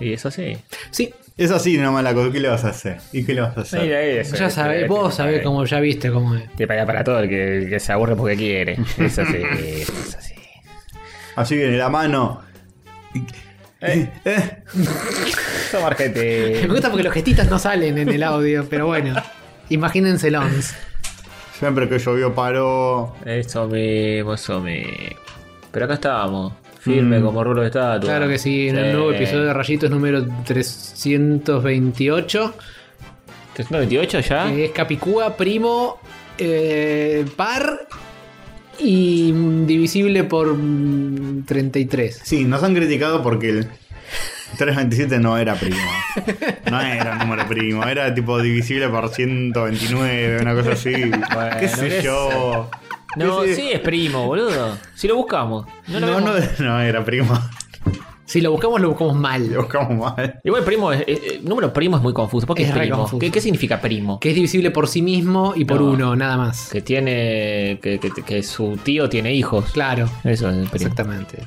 Y eso sí. Sí, Es así nomás la cosa. ¿Qué le vas a hacer? ¿Y qué le vas a hacer? Mira, eso, ya eso, sabés, eso, vos sabés cómo ya viste cómo es. Te paga para todo el que, el que se aburre porque quiere. Eso sí, eso sí. Así que la mano. Eh. Eh. Toma, Me gusta porque los gestitos no salen en el audio, pero bueno. Imagínenselo. Siempre que llovió paró. Eso mismo, eso mismo. Pero acá estábamos. Firme Mm. como rulo de estatua. Claro que sí, en el nuevo episodio de Rayitos número 328. 328 ya. que es Capicúa, primo, eh, par y mm, divisible por mm, 33. Sí, nos han criticado porque el 327 no era primo. No era número primo, era tipo divisible por 129, una cosa así. Bueno, ¿Qué sé ¿qué yo? No, sí es primo, boludo. Si lo buscamos. No, lo No, no, era primo. Si lo buscamos, lo buscamos Lo mal. buscamos mal. Igual primo, es- es- el número primo es muy confuso. ¿Por qué Es primo? confuso. ¿Qué, qué significa primo? Que es divisible por sí mismo y por No. uno, nada más. Que tiene. Que, que- que su tío tiene hijos. Claro, Eso es el primo. exactamente.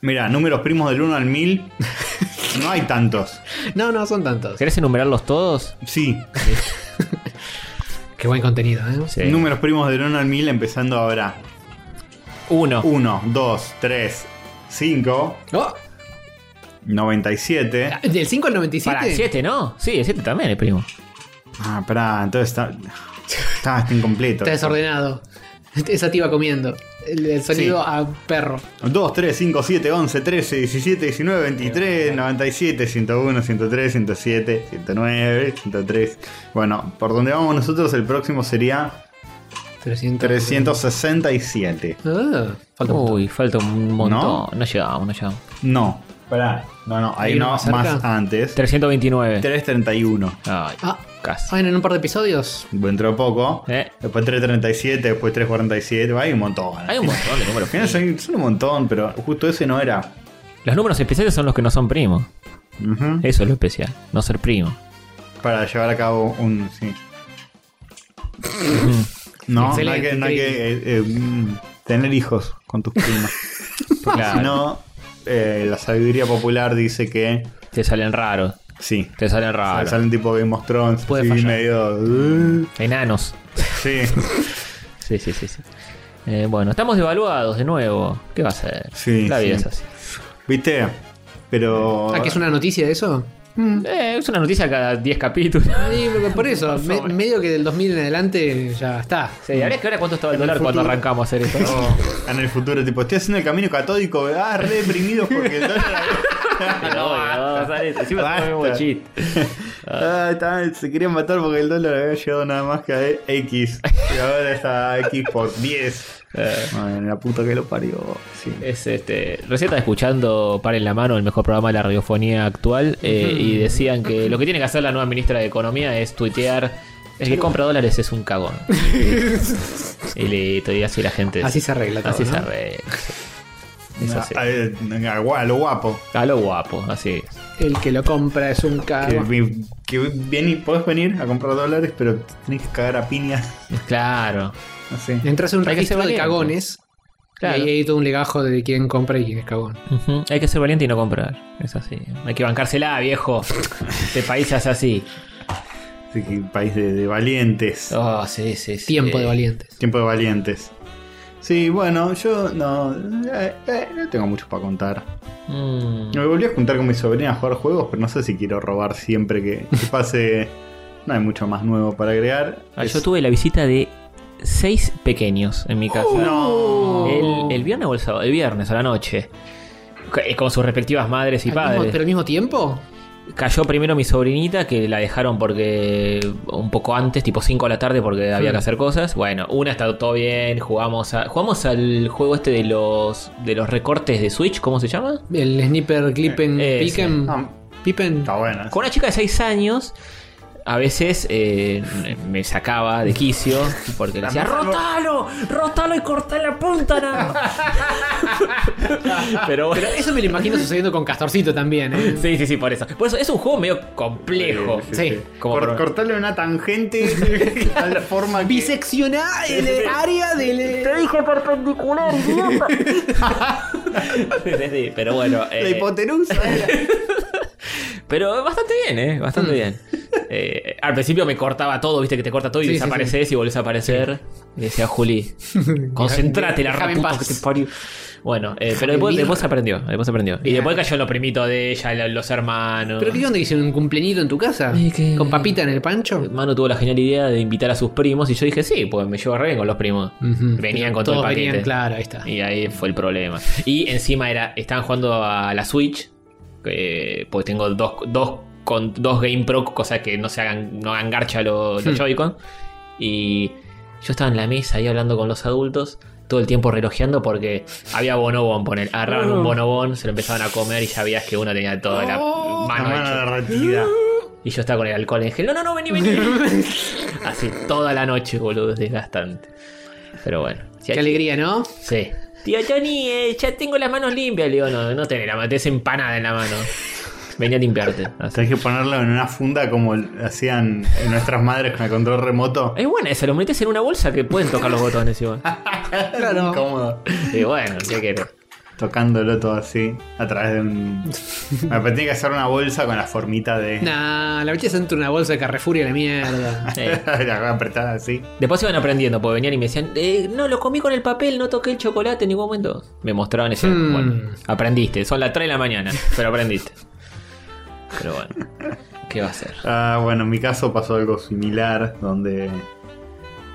Mira, números primos del 1 al 1000. No hay tantos. No, no son tantos. ¿Querés enumerarlos todos? Sí, Qué buen contenido, ¿eh? Sí. números primos del 1 al 1000 empezando ahora. Uno. 1, 2, 3, 5, Oh, 97. ¿Del 5 al 97? Para el 7, ¿no? Sí, el 7 también es primo. Ah, pará, entonces está. Está, está incompleto. Está desordenado. Esa te iba comiendo. El, el sonido Sí. a perro. 2, 3, 5, 7, 11, 13, 17, 19, 23, 97, 101, 103, 107, 109, 103. Bueno, por donde vamos nosotros, el próximo sería 300. 367. Ah, falta. Uy, falta un montón. No, llegamos, no llegamos. No, pará. No, no, ¿Hay uno más más antes. 329. 331. Ay, Ah, casi. bueno, en un par de episodios. Entró poco. Eh, Después 337, después 347. Hay un montón. hay un montón de números Al final primos. son, son un montón, pero justo ese no era. Los números especiales son los que no son primos. Eso es lo especial, no ser primo. Para llevar a cabo un. Sí. no, no hay que, no hay que, increíble. eh, eh, mm, tener hijos con tus primos. Claro. Si no, eh, la sabiduría popular dice que. Te salen raros, Sí. te salen raros. Salen tipo Game of Thrones. Puede fallar. medio. uh, Enanos. sí. Sí, sí, sí. sí. Eh, bueno, estamos devaluados de nuevo. ¿Qué va a ser? Sí, La vida sí. es así. ¿Viste? Pero. Ah, que es una noticia de eso. Eh, es una noticia cada 10 capítulos. Sí, por eso, me- medio que del 2000 en adelante ya está. Sí, habría que ver cuánto estaba el En el dólar cuando futuro. arrancamos a hacer esto. Oh, en el futuro, tipo, estoy haciendo el camino catódico, ah, re deprimido porque el dólar. No, encima un chiste. Ah, se querían matar porque el dólar había llegado nada más que a X. Y ahora está X por 10. Eh, Ay, la puta que lo parió. Sí. Es este. Recién estaba escuchando Par en la mano, el mejor programa de la radiofonía actual, eh, y decían que lo que tiene que hacer la nueva ministra de Economía es tuitear. El que compra dólares es un cagón. y listo, y así la gente. Así se arregla todo. Así ¿no? se arregla. Es así. A, a- a- a lo guapo. A lo guapo, así es. El que lo compra es un Que, cago. vi- que vení- podés venir a comprar dólares, pero te tenés que cagar a piñas. Claro. Así. Entras en un Hay que registro de cagones. Claro. Y ahí hay todo un legajo de quién compra y quién es cagón. Hay que ser valiente y no comprar. Es así. Hay que bancársela, viejo. Este país es así. Que país de, de valientes. Oh, sí, sí, sí. Tiempo de valientes. Tiempo de valientes. Sí, bueno, yo no, eh, eh, no tengo mucho para contar. Mm. Me volví a juntar con mi sobrina a jugar juegos, pero no sé si quiero robar siempre que, que pase. No hay mucho más nuevo para agregar. Ah, Es- Yo tuve la visita de seis pequeños en mi casa. No. El, el viernes o el sábado, el viernes a la noche. C- Con sus respectivas madres y ¿Al mismo- padres. ¿Pero al mismo tiempo? Cayó primero mi sobrinita, que la dejaron porque un poco antes, tipo 5 de la tarde, porque había que hacer cosas. Bueno, una está todo bien, jugamos a, jugamos al juego este de los de los recortes de Switch, ¿cómo se llama? El sniper clippen Eh, piquen. Ah, Pippen. está bueno. Con una chica de 6 años, a veces eh, me sacaba de quicio porque le decía, ¡Rotalo! ¡Rotalo y corta la punta! nada más". Pero bueno. Pero eso me lo imagino sucediendo con Castorcito también, ¿eh? Sí, sí, sí, por eso. Por eso es un juego medio complejo. Sí. Como Por, pro- cortarle una tangente de tal forma que. Biseccionar el área del. Te dije perpendicular, sí, pero bueno. La eh, hipotenusa. Pero bastante bien, ¿eh? Bastante bien. Eh, al principio me cortaba todo, viste que te corta todo y Sí, sí, desapareces y volvés a aparecer. Y decía, Juli, concentrate la paz. que te parió. Bueno, eh, pero después, después aprendió, después aprendió. Y después cayó lo primito de ella, lo- los hermanos. ¿Pero qué onda? ¿Hicieron un cumpleañito en tu casa? Eh, que- ¿Con papita en el pancho? Manu tuvo la genial idea de invitar a sus primos y yo dije, sí, pues me llevo re bien con los primos. Venían con todo el paquete. venían, claro, ahí está. Y ahí fue el problema. Y encima era, estaban jugando a la Switch, eh, porque tengo dos, dos con dos Game Pro, cosa que no se hagan, no hagan garcha los, los Hmm. Joy-Con. Y yo estaba en la mesa ahí hablando con los adultos, todo el tiempo relojeando porque había bonobón, poner, agarraban un Oh. bonobón, se lo empezaban a comer y ya veías que uno tenía toda la Oh. La mano derretida. Y yo estaba con el alcohol en gel. No, no, no, vení, vení. Así toda la noche, boludo, es desgastante. Pero bueno. Si Qué alegría, ¿no? Sí. Tío Johnny, eh, ya tengo las manos limpias. Le digo, no, no tenés la mano, tenés empanada en la mano. Venía a limpiarte. Así. Tenés que ponerlo en una funda como hacían nuestras madres con el control remoto. Es buena esa, lo metes en una bolsa que pueden tocar los botones igual. Claro. Incómodo. Y bueno, ¿qué querés? Tocándolo todo así, a través de un. Me tenía que hacer una bolsa con la formita de. Nah, la metías dentro de una bolsa de Carrefour y la mierda. Eh. la voy a apretar así. Después iban aprendiendo, porque venían y me decían, eh, no, lo comí con el papel, no toqué el chocolate en ningún momento. Me mostraban ese. Hmm. Bueno, aprendiste, son las 3 de la mañana, pero aprendiste. Pero bueno, ¿qué va a hacer? Ah, bueno, en mi caso pasó algo similar, donde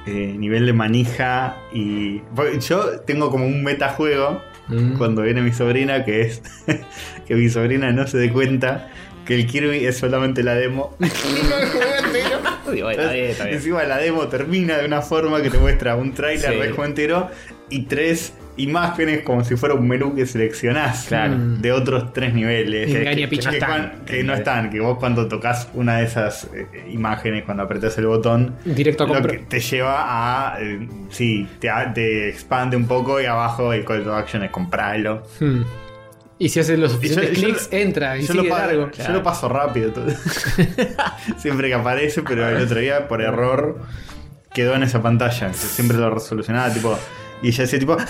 eh, nivel de manija y... Yo tengo como un metajuego Mm. cuando viene mi sobrina, que es que mi sobrina no se dé cuenta que el Kirby es solamente la demo. Y no el juego entero. Uy, bueno, bien, está bien. Encima la demo termina de una forma que te muestra un trailer Sí. del juego entero y tres imágenes como si fuera un menú que seleccionás Claro. de otros tres niveles. Que, No cuan- están. que no están, que vos cuando tocas una de esas eh, imágenes, cuando apretas el botón, Directo a lo que te lleva a. eh, sí, te, expande un poco y abajo el call to action es comprarlo. Hmm. Y si haces los suficientes clics, entra y Yo sigue lo, pa- largo. yo lo paso rápido todo. Siempre que aparece, pero el otro día por error quedó en esa pantalla. Siempre lo resolucionaba, tipo. Y ella decía, tipo. "Ah,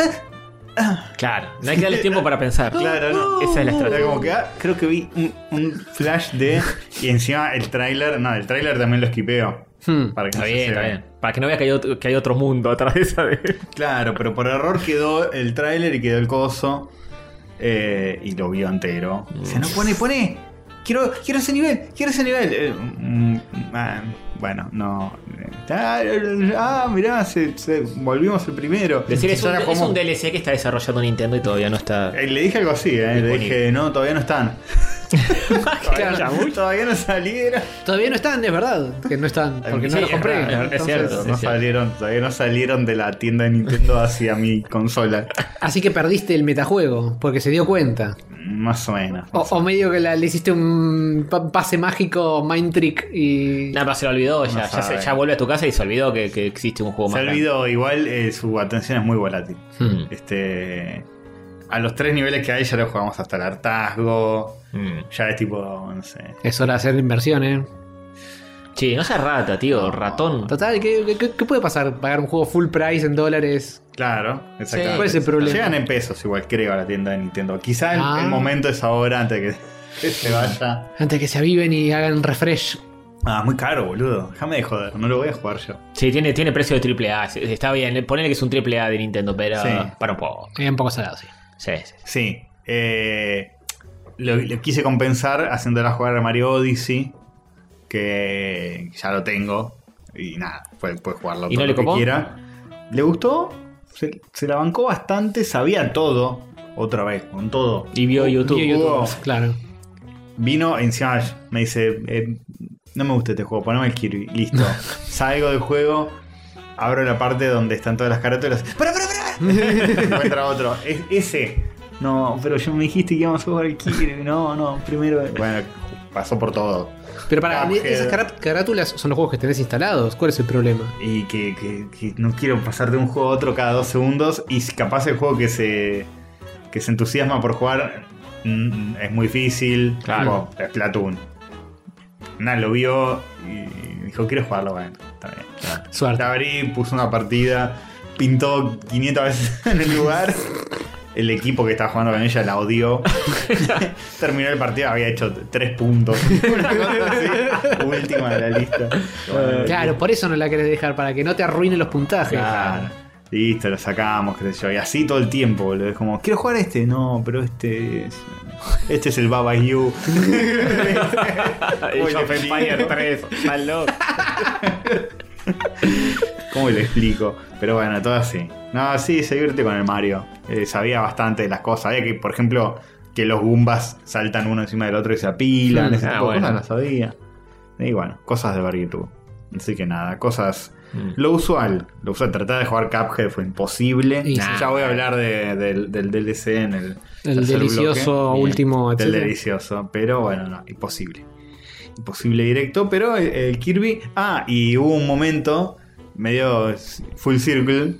Claro, no hay que darle tiempo para pensar. Claro, no. Esa es la estrategia. como que ah, creo que vi un, un flash de. Y encima el tráiler. No, el tráiler también lo esquipeo. Hmm. Para que Está no bien, se está bien. Para que no vea que hay otro, que hay otro mundo atrás de esa de... Claro, pero por error quedó el tráiler y quedó el coso. eh, y lo vio entero. Dice, no pone, pone. Quiero, quiero ese nivel, quiero ese nivel. Eh, mm, ah, bueno, no. Ah, ah, mirá, se, se- volvimos el primero. Decir, es un, era es como- un DLC que está desarrollando Nintendo y todavía no está... Eh, Le dije algo así, eh, le dije, no, todavía no están. todavía, Claro. no, todavía no salieron. Todavía no están, es verdad. Que no están, porque Sí, no los es compré. verdad, es Entonces, cierto, no es cierto. salieron, todavía no salieron de la tienda de Nintendo hacia mi consola. Así que perdiste el metajuego, porque se dio cuenta. Más o menos. O, o medio que la- le hiciste un pa- pase mágico, mind trick y. Nada, pero se lo olvidó ya. ya, se- ya vuelve a tu casa y se olvidó que, que existe un juego Se más grande. olvidó, igual eh, su atención es muy volátil. Hmm. Este. A los tres niveles que hay ya lo jugamos hasta el hartazgo. Hmm. Ya es tipo, no sé. Es hora de hacer inversiones. Sí, no seas rata, tío, ratón. Total, ¿qué, qué- qué puede pasar? Pagar un juego full price en dólares. Claro, exactamente. ¿Cuál es el problema? Llegan en pesos igual, creo, a la tienda de Nintendo. Quizá el, Ah. el momento es ahora, antes de que se vaya. Antes que se aviven y hagan refresh. Ah, muy caro, boludo. Déjame de joder, no lo voy a jugar yo. Sí, tiene, tiene precio de AAA. sí, Está bien, ponele que es un AAA de Nintendo, pero Sí. para un poco. Es un poco salado, sí. Sí, sí. Sí. eh, lo, lo quise compensar haciéndola jugar a Mario Odyssey. Que ya lo tengo. Y nada, puede, puede jugarlo ¿Y todo no le lo que quiera. ¿Le gustó? Se, se la bancó bastante, sabía todo. Otra vez, con todo. Y vio YouTube. Vio YouTube, claro. Vino encima me dice, eh, no me gusta este juego, poneme el Kirby. Listo. Salgo del juego, abro la parte donde están todas las carátulas. ¡Para, para, para! Encuentra otro. Es, ese. No, pero yo me dijiste que íbamos a jugar el Kirby. No, no, primero. Bueno, pasó por todo. Pero para Cuphead. esas cará- carátulas son los juegos que tenés instalados. ¿Cuál es el problema? Y que, que- que no quiero pasar de un juego a otro cada dos segundos. Y si capaz el juego que se, que se entusiasma por jugar mm, es muy difícil. Claro. Tipo, Splatoon. Nada, lo vio y dijo, quiero jugarlo. Bueno, está bien. Suerte. abrí, puso una partida, pintó 500 veces en el lugar. el equipo que estaba jugando con ella la odió. Terminó el partido, había hecho tres puntos. Una cosa así, última de la lista. Claro, por eso no la querés dejar, para que no te arruine los puntajes. Claro. Listo, lo sacamos, qué sé yo. Y así todo el tiempo, boludo. Es como, quiero jugar este. No, pero este es. Este es el Baba You. Age of Empires 3, mal loco. ¿Cómo le explico? Pero bueno, todo así. No, sí, se divierte con el Mario. Eh, sabía bastante de las cosas. Sabía que, por ejemplo, que los Goombas saltan uno encima del otro y se apilan. Hmm. Ese Ah, tipo de cosas las sabía. Y bueno, cosas de YouTube. Así que nada, cosas. Mm. Lo usual. Lo usual. Tratar de jugar Cuphead fue imposible. Y ya voy a hablar de- del, del DLC en el. El delicioso bloque. último, Del delicioso. Pero bueno, no, imposible. Imposible directo. Pero el, el Kirby. Ah, y hubo un momento medio full circle.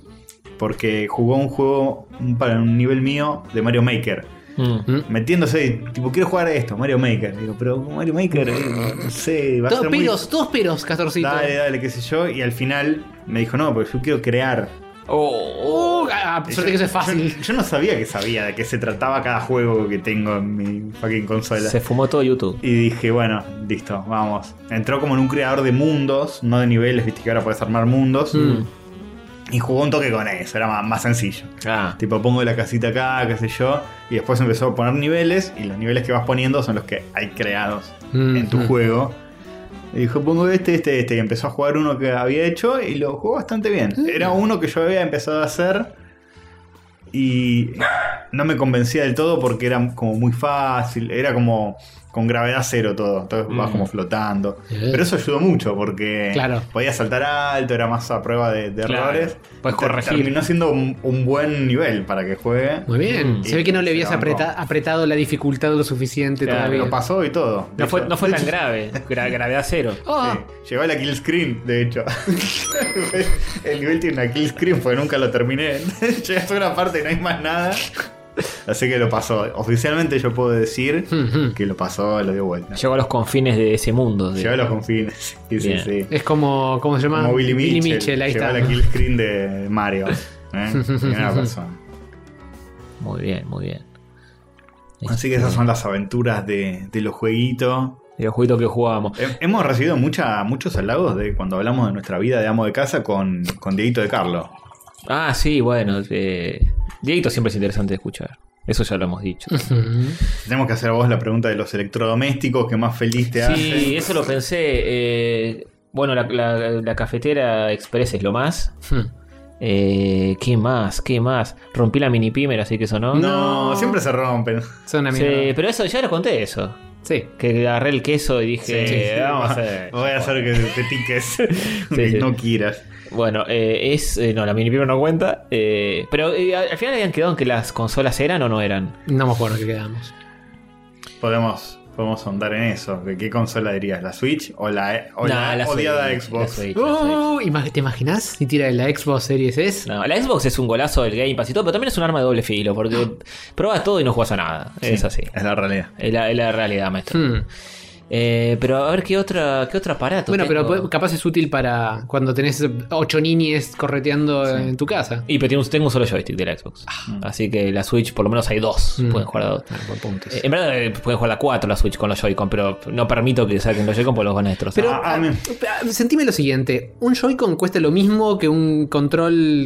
Porque jugó un juego para un nivel mío de Mario Maker. Mm. Metiéndose, tipo, quiero jugar a esto, Mario Maker. Digo, pero Mario Maker, eh, no sé, va a ser muy- peros, todos peros, Castorcito. Dale, dale, qué sé yo. Y al final me dijo, no, porque yo quiero crear. Oh, Uh, ah, suerte que eso es fácil. Yo, yo no sabía que sabía de qué se trataba cada juego que tengo en mi fucking consola. se fumó todo YouTube. Y dije, bueno, listo, vamos. Entró como en un creador de mundos, no de niveles, viste que ahora puedes armar mundos. Mm. Y jugó un toque con eso, era más, más sencillo. Ah, Tipo, pongo la casita acá, qué sé yo. Y después empezó a poner niveles. Y los niveles que vas poniendo son los que hay creados Mm, en tu mm. juego. Y dijo, pongo este, este, este. Y empezó a jugar uno que había hecho y lo jugó bastante bien. Era uno que yo había empezado a hacer. Y no me convencía del todo porque era como muy fácil. Era como con gravedad cero todo. Entonces vas Mm. como flotando. Pero eso ayudó mucho porque Claro. podías saltar alto, era más a prueba de, de Claro. errores. Puedes corregir. Terminó siendo un, un buen nivel para que juegue. Muy bien. Mm. Se ve que no le habías apreta- apretado la dificultad lo suficiente Claro, todavía. Lo pasó y todo. No fue, no fue tan grave. Gra- gravedad cero. Ah, sí, llegó a la kill screen, de hecho. El nivel tiene una kill screen porque nunca lo terminé. Llegué hasta una parte y no hay más nada. Así que lo pasó. Oficialmente yo puedo decir que lo pasó, lo dio vuelta. Llegó a los confines de ese mundo. de- Llegó a los confines. Sí, sí, Bien. sí. Es como, ¿cómo se llama? Como Billy Mitchell. ahí Llegó está. a la kill screen de Mario. ¿eh? Primera persona. Muy bien, muy bien. Así que esas son las aventuras de, de los jueguitos. Y los jueguitos que jugábamos. He- Hemos recibido mucha, muchos halagos de cuando hablamos de nuestra vida de amo de casa con, con Dieguito de Carlo. Ah, sí, bueno. Eh, Dieguito siempre es interesante de escuchar. Eso ya lo hemos dicho. Tenemos que hacer a vos la pregunta de los electrodomésticos que más feliz te hacen. Sí, eso lo pensé. eh, bueno, la, la- la cafetera express es lo más. Hmm. Eh, ¿Qué más? ¿Qué más? Rompí la mini pimer, así que eso no. No, siempre se rompen. Son una Sí, pero eso ya lo conté eso. Sí. Que agarré el queso y dije, Sí, vamos a hacer. Voy a hacer que te tiques. que sí. no quieras. Bueno, eh, es. eh, no, la mini no cuenta. eh, pero eh, al al final habían quedado en que las consolas eran o no eran. No me acuerdo que quedamos. Podemos, podemos ahondar en eso. ¿De qué consola dirías? ¿La Switch o la, o la odiada Switch, Xbox? la Switch, la Switch. Uh, ¿Te imaginas si tira la Xbox Series S? No, la Xbox es un golazo del Game Pass y todo, pero también es un arma de doble filo, porque probas todo y no juegas a nada. es Sí, así. Es la realidad. Es la, es la realidad, maestro. Hmm. Eh, pero a ver qué otra, qué otro aparato. Bueno, pero tengo? capaz es útil para cuando tenés ocho niñes correteando en tu casa. Y pero tengo, un- tengo un solo joystick de la Xbox. Así que la Switch, por lo menos hay dos. Mm. Pueden jugar a dos. Ah, buen punto. Eh, En verdad eh, pueden jugar a cuatro la Switch con los Joy-Con, pero no permito que saquen los Joy-Con porque los van a destrozar. Pero Ah, ah, ah, me- ah, sentime lo siguiente: un Joy-Con cuesta lo mismo que un control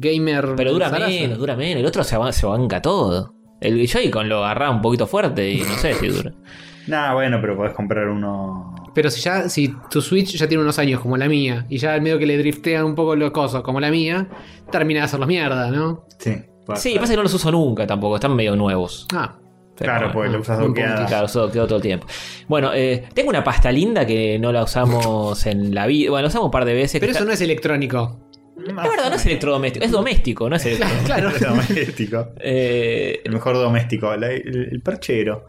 gamer. Pero dura zaraza. menos, dura menos. El otro se, se banca todo. El Joy-Con lo agarra un poquito fuerte y no sé si dura. Nah, bueno, pero podés comprar uno. Pero si ya, si tu Switch ya tiene unos años como la mía, y ya al medio que le driftean un poco los cosos como la mía, termina de hacerlos mierda, ¿no? Sí. puede Sí, pasa que no los uso nunca tampoco, están medio nuevos. Ah, Pero Claro, porque lo usas punto. Claro, eso quedó todo el tiempo. Bueno, eh, tengo una pasta linda que no la usamos en la vida. Bueno, la usamos un par de veces. pero eso no es electrónico. Es verdad, no es electrodoméstico, es doméstico, no es electrónico. Claro. Es doméstico. Eh, El mejor doméstico. la- el, el perchero.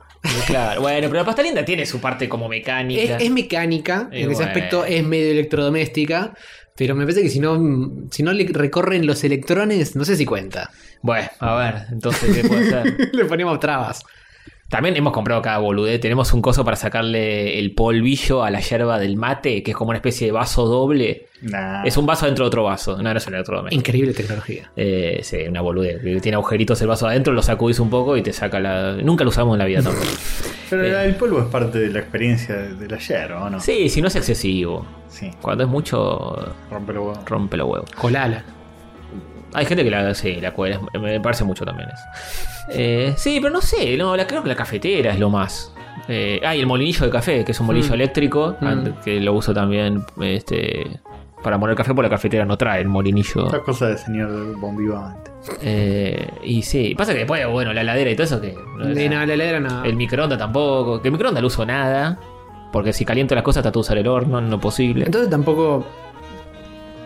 Claro, bueno, pero la pasta linda tiene su parte como mecánica. Es, es mecánica, Y en ese aspecto es medio electrodoméstica, pero me parece que si no, si no le recorren los electrones, no sé si cuenta. Bueno, a ver, entonces, ¿qué puede ser? le ponemos trabas. También hemos comprado cada boludez. Tenemos un coso para sacarle el polvillo a la yerba del mate, que es como una especie de vaso doble. Nah. Es un vaso dentro de otro vaso. No, no es un electrodoméstico. Increíble tecnología. Eh, sí, una boludez. Tiene agujeritos el vaso adentro, lo sacudís un poco y te saca la. Nunca lo usamos en la vida tampoco. Pero Eh. el polvo es parte de la experiencia del ayer, ¿o no? Sí, si no es excesivo. Sí. Cuando es mucho, Rompe los huevos. rompe los huevos. Colala. Hay gente que la, sí, la cuela. Me parece mucho también eso. Eh, sí, pero no sé. No, la, creo que la cafetera es lo más. Eh, ah, y el molinillo de café, que es un molinillo Mm. eléctrico, Mm. and- que lo uso también este, para moler café, porque la cafetera no trae el molinillo. Estas cosas de señor bombivante. Eh, y sí, pasa que después, bueno, la heladera y todo eso que. no De nada, la heladera no. el microondas tampoco. Que el microondas no uso nada. Porque si caliento las cosas, trato de usar el horno, no es posible. Entonces tampoco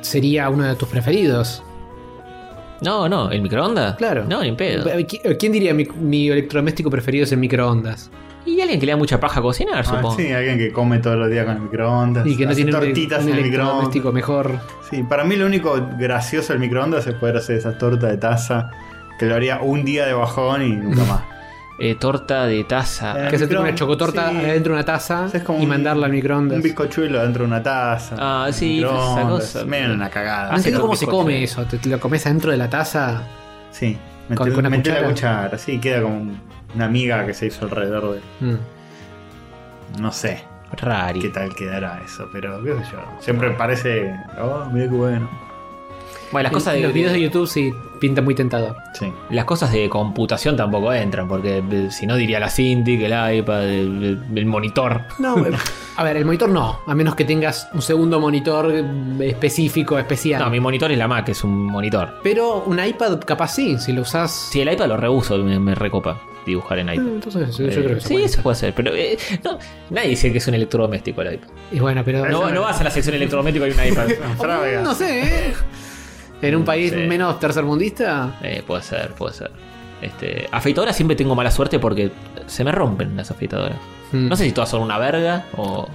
sería uno de tus preferidos. No, no, ¿el microondas? Claro. No, ni en pedo. ¿Qui- ¿Quién diría mi, mi electrodoméstico preferido es el microondas? Y alguien que le da mucha paja a cocinar, Ah, supongo. sí, alguien que come todos los días con el microondas. Y que no tiene tortitas un en el electrodoméstico microondas. mejor. Sí, para mí lo único gracioso del microondas es poder hacer esas tortas de taza que lo haría un día de bajón y nunca más. Eh, torta de taza. Eh, Que hacerte micro- una chocotorta sí. adentro de una taza Es como y un- mandarla al microondas. Un bizcochuelo dentro de una taza. Ah, sí, esa cosa. Medio una cagada. No entiendo cómo se come eso. ¿Te, te lo comes adentro de la taza? Sí. Meté, Con- con una meté la cuchara. cuchara, sí, queda como una amiga que se hizo alrededor de. Mm. No sé Rari. qué tal quedará eso, pero qué sé yo. Siempre parece. Oh, mira qué bueno. Bueno, las cosas de, Los videos de YouTube sí pintan muy tentador. Sí. las cosas de computación tampoco entran, porque eh, si no diría la Cintiq, el iPad, el, el- el monitor. No, a ver, el monitor no. A menos que tengas un segundo monitor eh, específico, especial. No, mi monitor es la Mac, es un monitor. Pero un iPad capaz sí, si lo usás. Si el iPad lo reuso, me, me recopa dibujar en Eh, iPad. Entonces, yo Eh, creo que se sí, puede. eso puede ser, pero eh, no, nadie dice que es un electrodoméstico el iPad. Y bueno, pero. No, no vas a la sección electrodoméstico y hay un iPad. No sé, ¿eh? En un país Sí. menos tercermundista. Eh, puede ser, puede ser. Este, afeitadoras siempre tengo mala suerte porque se me rompen las afeitadoras. Mm. No sé si todas son una verga o.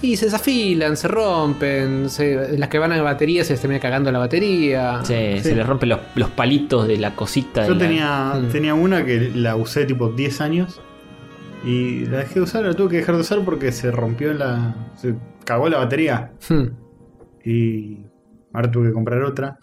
Y se desafilan, se rompen. se- las que van a batería se les termina cagando la batería. se, Sí. se le rompen los, los palitos de la cosita. de Yo la- tenía, Mm. tenía una que la usé tipo 10 años y la dejé de usar, la tuve que dejar de usar porque se rompió la. se cagó la batería Hmm. y ahora tuve que comprar otra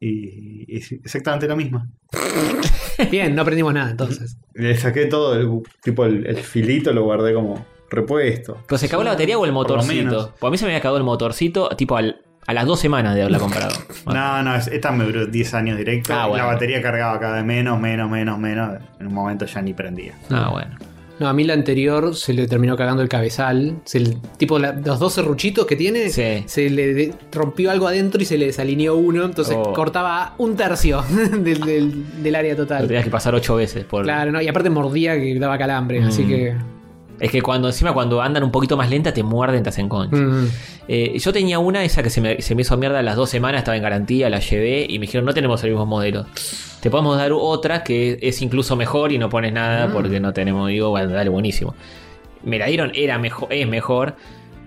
y es exactamente la misma. Bien, no aprendimos nada entonces. Le saqué todo, el, tipo el, el filito lo guardé como repuesto. ¿Pero se cagó la batería o el motorcito? Pues a mí se me había cagado el motorcito tipo al- a las dos semanas de haberla comprado. No, no, es- esta me duró 10 años directo. Ah, bueno. La batería cargaba cada vez menos, menos, menos, menos. En un momento ya ni prendía. Ah, bueno. No, a mí la anterior se le terminó cagando el cabezal. Se le- tipo la- los dos serruchitos que tiene, Sí. se le de- rompió algo adentro y se le desalineó uno. Entonces Oh. cortaba un tercio del, del- del área Lo total. tenías que pasar ocho veces por. Claro, ¿no? y aparte mordía que daba calambre. Mm. Así que. Es que cuando encima cuando andan un poquito más lenta te muerden, te hacen concha. mm. Eh, yo tenía una, esa que se me, se me hizo mierda a las dos semanas, estaba en garantía, la llevé y me dijeron, no tenemos el mismo modelo. Te podemos dar otra que es incluso mejor y no pones nada Mm. porque no tenemos, digo, bueno, dale, buenísimo. Me la dieron, era mejor, es mejor,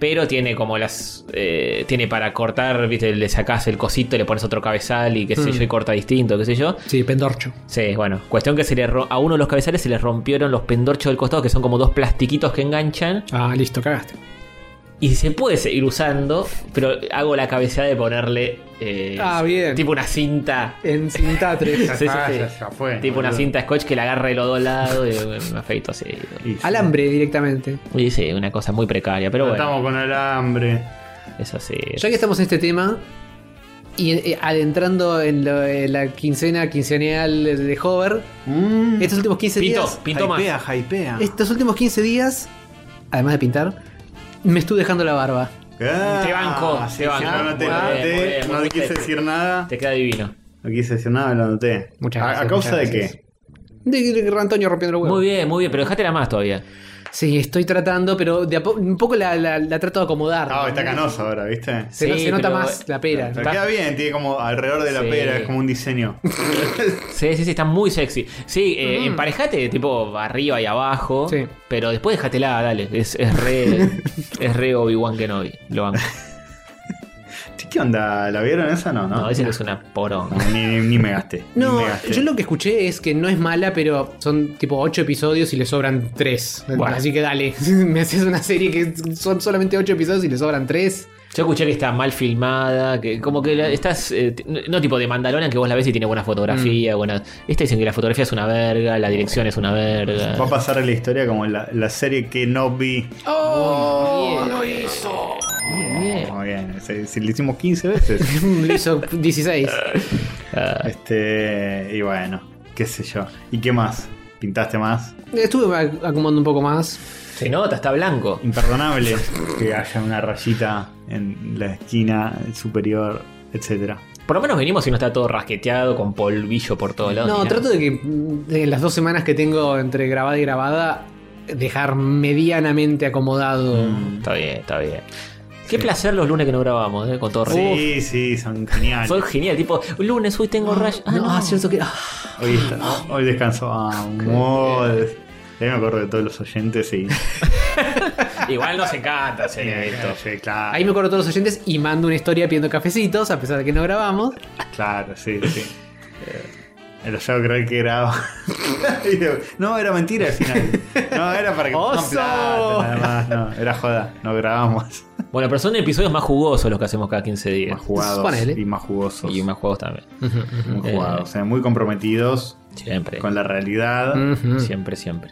pero tiene como las... eh, tiene para cortar, viste, le sacás el cosito, le pones otro cabezal y qué sé Mm. yo, y corta distinto, qué sé yo. Sí, pendorcho. Sí, bueno, cuestión que se le a uno de los cabezales se le rompieron los pendorchos del costado, que son como dos plastiquitos que enganchan. Ah, listo, cagaste. Y se puede seguir usando, pero hago la cabeceada de ponerle. eh, Ah, bien. Tipo una cinta. En Cintatre. Ya Sí, está, sí, sí. ya- ya fue, Tipo una cinta scotch que la agarre de los dos lados y me afeito así. Y sí. Alambre directamente. Y sí, una cosa muy precaria, pero bueno, Estamos con alambre. es así. Ya que estamos en este tema y eh, adentrando en, lo- en la quincena quinceañal de Hover, Mm. estos últimos 15 Pinto, días. pinto más. Hypea, hypea. Estos últimos 15 días, además de pintar, me estuve dejando la barba. Ah, Te banco, sí, te banco. no, no te Muy noté, bien, muy bien, no muy quise decir nada. Te queda divino. No quise decir nada, lo anoté. Muchas ¿A- gracias, ¿A, causa de gracias. qué? De, de Antonio rompiendo los huevos. Muy bien, muy bien, pero dejate la más todavía. Sí, estoy tratando, pero de a po- un poco la, la- la trato de acomodar. Ah, está canoso ahora, ¿viste? Se, no- Sí, se nota pero- más la pera. Pero queda bien, tiene como alrededor de la Sí. pera, es como un diseño. Sí, sí, sí, está muy sexy. Sí, eh, Mm. emparejate tipo arriba y abajo. Sí. Pero después déjatela, dale. Es, es re. es re Obi-Wan Kenobi. Lo banco. ¿Qué onda? ¿La vieron esa? No, no. No, ese es una poronga. No, ni, me gasté. ni No, me gasté. yo lo que escuché es que no es mala, pero son tipo 8 episodios y le sobran 3. Bueno. Así que dale, me haces una serie que son solamente 8 episodios y le sobran 3. Yo escuché que está mal filmada, que como que la- estás, eh, no tipo de Mandalorian que vos la ves y tiene buena Mm. fotografía, buena... Esta dicen que la fotografía es una verga, la dirección es una verga. Va a pasar a la historia como la, la serie que no vi. ¡Oh! Lo hizo. Bien. Muy bien. Si, si le hicimos 15 veces. Lo hizo 16. Ah, este. Y bueno, qué sé yo. ¿Y qué más? ¿Pintaste más? Estuve ac- acomodando un poco más. se nota, está blanco. Imperdonable que haya una rayita en la esquina superior, etcétera. Por lo menos venimos y no está todo rasqueteado con polvillo por todos lados. No, ni nada. trato de que de las dos semanas que tengo entre grabada y grabada, dejar medianamente acomodado. Mm. Está bien, está bien. Qué placer los lunes que no grabamos, eh, con todo. Sí, sí, son geniales. Fue genial, tipo, lunes, hoy tengo rayo. Ah, no, no. ah, cierto que. ah. Hoy, está- hoy descanso. Ah, mod. Ya me acuerdo de todos los oyentes y. Igual nos encanta hacer esto. Sí, claro. Ahí me acuerdo de todos los oyentes y mando una historia pidiendo cafecitos, a pesar de que no grabamos. Claro, sí, sí. Pero yo creo que era. no, era mentira al final. No, era para que ¡Oso! plata, nada más. No, era joda. No grabamos. Bueno, pero son episodios más jugosos los que hacemos cada 15 días. Más jugados Ponele. y más jugosos. Y más juegos también. muy Eh. jugados. O sea, muy comprometidos Siempre. con la realidad. Siempre, siempre.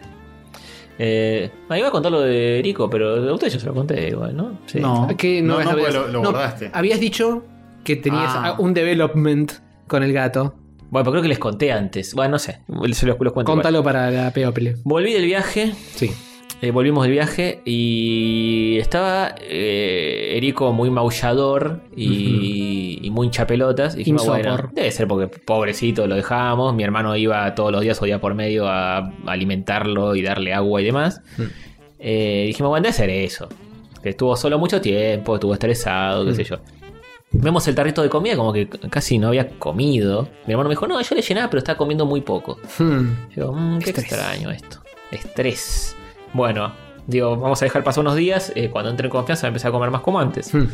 Eh, iba a contar lo de Erico, pero a ustedes yo se lo conté igual, ¿no? Sí. No, Que no, no, porque vez- lo, lo no, guardaste. Habías dicho que tenías Ah. un development con el gato. Bueno, pero creo que les conté antes. Bueno, no sé. Se los, los cuento. igual. Contalo para la People. Volví del viaje. Sí. eh, volvimos del viaje y estaba eh, Erico muy maullador y, y muy hinchapelotas. Y dijimos, bueno, debe ser porque pobrecito lo dejamos. Mi hermano iba todos los días o día por medio a alimentarlo y darle agua y demás. Mm. Eh, dijimos, bueno, debe ser eso. Que estuvo solo mucho tiempo, estuvo estresado, qué Mm. sé yo. Vemos el tarrito de comida, como que casi no había comido. Mi hermano me dijo, no, yo le llenaba, pero estaba comiendo muy poco. Hmm. Digo, "Mm, qué Estrés. extraño esto. Estrés. Bueno, digo, vamos a dejar pasar unos días. eh, cuando entre en confianza, empecé a comer más como antes. Hmm.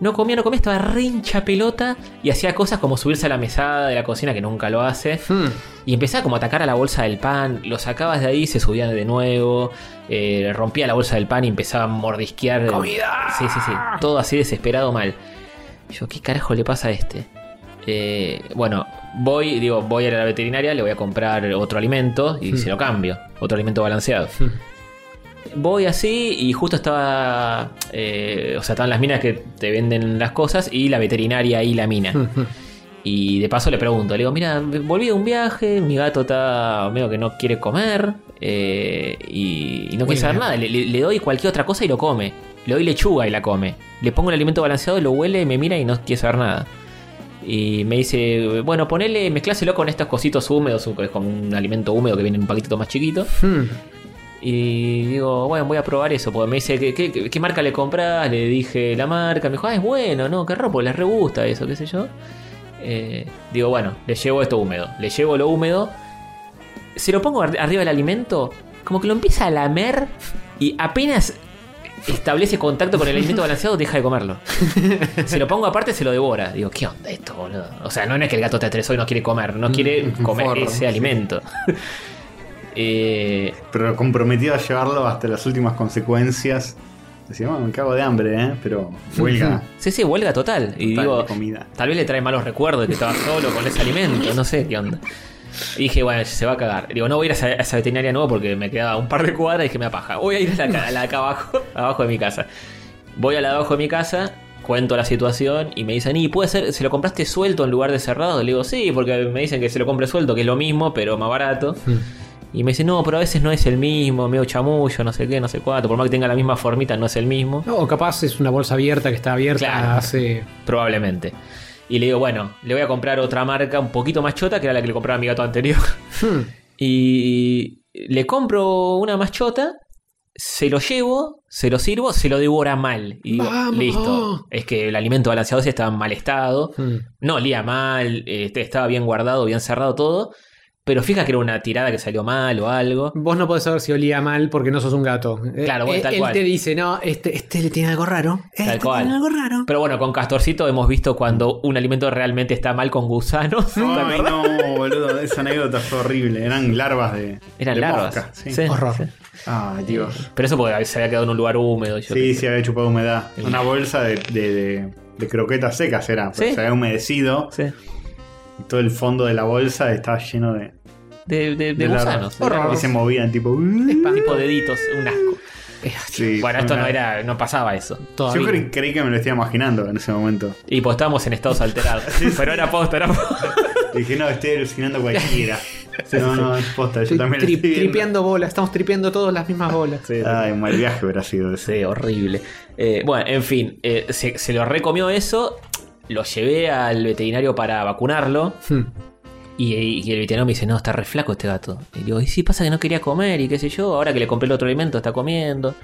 No comía, no comía, estaba re hincha pelota y hacía cosas como subirse a la mesada de la cocina, que nunca lo hace. Hmm. Y empezaba como a atacar a la bolsa del pan. Lo sacabas de ahí, se subía de nuevo. eh, rompía la bolsa del pan y empezaba a mordisquear. ¡Comida! Sí, sí, sí. Todo así desesperado mal. Y yo, ¿qué carajo le pasa a este? Eh, bueno, voy, digo, voy a la veterinaria, le voy a comprar otro alimento y se lo cambio. Otro alimento balanceado. Hmm. Voy así y justo estaba. eh, o sea, estaban las minas que te venden las cosas y la veterinaria y la mina. Hmm. Hmm. Y de paso le pregunto, le digo, mira, volví de un viaje, mi gato está medio que no quiere comer eh, y, y no quiere saber nada. Le- le doy cualquier otra cosa y lo come. Le doy lechuga y la come. Le pongo el alimento balanceado, lo huele, me mira y no quiere saber nada. Y me dice, bueno, ponele, mezcláselo con estos cositos húmedos, es como un alimento húmedo que viene en un paquetito más chiquito. Hmm. Y digo, bueno, voy a probar eso. Porque me dice, ¿qué, qué, qué- qué marca le compras? Le dije la marca. Me dijo, ah, es bueno, no, qué ropo, les re gusta eso, qué sé yo. Eh, digo, bueno, le llevo esto húmedo. Le llevo lo húmedo. Se lo pongo ar- arriba del alimento. Como que lo empieza a lamer. Y apenas establece contacto con el alimento balanceado, deja de comerlo. Se lo pongo aparte, se lo devora. Digo, ¿qué onda esto, boludo? O sea, no es que el gato te estresó y no quiere comer. No quiere comer Forro, ese sí. alimento. eh, Pero comprometido a llevarlo hasta las últimas consecuencias. Decía, "Bueno, me cago de hambre, ¿eh? Pero huelga. Sí, sí, huelga total. Y Total, digo, comida. tal vez le trae malos recuerdos de que estaba solo con ese alimento, no sé qué onda. Y dije, bueno, se va a cagar. Digo, no voy a ir a esa, a esa veterinaria nueva porque me quedaba un par de cuadras y dije, me apaja. Voy a ir a la, a la de acá abajo, abajo de mi casa. Voy a la de abajo de mi casa, cuento la situación y me dicen, ¿y puede ser, se lo compraste suelto en lugar de cerrado? Le digo, sí, porque me dicen que se lo compre suelto, que es lo mismo, pero más barato. Y me dice, no, pero a veces no es el mismo, medio chamullo, no sé qué, no sé cuánto. Por más que tenga la misma formita, no es el mismo. O capaz es una bolsa abierta que está abierta Claro. hace. Probablemente. Y le digo, bueno, le voy a comprar otra marca un poquito más chota, que era la que le compraba a mi gato anterior. Hmm. Y le compro una más chota, se lo llevo, se lo sirvo, se lo devora mal. Y digo, ¡Vamos! listo. Es que el alimento balanceado sí estaba en mal estado. Hmm. No olía mal, este, estaba bien guardado, bien cerrado todo. Pero fija que era una tirada que salió mal o algo. Vos no podés saber si olía mal porque no sos un gato. Claro, vos Eh, tal él cual. te dice, no, este, este le tiene algo raro. Este cual. tiene algo raro. Pero bueno, con Castorcito hemos visto cuando un alimento realmente está mal con gusanos. ¿te Ay, no, boludo, esa anécdota fue horrible. Eran larvas de. Eran de larvas. mosca, sí. Sí, Horror. sí. Ay, Dios. Pero eso porque se había quedado en un lugar húmedo. yo Sí, sí, había chupado humedad. Una bolsa de, de, de- de croquetas secas era. Se había humedecido. Sí. Y todo el fondo de la bolsa estaba lleno de, De, de, de de gusanos. Y se movían tipo. Tipo deditos, un asco. Sí, Bueno, esto una- no era, no pasaba eso. Yo cre- creí que me lo estaba imaginando en ese momento. Y pues estábamos en estados alterados. Pero era posta, era posta. Dije, no, estoy alucinando cualquiera. no, no, es posta, yo también lo tri- estoy tripeando bolas, estamos tripeando todas las mismas bolas. Ay, un mal viaje hubiera sido ese. Sí, horrible. Eh, bueno, en fin, eh, se, se lo recomió eso. Lo llevé al veterinario para vacunarlo. Hmm. Y, y el veterinario me dice, no, está re flaco este gato. Y digo, y sí, pasa que no quería comer y qué sé yo. Ahora que le compré el otro alimento, está comiendo.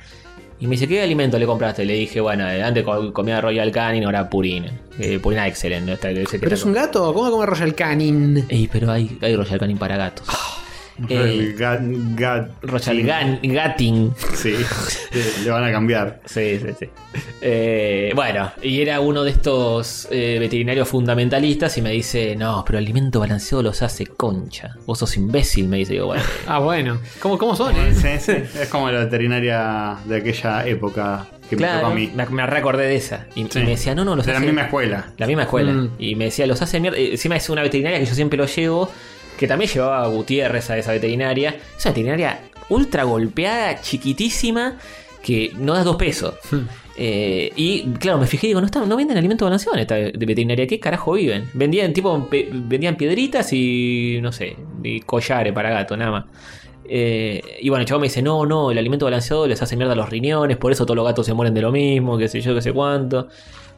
Y me dice, ¿qué alimento le compraste? Le dije, bueno, eh, antes co- comía Royal Canin, ahora Purina. Eh, Purina que ¿Pero es un gato? ¿Cómo come Royal Canin? Ey, pero hay, hay Royal Canin para gatos. Eh, El gat, gat- Royal sí. Le van a cambiar. Sí, sí, sí. Eh, bueno, y era uno de estos eh, veterinarios fundamentalistas y me dice, no, pero el alimento balanceado los hace concha. Vos sos imbécil, me dice. Digo, bueno, Ah, bueno. ¿Cómo, cómo son, eh? Sí, sí, Es como la veterinaria de aquella época que me tocó claro, a mí. me, me recordé de esa. Y, me decía, no, no, los De la hace... misma escuela. La misma escuela. Mm. Y me decía, los hace mierda. Encima es una veterinaria que yo siempre lo llevo, que también llevaba a Gutiérrez a esa veterinaria. Es una veterinaria ultra golpeada, chiquitísima, que no da dos pesos. Eh, y claro, me fijé y digo, no, está, no venden alimento balanceado en esta de veterinaria. ¿Qué carajo viven? Vendían tipo pe- vendían piedritas y no sé, y collares para gato, nada más. Eh, y bueno, el chavo me dice, no, no, el alimento balanceado les hace mierda a los riñones, por eso todos los gatos se mueren de lo mismo, qué sé yo, qué sé cuánto.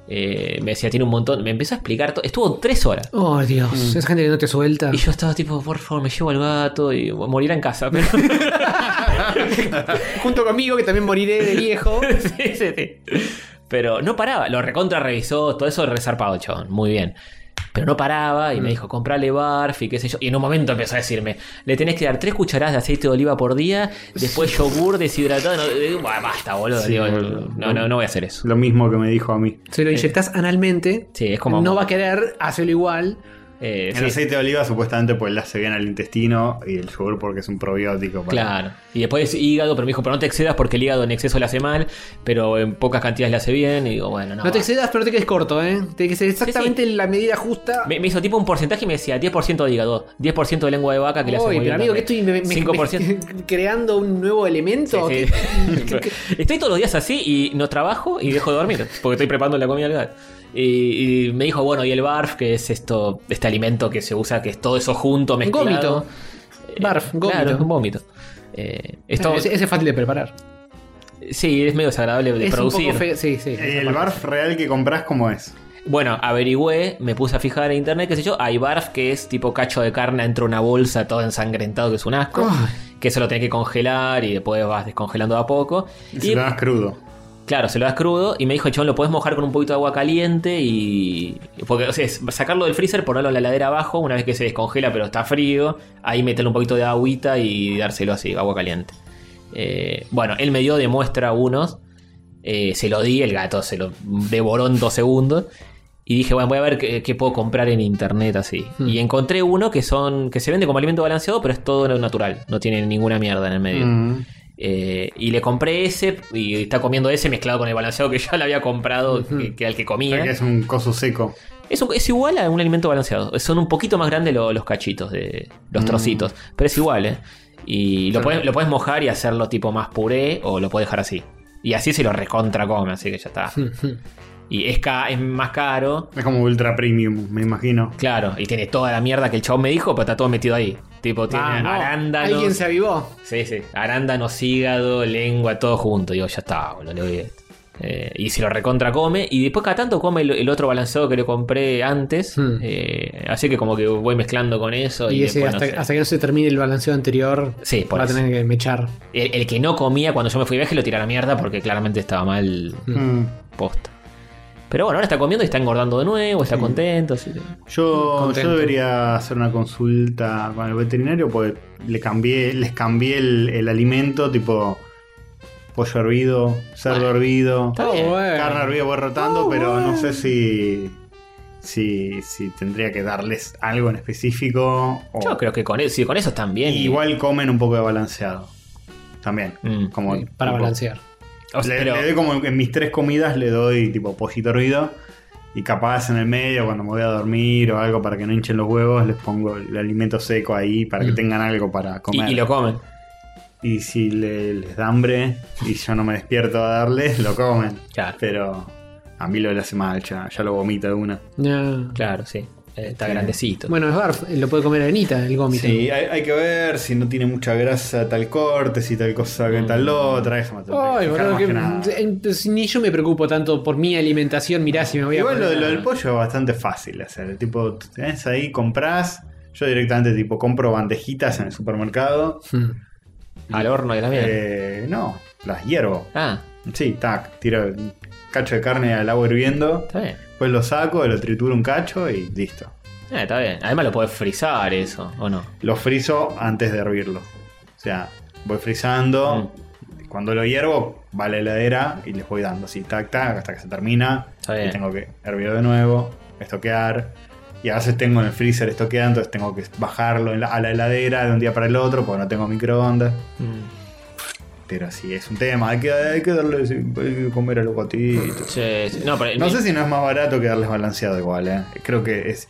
Eh, me decía, tiene un montón. Me empezó a explicar todo. Estuvo tres horas. Oh, Dios. Mm. Esa gente que no te suelta. Y yo estaba tipo, por favor, me llevo al gato y morirá en casa. Pero... Junto conmigo, que también moriré de viejo. sí, sí, sí. Pero no paraba. Lo recontra revisó, todo eso resarpado el chabón. Muy bien. Pero no paraba y me dijo, comprale barf y qué sé yo. Y en un momento empezó a decirme, le tenés que dar tres cucharadas de aceite de oliva por día, después yogur deshidratado. No, eh, basta, boludo. Sí, Digo, boludo. no, no, no voy a hacer eso. Lo mismo que me dijo a mí. Se lo inyectás analmente. Sí, es como... No va a querer hacerlo igual. Eh, El sí. aceite de oliva supuestamente pues le hace bien al intestino y el yogur porque es un probiótico. para- Claro. Y después hígado, pero me dijo, pero no te excedas porque el hígado en exceso le hace mal, pero en pocas cantidades le hace bien. Y digo, bueno, no. No, te va. excedas, pero no te quedes corto, ¿eh? Tiene que ser exactamente la medida justa. Me, me hizo tipo un porcentaje y me decía 10% de hígado, 10% de lengua de vaca que le hace Uy, muy pero bien amigo, que estoy me- me- 5%. me- creando un nuevo elemento. Sí, sí. Estoy todos los días así y no trabajo y dejo de dormir porque estoy preparando la comida al gato. Y, y me dijo, bueno, y el barf, que es esto, este alimento que se usa, que es todo eso junto, mezclado. Gómito. Eh, Barf, gómito. Claro, es un vómito. Eh, esto, Ese, ese es fácil de preparar. sí, es medio desagradable de es producir. un poco fe- Sí, sí. ¿El barf real que compras cómo es? Bueno, averigüé, me puse a fijar en internet, qué sé yo. Hay barf que es tipo cacho de carne dentro de una bolsa, todo ensangrentado, que es un asco. Que eso lo tenés que congelar y después vas descongelando de a poco. Y Y, se lo das crudo. Claro, se lo das crudo. Y me dijo, chabón, lo puedes mojar con un poquito de agua caliente y. Porque, o sea, es sacarlo del freezer, ponerlo en la heladera abajo, una vez que se descongela, pero está frío. Ahí meterle un poquito de agüita y dárselo así, agua caliente. Eh, bueno, él me dio de muestra unos. Eh, se lo di, el gato se lo devoró en dos segundos. Y dije, bueno, voy a ver qué, qué puedo comprar en internet así. Hmm. Y encontré uno que son. que se vende como alimento balanceado, pero es todo natural. No tiene ninguna mierda en el medio. Mm. Eh, y le compré ese y está comiendo ese mezclado con el balanceado que ya le había comprado, que, que al que O comía. sea que es un coso seco. Es, un- es igual a un alimento balanceado. Son un poquito más grandes lo- los cachitos, de los Mm. trocitos. Pero es igual, ¿eh? Y lo puedes, lo puedes mojar y hacerlo tipo más puré o lo puedes dejar así. Y así se lo recontra come, así que ya está. Y es, ca- es más caro. Es como ultra premium, me imagino. Claro, y tiene toda la mierda que el chabón me dijo, pero está todo metido ahí. Tipo, tiene Ah, no. arándanos. Alguien se avivó. Sí, sí. Arándanos, hígado, lengua, todo junto. Digo, ya está, boludo, le doy esto. Eh, y si lo recontra come. Y después cada tanto come el, el otro balanceado que le compré antes. Hmm. Eh, así que como que voy mezclando con eso. Y, Y ese, después, no hasta, sé. hasta que no se termine el balanceo anterior, Sí, por va a tener que mechar. el, el que no comía cuando yo me fui de viaje lo tiré a la mierda porque claramente estaba mal Mm. posta. Pero bueno, ahora está comiendo y está engordando de nuevo, está contento. así que- Yo, Contento. yo debería hacer una consulta con el veterinario porque le cambié, les cambié el, el alimento, tipo pollo hervido, cerdo Bueno, hervido, bueno. carne hervida voy rotando, Oh, pero no sé si, si, si tendría que darles algo en específico. O, Yo creo que con eso, sí, con eso están bien. y igual comen un poco de balanceado. También. Mm. Como, Sí, para tipo, balancear. O sea, le, pero- le doy como en mis tres comidas le doy tipo pollito hervido y capaz en el medio cuando me voy a dormir o algo para que no hinchen los huevos les pongo el alimento seco ahí para que Mm. tengan algo para y, comer. y lo comen. Y si le- les da hambre y yo no me despierto a darles, lo comen. Claro. Pero a mí lo le hace mal, ya, ya lo vomito de una. No. Claro, sí. Eh, está Sí. grandecito. Bueno, es barf, lo puede comer Anita, el gómito. Sí, hay, hay que ver si no tiene mucha grasa tal corte, si tal cosa que tal otra, eso me tengo que Ay, boludo, que- que eh, ni yo me preocupo tanto por mi alimentación. Mirá si me voy a. Igual lo, del pollo es bastante fácil de hacer. Tipo, tenés ahí, comprás. Yo directamente tipo compro bandejitas en el supermercado. Hmm. Al horno y también. Eh, no, las hiervo. Ah, Sí, tac, tiro cacho de carne al agua hirviendo. está bien. Después lo saco, lo trituro un cacho y listo. Eh, está bien. Además lo podés frizar eso, ¿o no? Lo frizo antes de hervirlo. O sea, voy frizando. Mm. Cuando lo hiervo, va a la heladera y les voy dando así, tac, tac, hasta que se termina. Está bien. Y tengo que hervir de nuevo, estoquear. Y a veces tengo en el freezer estoqueado, entonces tengo que bajarlo a la heladera de un día para el otro porque no tengo microondas. Mm. Pero sí, es un tema, hay que, hay que darle hay que comer a los gatitos. Sí, sí. No, pero No sé si no es más barato que darles balanceado igual, ¿eh? Creo que es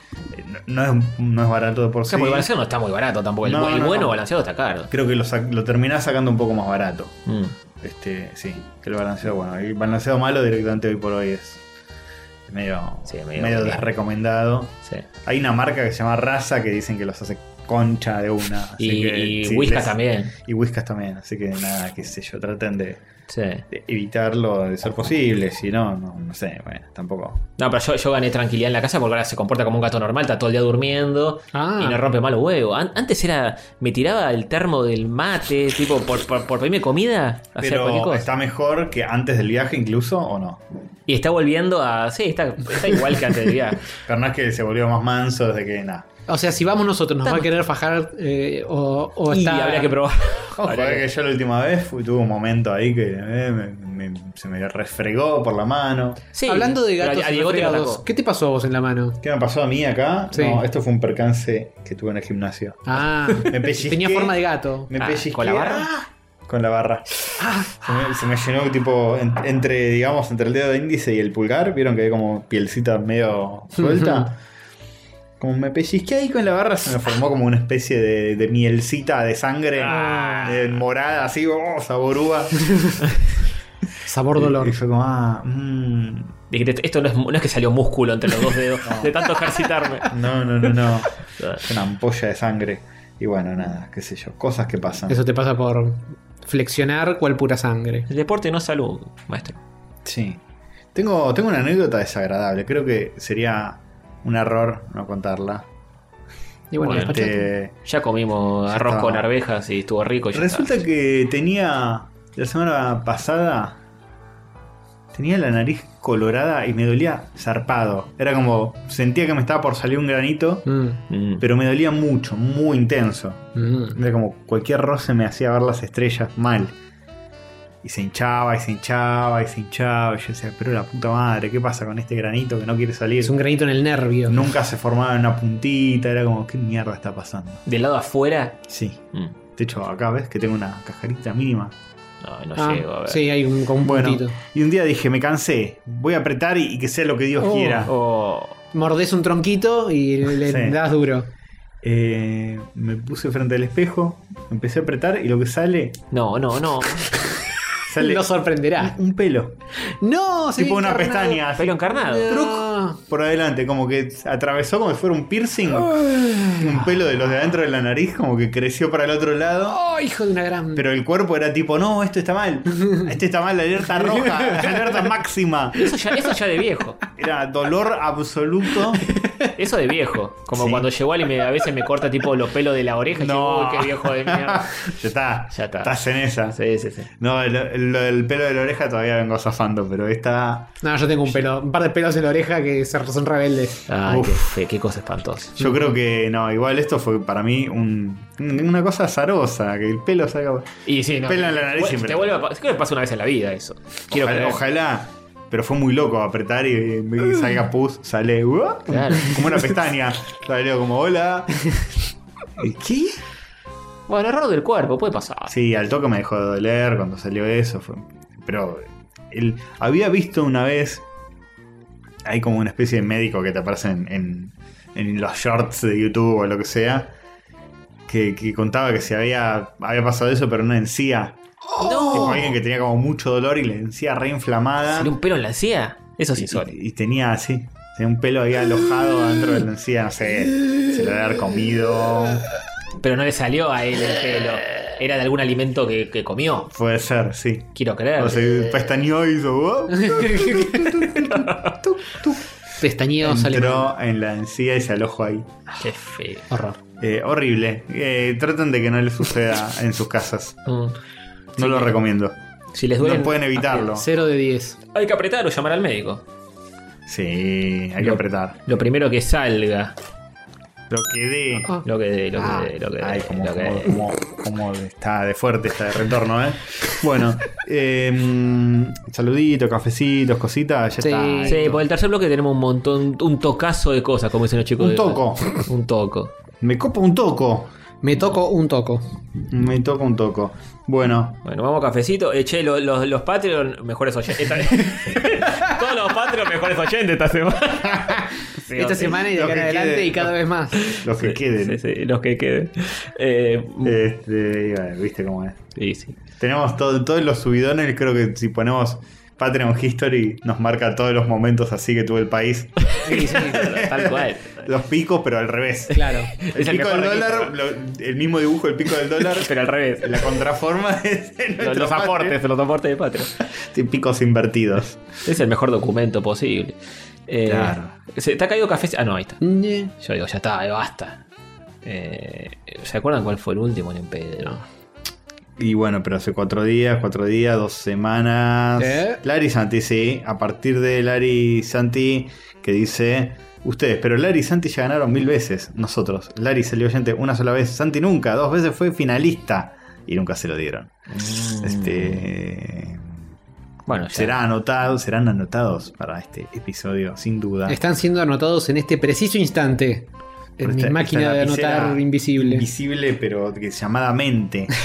no, es, no es barato de por O sí. sea, porque el balanceado no está muy barato tampoco. El, No, el no, bueno no. balanceado está caro. Creo que lo, lo terminás sacando un poco más barato. Mm. Este, sí, que el balanceado bueno. El balanceado malo directamente hoy por hoy es medio, Sí, medio- medio desrecomendado. Sí. Hay una marca que se llama Raza que dicen que los hace concha de una. así Y, que, y sí, Whiskas les- también. Y Whiskas también, así que nada, qué sé yo, traten de, Sí. de evitarlo de ser posible, si no, no, no sé, bueno, tampoco. No, pero yo, yo gané tranquilidad en la casa porque ahora se comporta como un gato normal, está todo el día durmiendo Ah. y no rompe mal los huevos. An- antes era, me tiraba el termo del mate, tipo, por, por, por pedirme comida, cualquier Pero cosa. está mejor que antes del viaje incluso o no. Y está volviendo a. Sí, está, está igual que antes del viaje. Pero no es que se volvió más manso desde que nada. O sea, si vamos nosotros, ¿nos va a querer fajar eh, o, o Y está. habría que probar. Habría que yo la última vez fui, tuve un momento ahí que eh, me- me- se me refregó por la mano. Sí, Hablando de gatos a Diego te. ¿qué te pasó a vos en la mano? ¿Qué me pasó a mí acá? Sí. No, esto fue un percance que tuve en el gimnasio. Ah, Me pellizqué. tenía forma de gato. Me Ah, pellizqué. ¿con la barra? ¡Ah! Con la barra. Ah, Se me, se me llenó tipo en- entre, digamos, entre el dedo índice y el pulgar. Vieron que hay como pielcita medio suelta. Como me pellizqué ahí con la barra, se me formó como una especie de, de mielcita de sangre Ah. morada, así, oh, saborúa. sabor dolor. Y, y fue como, ah, mmm. Dijiste, esto no es, no es que salió músculo entre los dos dedos de tanto ejercitarme. No, no, no, no. Es una ampolla de sangre. Y bueno, nada, qué sé yo, cosas que pasan. Eso te pasa por flexionar cual pura sangre. El deporte no es salud, maestro. Sí. Tengo, tengo una anécdota desagradable. Creo que sería un error no contarla. Y bueno. Este, Ya comimos Ya arroz con arvejas y estuvo rico. y resulta que tenía. La semana pasada. Tenía la nariz colorada y me dolía zarpado. Era como. Sentía que me estaba por salir un granito. Mm, Mm. Pero me dolía mucho, muy intenso. mm. Era como cualquier roce me hacía ver las estrellas mal. Y se hinchaba y se hinchaba y se hinchaba. Y yo decía, pero la puta madre, ¿qué pasa con este granito que no quiere salir? Es un granito en el nervio. Nunca se formaba en una puntita. Era como, ¿qué mierda está pasando? Del lado afuera. Sí. mm, De hecho, acá ves que tengo una cajarita mínima. No, no Ah, llego a ver. sí, hay un, como un Bueno, puntito. y un día dije, me cansé. Voy a apretar y, y que sea lo que Dios Oh. quiera. Oh, Mordés un tronquito y le Sí. das duro. Eh, me puse frente al espejo, empecé a apretar y lo que sale, no, no, no. sale Lo sorprenderá. un pelo. No, se tipo ve una encarnado. pestaña. así. Pelo encarnado. No. Por adelante, como que atravesó como si fuera un piercing. Un pelo de los de adentro de la nariz, como que creció para el otro lado. Oh, hijo de una gran. Pero el cuerpo era tipo, no, esto está mal. Esto está mal, alerta roja, alerta máxima. Eso ya, eso ya de viejo. Era dolor absoluto. Eso de viejo. Como Sí. cuando llegó y me, a veces me corta tipo los pelos de la oreja. y No. digo, uy, qué viejo de mierda. Ya está, Ya está. Estás en esa. Sí, sí, sí. No, el, el- el pelo de la oreja todavía vengo zafando, pero esta. No, yo tengo un pelo, un par de pelos en la oreja que se- son rebeldes. Ay, Uf. qué, fe- qué cosa espantosa. Yo creo que no, igual esto fue para mí un- una cosa azarosa, que el pelo salga. Y sí, no. Pelo en la nariz Te siempre. vuelve a pa- Creo que pasa una vez en la vida eso. Quiero ojalá, creer. ojalá, pero fue muy loco apretar y, y salga pus, sale ¡uh! Claro. como una pestaña. Salió como hola. ¿Qué? Bueno, error del cuerpo, puede pasar. Sí, al toque me dejó de doler cuando salió eso. fue- pero él había visto una vez. Hay como una especie de médico que te aparece en, en- en los shorts de YouTube o lo que sea. Que, que contaba que se había, había pasado eso, pero no en encía. Tipo, alguien que tenía como mucho dolor y la encía reinflamada. ¿Salió un pelo en la encía? Eso sí, sorry. y tenía así. Tenía un pelo ahí alojado dentro de la encía, no sé. Se lo haber comido. Pero no le salió a él el pelo. Era de algún alimento que, que comió. Puede ser, sí. Quiero creer. O se pestañeó y hizo. "Oh". Pestañeo sale mal. Entró en la encía y se alojó ahí. Qué feo. Horror. Eh, horrible. Eh, traten de que no les suceda en sus casas. Mm. No Sí. lo recomiendo. Si les duele. No pueden evitarlo. 0 de 10. Hay que apretar o llamar al médico. Sí, hay que apretar. Lo primero que salga. Lo que dé. Ah. Lo que dé, lo que Ah. dé, lo que dé. Ay, como, lo que como- dé. como- como está de fuerte, está de retorno, ¿eh? Bueno, eh, saludito, cafecitos, cositas, ya Sí. está. Sí, por el tercer bloque tenemos un montón, un tocazo de cosas, como dicen los chicos. Un de- toco. Un toco. Me copa un toco. Me toco un toco. Me toca un toco. Bueno, Bueno, vamos a cafecito. Eh, che, los, los, los Patreon mejores oyentes. Todos los Patreon mejores oyentes esta semana. Sí, Esta sí. semana y de acá en adelante y cada vez más. los que Sí, queden. sí, sí, los que queden. Eh, Este, viste cómo es. sí, sí. Tenemos todo- todos los subidones, creo que si ponemos Patreon History nos marca todos los momentos así que tuvo el país. Sí, sí. Tal cual. Los picos, pero al revés. Claro. El Es el pico del dólar, lo- el mismo dibujo del pico del dólar, Pero al revés. la contraforma es Los, los aportes, los aportes de Patreon. Patreon. Picos invertidos. Es el mejor documento posible. Eh, Claro. ¿se- ¿Te ha caído café? Ah, no, ahí está. Ñe. Yo digo, ya está, basta. Eh, ¿Se acuerdan cuál fue el último? En Pedro. Y bueno, pero hace cuatro días, cuatro días, dos semanas. ¿Eh? Larry Santi, sí. A partir de Larry Santi, que dice. Ustedes, pero Larry y Santi ya ganaron mil veces. Nosotros. Larry salió oyente una sola vez. Santi nunca. Dos veces fue finalista. Y nunca se lo dieron. Este. Bueno, ya. Será anotado, serán anotados para este episodio, sin duda. Están siendo anotados en este preciso instante. En mi esta- máquina esta de anotar invisible. Invisible, pero que llamadamente.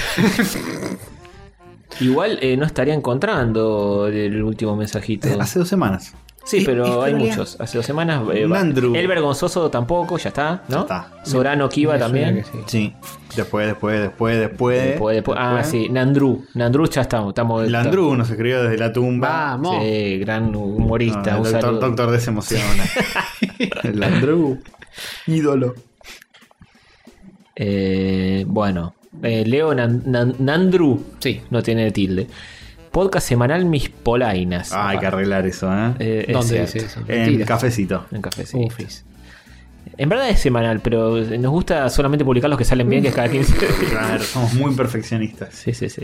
Igual eh, no estaría encontrando el último mensajito. Hace dos semanas. Sí, pero hay muchos. Hace dos semanas. Eh, el vergonzoso tampoco, ya está, ¿no? Ya está. Sorano Kiva también. sí. Sí. Después, después, después, después. Después, después- ah, sí, Nandru. Nandru ya estamos. estamos Landru nos escribió desde la tumba. Vamos. Sí, gran humorista. El doctor, doctor D se emociona. el Landru. Ídolo. Eh, bueno, eh, Leo Nan- Nan- Nandru. Sí. No tiene tilde. Podcast semanal Mis Polainas. Ah, hay que arreglar eso, ¿eh? Eh, ¿Dónde cierto. dice eso? en Mentira. cafecito. En. Ufis. En verdad es semanal, pero nos gusta solamente publicar los que salen bien, que es cada 15 días. Claro, somos muy perfeccionistas. Sí, sí, sí.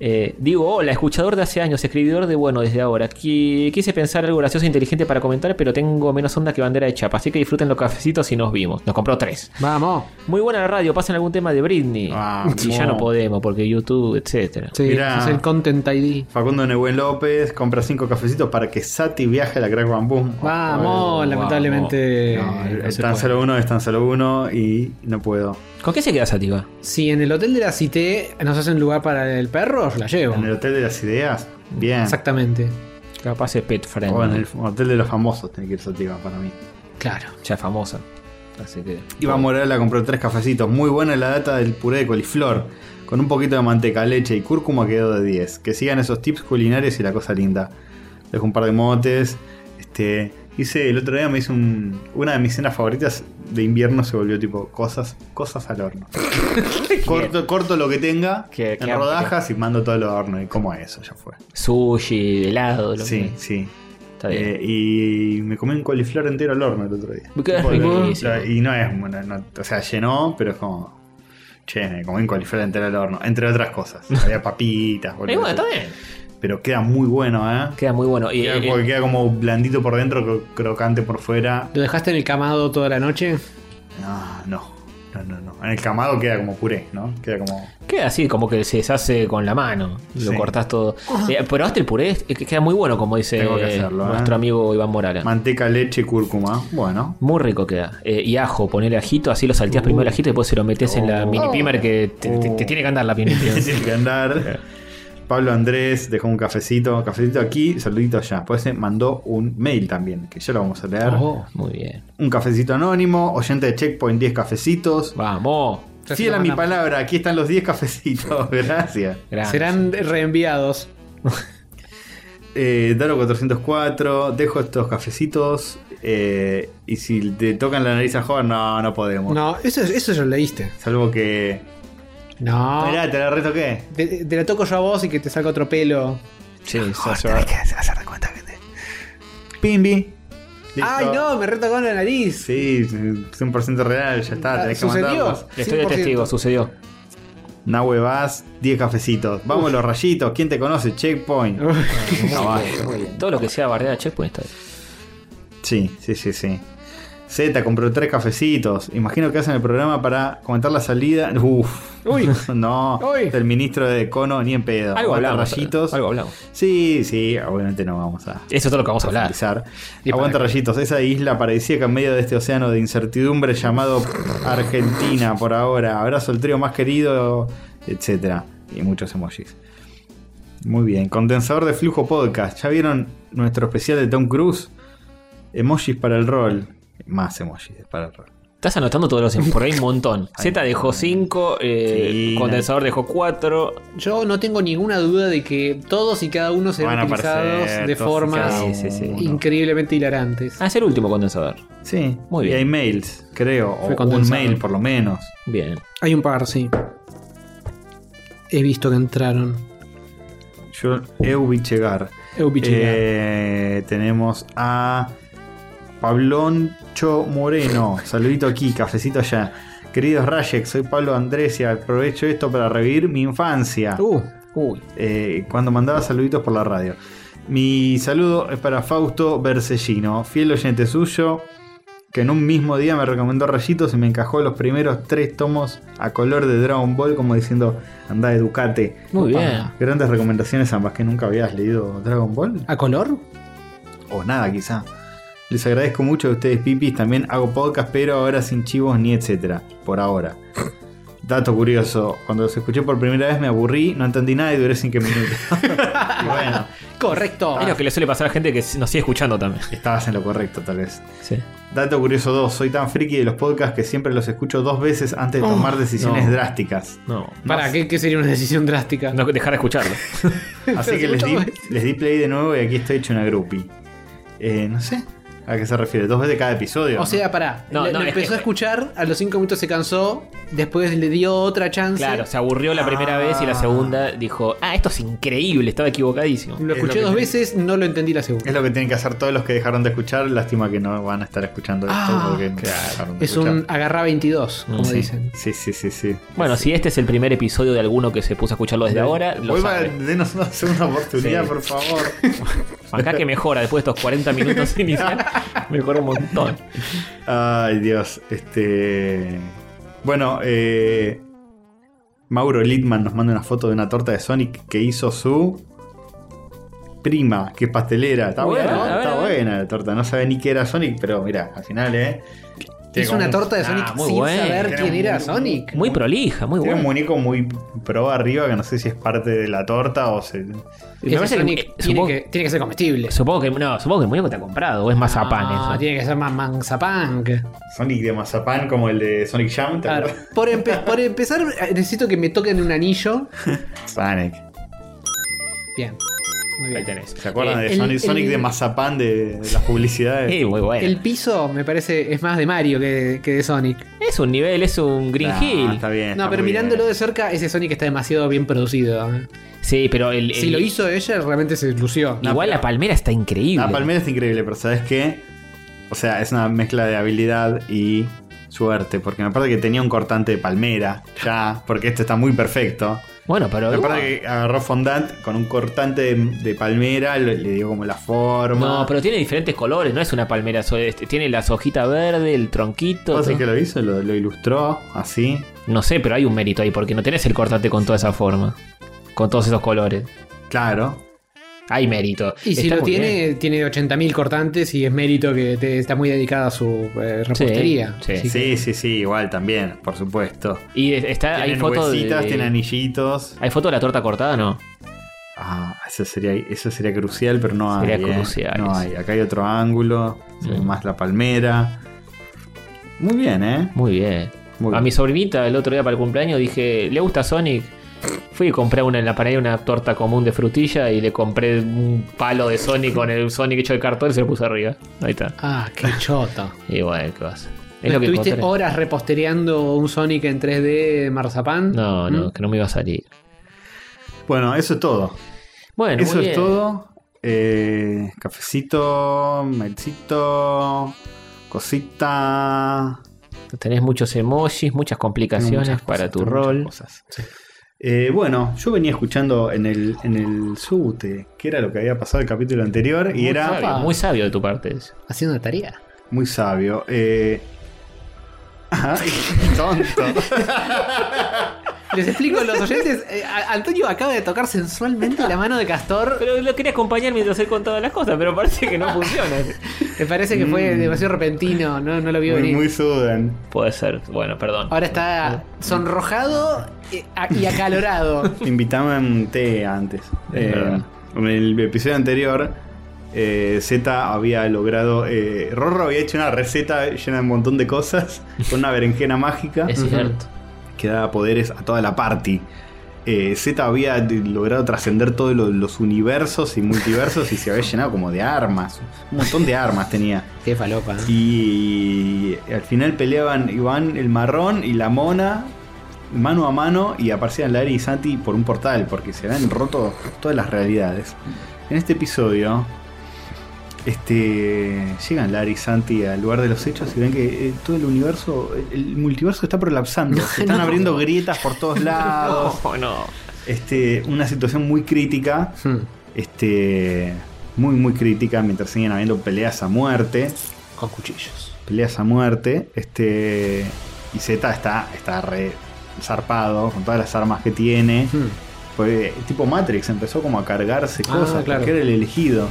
Eh, digo, hola, escuchador de hace años, escribidor de bueno desde ahora. Qui- Quise pensar algo gracioso e inteligente para comentar, pero tengo menos onda que bandera de chapa. Así que disfruten los cafecitos y nos vimos. Nos compró tres. Vamos. Muy buena la radio, pasen algún tema de Britney. Ah, y ya no. podemos, porque YouTube, etcétera. Sí, Mirá. es el Content ID. Facundo Nehuen López compra cinco cafecitos para que Sati viaje a la Crack Bam Boom. Vamos, lamentablemente. No, no es se tan solo uno, es tan solo uno y no puedo. ¿Con qué se queda Sativa? Si en el hotel de la Cité nos hacen lugar para el perro, la llevo. En el Hotel de las Ideas, bien. Exactamente. Capaz es pet friendly. O en el Hotel de los Famosos tiene que ir Sativa para mí. Claro. Ya es famosa. Así que. Iván Morala compró tres cafecitos. Muy buena la data del puré de coliflor. Con un poquito de manteca, leche y cúrcuma quedó de 10. Que sigan esos tips culinarios y la cosa linda. Dejo un par de motes. Este, Hice, el otro día me hice un, una de mis cenas favoritas de invierno se volvió tipo cosas, cosas al horno. corto, corto lo que tenga Qué- en qué rodajas y mando todo al horno y como eso, ya fue. Sushi, helado, lo Sí, que- sí. Está bien. Eh, y me comí un coliflor entero al horno el otro día. Tipo, y no es, bueno, no- o sea, llenó, pero es como, che, me comí un coliflor entero al horno, entre otras cosas. Había papitas, Y boludo. bueno, está bien. Pero queda muy bueno, ¿eh? Queda muy bueno. Y, Queda, eh, porque queda como blandito por dentro, cro- crocante por fuera. ¿Lo dejaste en el camado toda la noche? No, no. No, no, no. En el camado queda como puré, ¿no? Queda como. queda así, como que se deshace con la mano. Lo Sí. cortás todo. Eh, ¿Probaste el puré? Es que queda muy bueno, como dice hacerlo, ¿eh? nuestro amigo Iván Morales. Manteca, leche, cúrcuma. Bueno. Muy rico queda. Eh, y ajo, ponerle ajito, así lo salteás primero el ajito y después se lo metes en la Oh. mini pimer que te, te- te Oh. tiene que andar la mini pimer. Tiene que andar. Pablo Andrés dejó un cafecito. Cafecito aquí, saludito allá. Pues se mandó un mail también, que ya lo vamos a leer. Oh, muy bien. Un cafecito anónimo. Oyente de Checkpoint, 10 cafecitos. Vamos. Fiel a mi palabra, aquí están los 10 cafecitos. Gracias. Gracias. Serán reenviados. Eh, Daro 404, dejo estos cafecitos. eh, y si te tocan la nariz a joven, no, no podemos. No, eso, eso ya lo leíste. Salvo que. No. Mirá, te la retoqué. Te, te la toco yo a vos y que te salga otro pelo. Sí, Joder, se- se va- tenés que hacer de cuenta que te. Pimbi. Listo. ¡Ay, no! Me retocó en la nariz. Sí, 100% real, ya está, Ah, tenés que. Estoy de 100%. testigo, sucedió. Nahue Vas, 10 cafecitos. Vamos los rayitos, ¿quién te conoce? Checkpoint. Bien. Todo lo que sea barrera de checkpoint está bien. Sí, sí, sí, sí. Z compró tres cafecitos. Imagino que hacen el programa para comentar la salida. Uf. Uy. no. Uy. Del ministro de Econo ni en pedo. Algo hablamos. rayitos. Algo hablamos. Sí, sí, obviamente no vamos a. Eso es todo lo que vamos a hablar. Y Aguanta rayitos, esa isla paradisíaca en medio de este océano de incertidumbre llamado Argentina por ahora. Abrazo el trío más querido, etcétera. Y muchos emojis. Muy bien. Condensador de flujo podcast. ¿Ya vieron nuestro especial de Tom Cruise? Emojis para el rol. Más emojis para el rol. Estás anotando todos los em- por ahí un montón. Z dejó 5, Sí, condensador dejó 4. Yo no tengo ninguna duda de que todos y cada uno serán Van a utilizados aparecer de y formas Sí, sí, increíblemente hilarantes. Ah, es el último condensador. Sí, Muy Y bien. hay mails, creo. Fue O un mail por lo menos. Bien. Hay un par, sí. He visto que entraron. Yo, Eu llegar. Eubichiga. Eh, tenemos a Pabloncho Moreno. Saludito aquí, cafecito allá. Queridos Rayex, soy Pablo Andrés y aprovecho esto para revivir mi infancia. Uh, uy. Eh, cuando mandaba saluditos por la radio. Mi saludo es para Fausto Bersellino, fiel oyente suyo, que en un mismo día me recomendó rayitos y me encajó los primeros tres tomos a color de Dragon Ball, como diciendo, anda, educate. Muy Opa. bien. Grandes recomendaciones ambas, que nunca habías leído Dragon Ball. ¿A color? O nada, quizá. Les agradezco mucho a ustedes, pipis. También hago podcast, pero ahora sin chivos ni etcétera. Por ahora. Dato curioso: cuando los escuché por primera vez me aburrí, no entendí nada y duré cinco minutos. y bueno, Correcto. Es lo que le suele pasar a gente que nos sigue escuchando también. estabas en lo correcto, tal vez. Sí. Dato curioso 2: soy tan friki de los podcasts que siempre los escucho dos veces antes de Oh, tomar decisiones no. drásticas. No. ¿Para qué, qué sería una decisión drástica? No dejar de escucharlo. Así que les di, les di play de nuevo y aquí estoy hecho una groupie. Eh, no sé a qué se refiere. Dos veces cada episodio. O sea, pará. No, le- no, le es empezó que- a escuchar, a los 5 minutos se cansó, después le dio otra chance. Claro, se aburrió la primera Ah. vez y la segunda dijo, ah, esto es increíble, estaba equivocadísimo. Lo Es escuché lo dos veces, no lo entendí la Es segunda. lo que tienen que hacer todos los que dejaron de escuchar. Lástima que no van a estar escuchando esto Ah, porque claro. dejaron de Es escuchar. un agarra 22, como Sí. dicen. Sí, sí, sí, sí. Bueno, si este es el primer episodio de alguno que se puso a escucharlo desde ahora, lo Vuelva, sabe. denos una segunda oportunidad, Sí. por favor. Acá que mejora después de estos 40 minutos iniciales, mejora un montón. Ay, Dios. Este. Bueno, eh. Mauro Littman nos manda una foto de una torta de Sonic que hizo su prima, que es pastelera. Está buena, está buena la torta. No sabe ni qué era Sonic, pero mira, al final, eh. Hizo una un- torta de Ah, Sonic muy sin bueno. saber Tiene quién era Sonic. Muy prolija, muy Tiene un muñeco muy pro arriba que no sé si es parte de la torta o se. Me Ese parece que- Sonic eh, tiene, supongo- que, tiene que ser comestible. Supongo que no, supongo que el muñeco te ha comprado o es mazapán Ah, eso. tiene que ser más manzapunk. Sonic de mazapán como el de Sonic Jam. ¿te Claro. acuerdas? Por, empe- por empezar, eh, necesito que me toquen un anillo. Sonic. Bien. Muy bien. Ahí tenés. ¿Se acuerdan Eh, de el- Sonic, el- de Mazapán de, de las publicidades? Sí, muy bueno. El piso me parece es más de Mario que, que de Sonic. Es un nivel, es un Green Nah, Hill. Está bien. No, está pero mirándolo bien. de cerca, ese Sonic está demasiado bien producido. Sí, pero el, Si lo hizo ella, realmente se lució. Igual la palmera está increíble. La palmera está increíble, pero ¿sabes qué? O sea, es una mezcla de habilidad y suerte. Porque me parece que tenía un cortante de palmera ya. Porque este está muy perfecto. Bueno, pero. Me parece que agarró fondant con un cortante de, de palmera, le, le dio como la forma. No, pero tiene diferentes colores, no es una palmera. este, Tiene las hojitas verdes, el tronquito. ¿Vos sabés todo. que lo hizo? Lo, lo ilustró así. No sé, pero hay un mérito ahí, porque no tenés el cortante con toda esa forma. Con todos esos colores. Claro. Hay mérito. Y si Está lo tiene, bien. tiene 80.000 cortantes y es mérito que te- está muy dedicada a su eh, repostería. Sí, Sí, sí, sí, igual también, por supuesto. Y está, hay fotos huesitas, de. tienen anillitos. ¿Hay foto de la torta cortada no? Ah, eso sería, eso sería crucial, pero no Sería hay. ¿eh? crucial No hay. Acá hay otro ángulo, Mm. más la palmera. Muy bien, ¿eh? Muy bien. Muy a bien. mi sobrinita el otro día para el cumpleaños dije, ¿le gusta Sonic? Fui y compré una en la panadería una torta común de frutilla y le compré un palo de Sonic con el Sonic hecho de cartón y se lo puse arriba. Ahí está. Ah, qué choto. Y bueno, ¿qué pasa? Es lo que ¿Estuviste encontré. horas repostereando un Sonic en 3D marzapán? No, no, ¿Mm? que no me iba a salir. Bueno, eso es todo. Bueno, eso muy es todo. Eh, cafecito, melcito, cosita. Tenés muchos emojis, muchas complicaciones Muchas para tu rol. cosas. Eh, bueno, yo venía escuchando en el, en el subte, que era lo que había pasado el capítulo anterior, y Muy era sabio, muy sabio de tu parte. eso. Haciendo una tarea. muy sabio. Eh... Ay, tonto. Les explico a los oyentes. eh, a- Antonio acaba de tocar sensualmente la mano de Castor. Pero lo quería acompañar mientras él contaba las cosas, pero parece que no funciona. Me parece que fue Mm. demasiado repentino. No, no lo vio muy, venir. muy sudan. Puede ser. Bueno, perdón. Ahora está sonrojado y a- y acalorado. Un té antes. Es Eh, verdad. en el episodio anterior, eh, Z había logrado. Eh, Rorro había hecho una receta llena de un montón de cosas con una berenjena mágica Es cierto. Que daba poderes a toda la party. Eh, Z había logrado trascender todos lo- los universos y multiversos y se había llenado como de armas. Un montón de armas tenía. Qué falopa. Y al final peleaban Iván el marrón y la mona mano a mano y aparecían Larry y Santi por un portal porque se habían roto todas las realidades. En este episodio este llegan Larry y Santi al lugar de los hechos y ven que eh, todo el universo, el, multiverso está prolapsando. Se están No. abriendo grietas por todos lados. Oh, no. Este, una situación muy crítica. Hmm. Este, muy muy crítica mientras siguen habiendo peleas a muerte Con cuchillos. peleas a muerte. Este. Y Z está, está re zarpado con todas las armas que tiene. Hmm. Tipo Matrix, empezó como a cargarse Ah, cosas claro. porque era el elegido.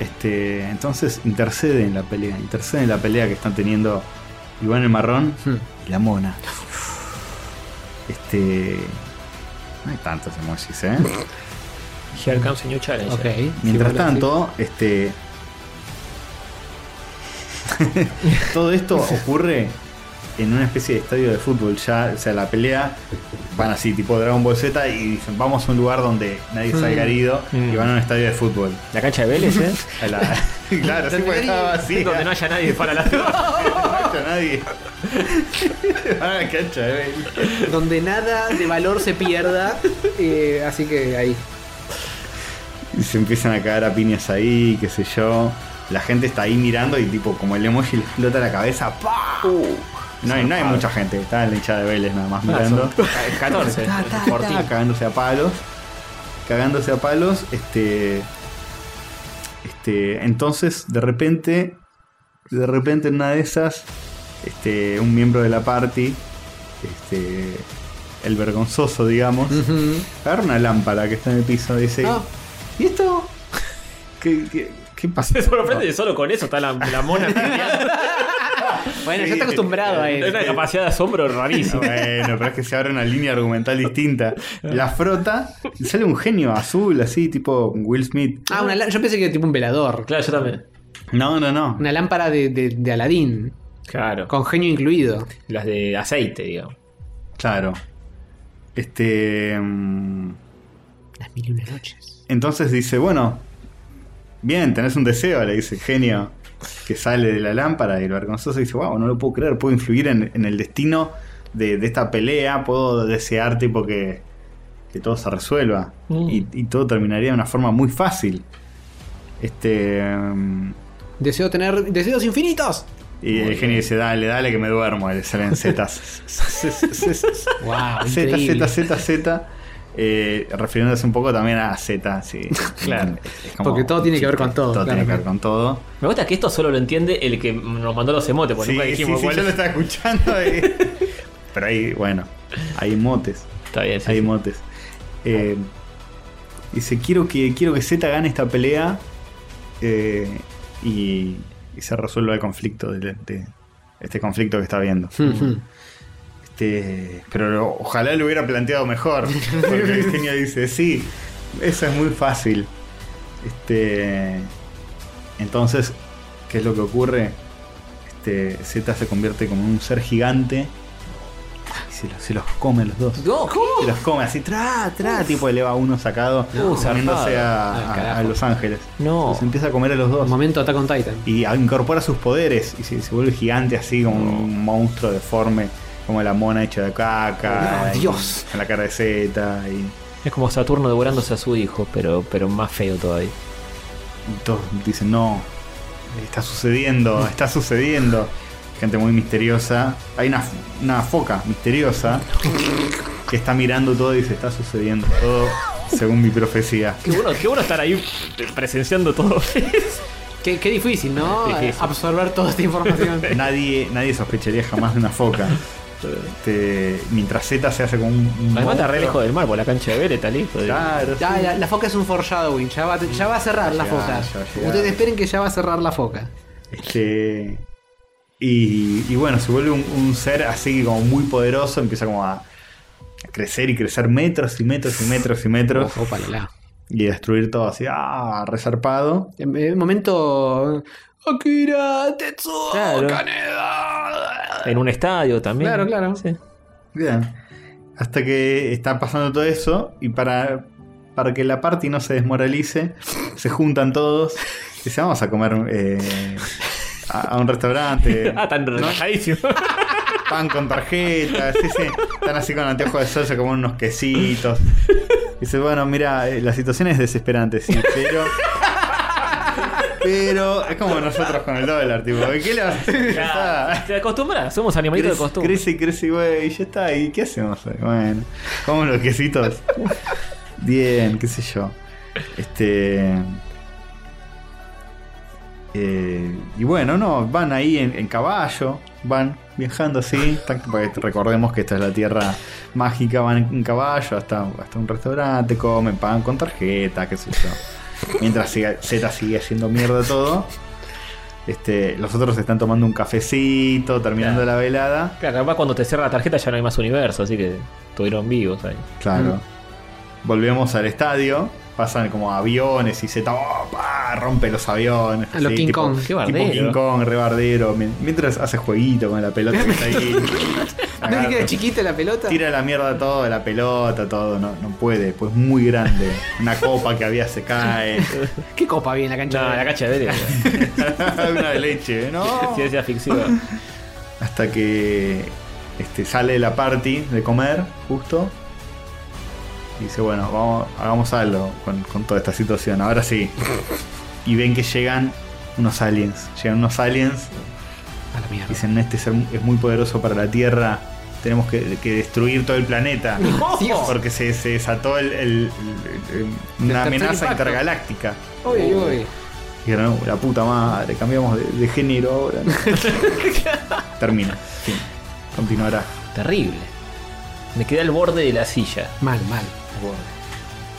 Este. Entonces intercede en la pelea. Intercede en la pelea que están teniendo Iván el Marrón Hmm. y la mona. Este. No hay tantos emojis, eh. Here comes a new challenge. Mientras Sí, tanto, este. todo esto ocurre en una especie de estadio de fútbol. Ya, o sea, la pelea van así, tipo Dragon Ball Z, y dicen, vamos a un lugar donde nadie salga Mm. herido, y Mm. van a un estadio de fútbol. La cancha de Vélez, ¿eh? A la- claro, sí, porque estaba vacía. Donde no haya nadie para la No haya nadie. Van a la cancha, eh. Donde nada de valor se pierda. eh, así que ahí. Y se empiezan a caer a piñas ahí, qué sé yo. La gente está ahí mirando y tipo como el emoji le explota la cabeza. ¡pah! No hay, no hay mucha gente, está en la hinchada de Vélez nada más mirando. son 14. Fortín. Está cagándose a palos. Cagándose a palos. Este. Este. Entonces, de repente. De repente en una de esas. Este. Un miembro de la party. Este. El vergonzoso, digamos. Agarra una lámpara que está en el piso y dice. Ah. ¿Y esto? ¿Qué, qué, qué pasa? Se sorprende que solo con eso está la, la mona. Bueno, ya está acostumbrado a Es eso. una capacidad de asombro rarísima. Bueno, pero es que se abre una línea argumental distinta. La frota y sale un genio azul, así, tipo Will Smith. Ah, una yo pensé que era tipo un velador. Claro, yo también. No, no, no. Una lámpara de, de, de Aladín. Claro. Con genio incluido. Las de aceite, digamos. Claro. Este. mm, Las mil y una noches. Entonces dice, bueno, bien, tenés un deseo, le dice genio que sale de la lámpara y el vergonzoso dice, wow, no lo puedo creer, puedo influir en, en el destino de, de esta pelea, puedo desear tipo que, que todo se resuelva Mm. y, y todo terminaría de una forma muy fácil. Este... mm, Deseo tener deseos infinitos. Y el genio dice, dale, dale que me duermo, y le salen zetas. Wow, Z. Z, Z, Z. eh, refiriéndose un poco también a Z, sí. Claro. Es como Porque todo tiene que ver con todo, Todo claro, tiene que ver con todo. Me gusta que esto solo lo entiende el que nos mandó los emotes, porque Sí, nunca sí, dijimos sí, cuál yo lo es. estaba escuchando. y- Pero ahí, bueno, hay motes. Está bien, sí, hay sí. motes. Eh, dice, quiero que, quiero que Z gane esta pelea eh, y, y se resuelva el conflicto, de, de- este conflicto que está viendo. Este, pero ojalá lo hubiera planteado mejor. Porque el genio dice, sí, eso es muy fácil. Este, entonces, ¿qué es lo que ocurre? Este, Z se convierte como en un ser gigante y se los, se los come los dos. No, Se los come así, tra, tra, tipo eleva uno sacado, No, a, a- a Los Ángeles. No. Se empieza a comer a los dos. Momento Attack on Titan. Y a- incorpora sus poderes y se, se vuelve gigante así como un monstruo deforme, como la mona hecha de caca. Oh, y Dios. Con la cara de Z y, Es como Saturno devorándose a su hijo, pero, pero más feo todavía. y todos dicen, no, está sucediendo, está sucediendo. Gente muy misteriosa. Hay una, una foca misteriosa que está mirando todo y dice, está sucediendo todo según mi profecía. Qué bueno, qué bueno estar ahí presenciando todo Qué, qué difícil, ¿no? Difícil. Absorber toda esta información. Nadie, nadie sospecharía jamás de una foca. Este, mientras Z se hace como un... Además está re lejos del mar, por la cancha de Vélez está listo. Claro, Ya, sí. la, la foca es un foreshadowing. Ya va, ya va a cerrar la Ya foca. ya. Ustedes esperen que ya va a cerrar la foca. Este, y, y bueno, se vuelve un, un ser así como muy poderoso, empieza como a, a crecer y crecer metros y metros y metros y metros Opa, la. y destruir todo así, ah, resarpado. En, en momento. Akira Tetsuo Claro. Kaneda. En un estadio también. Claro, claro. Sí. Bien. Hasta que está pasando todo eso y para, para que la party no se desmoralice, se juntan todos y se vamos a comer eh, a, a un restaurante. Ah, tan relajadísimo. pan con tarjetas, sí, sí. Están así con anteojos de sol, se comen unos quesitos. Dice, bueno, mira, eh, la situación es desesperante, sí, pero. Pero es como nosotros con el dólar, tipo, ¿qué le vas a hacer? Ya Ya, está. Te acostumbras, somos animalitos de costumbre. crece y crece, güey, y ya está. ¿Y qué hacemos? hoy? Bueno, comemos los quesitos. Bien, qué sé yo. Este. eh, y bueno, no, van ahí en, en caballo, van viajando así, recordemos que esta es la tierra mágica, van en, en caballo hasta, hasta un restaurante, comen, pagan con tarjeta, qué sé yo. Mientras Z sigue haciendo mierda todo, este, los otros están tomando un cafecito, terminando Claro. la velada. Claro, capaz cuando te cierra la tarjeta ya no hay más universo, así que estuvieron vivos ahí. Claro. Volvemos al estadio. Pasan como aviones y Z oh, rompe los aviones. A lo así, King tipo- Kong. Qué Tipo bardero. King Kong, rebardero. Mientras hace jueguito con la pelota que está ahí. ¿No que Agarra- queda chiquita la pelota? Tira la mierda todo, la pelota, todo. No, no puede, pues muy grande. Una copa que había se cae. ¿Qué copa había en la cancha? No, de- la cancha de Vélez. Una de leche, ¿no? Decía ficción. Hasta que este, sale la party de comer, justo. Y dice, bueno, vamos, hagamos algo con, con toda esta situación. Ahora sí. Y ven que llegan unos aliens. Llegan unos aliens. A la mierda. Dicen, este ser es muy poderoso para la Tierra. Tenemos que, que destruir todo el planeta. Dios. Porque se, se desató el- el- el- el- una amenaza impacto. intergaláctica. Uy, uy. Y dijeron, "No, la puta madre, cambiamos de, de género ahora. Termina. Fin. Continuará. Terrible. Me quedé al borde de la silla. Mal, mal.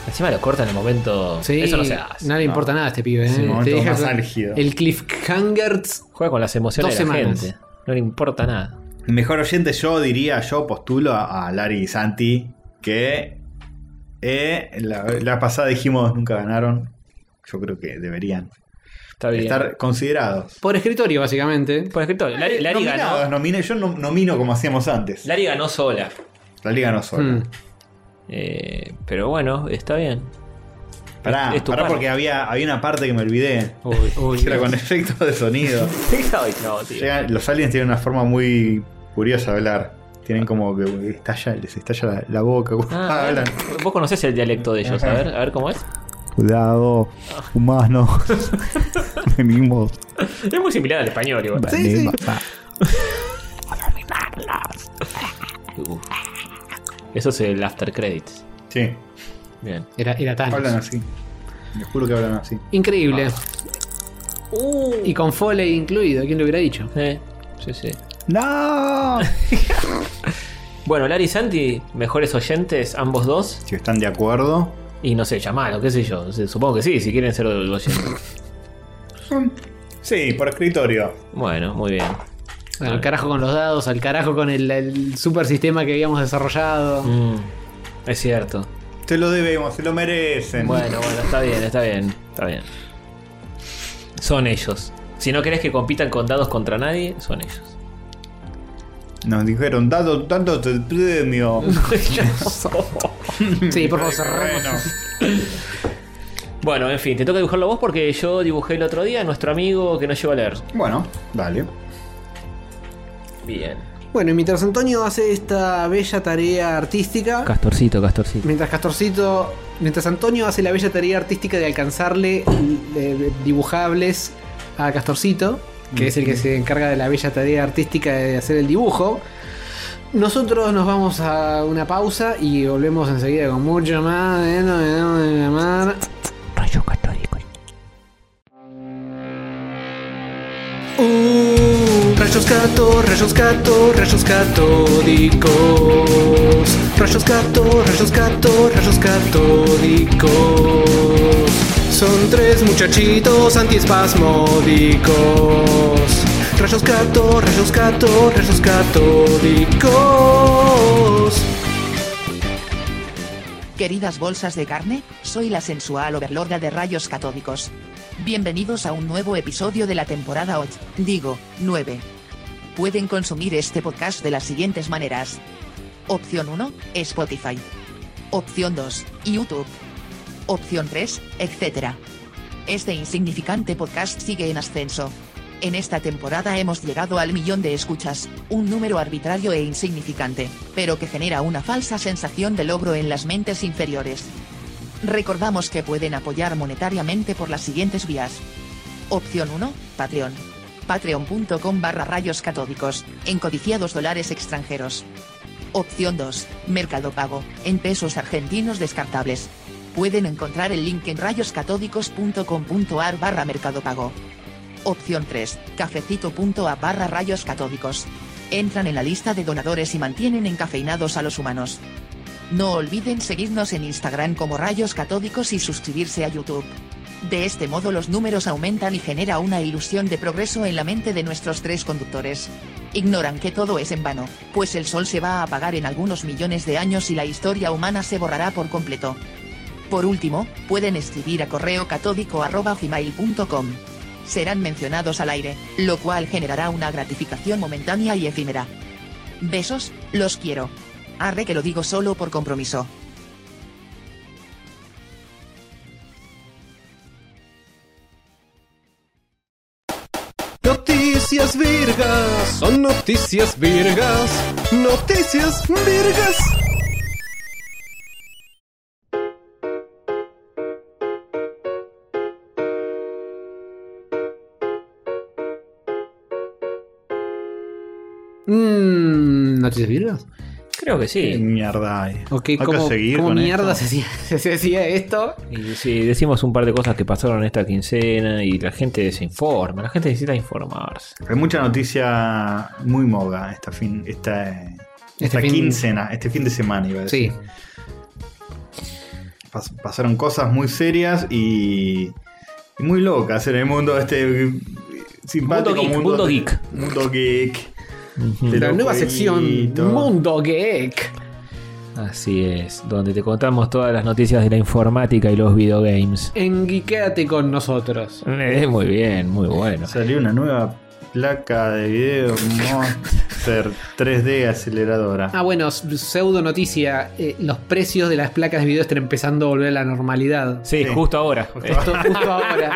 Encima lo cortan en el momento. Sí, Eso no se hace. no le importa nada a este pibe. Es el ¿eh? momento Te deja más álgido. El cliffhanger. Juega con las emociones Dos de la semanas. gente. No le importa nada. Mejor oyente, yo diría, yo postulo a, a Larry y Santi, que eh, la, la pasada dijimos nunca ganaron. Yo creo que deberían Está bien. estar considerados. Por escritorio, básicamente. Por escrito, Lari, Lari Nominados, ganó. nomine- yo no- nomino como hacíamos antes. Lari ganó sola. La liga no sola. Mm. Eh, pero bueno, está bien. Pará, Es- pará porque había, había una parte que me olvidé. Uy, uy, Que era con efectos de sonido. No, tío. Llegan- los aliens tienen una forma muy curiosa de hablar. Tienen como que estalla, les estalla la, la boca Ah, hablan. Vos conocés el dialecto de ellos, a ver, a ver cómo es. Cuidado, humanos. Venimos. Es muy similar al español, igual. Sí, sí. Eso es el after credits. Sí, Bien. Era, era tan. hablan así. Les juro que hablan así. Increíble. Uh. Y con Foley incluido, ¿quién lo hubiera dicho? Eh, sí, sí. ¡No! Bueno, Larry y Santi, mejores oyentes, ambos dos. Si están de acuerdo. Y no sé, llamalo, qué sé yo. Supongo que sí, si quieren ser oyentes. Sí, por escritorio. Bueno, muy bien. Bueno, al carajo con los dados, al carajo con el, el super sistema que habíamos desarrollado. Mm, es cierto. Se lo debemos, se lo merecen. Bueno, bueno, está bien, está bien, está bien. Son ellos. Si no querés que compitan con dados contra nadie, son ellos. Nos dijeron, dado tanto el premio. Sí, por favor, cerremos. Bueno, Bueno, en fin, te toca dibujarlo vos porque yo dibujé el otro día a nuestro amigo que nos llevó a leer. bueno, dale. Bien. Bueno, y mientras Antonio hace esta bella tarea artística, Castorcito, Castorcito. mientras Castorcito, mientras Antonio hace la bella tarea artística de alcanzarle eh, dibujables a Castorcito, que es el que se encarga de la bella tarea artística de hacer el dibujo, nosotros nos vamos a una pausa y volvemos enseguida con mucho más de no me debo de rayos gato, rayos gato, rayos catódicos. Rayos gato, rayos gato, rayos catódicos. Son tres muchachitos antiespasmódicos. Rayos gato, rayos gato, rayos catódicos. Queridas bolsas de carne, soy la sensual overlorda de rayos catódicos. Bienvenidos a un nuevo episodio de la temporada 8, digo, 9. Pueden consumir este podcast de las siguientes maneras. Opción 1, Spotify. Opción 2, YouTube. Opción 3, etc. Este insignificante podcast sigue en ascenso. En esta temporada hemos llegado al millón de escuchas, un número arbitrario e insignificante, pero que genera una falsa sensación de logro en las mentes inferiores. Recordamos que pueden apoyar monetariamente por las siguientes vías. Opción 1, Patreon. Patreon.com barra rayos catódicos, en codiciados dólares extranjeros. Opción 2, Mercado Pago, en pesos argentinos descartables. Pueden encontrar el link en rayoscatódicos.com.ar barra Mercado Pago. Opción 3, cafecito.a barra rayos catódicos. Entran en la lista de donadores y mantienen encafeinados a los humanos. No olviden seguirnos en Instagram como rayos catódicos y suscribirse a YouTube. De este modo los números aumentan y genera una ilusión de progreso en la mente de nuestros tres conductores. Ignoran que todo es en vano, pues el sol se va a apagar en algunos millones de años y la historia humana se borrará por completo. Por último, pueden escribir a correo catódico.gmail.com. Serán mencionados al aire, lo cual generará una gratificación momentánea y efímera. Besos, los quiero. Arre que lo digo solo por compromiso. Son noticias virgas, noticias virgas. Mmm, ¿Noticias virgas? Creo que Qué sí. mierda hay. Ok, Hay ¿cómo, seguir cómo con mierda esto. se hacía, se hacía esto? Y sí, decimos un par de cosas que pasaron esta quincena y la gente se informa. La gente necesita informarse. Hay mucha noticia muy moga esta fin, esta, Este esta fin- quincena, este fin de semana iba a Sí. decir. Pas- pasaron cosas muy serias y, y muy locas en el mundo este simpático Mundo geek, mundo geek. Mundo geek. De La nueva sección. Mundo Geek. Así es, donde te contamos todas las noticias de la informática y los videogames. Enguiquéate con nosotros. Eh, muy bien, muy bueno. Salió una nueva placa de video Monster 3D aceleradora. Ah, bueno, pseudo noticia. eh, los precios de las placas de video están empezando a volver a la normalidad. Sí, Sí. justo ahora. Esto justo ahora.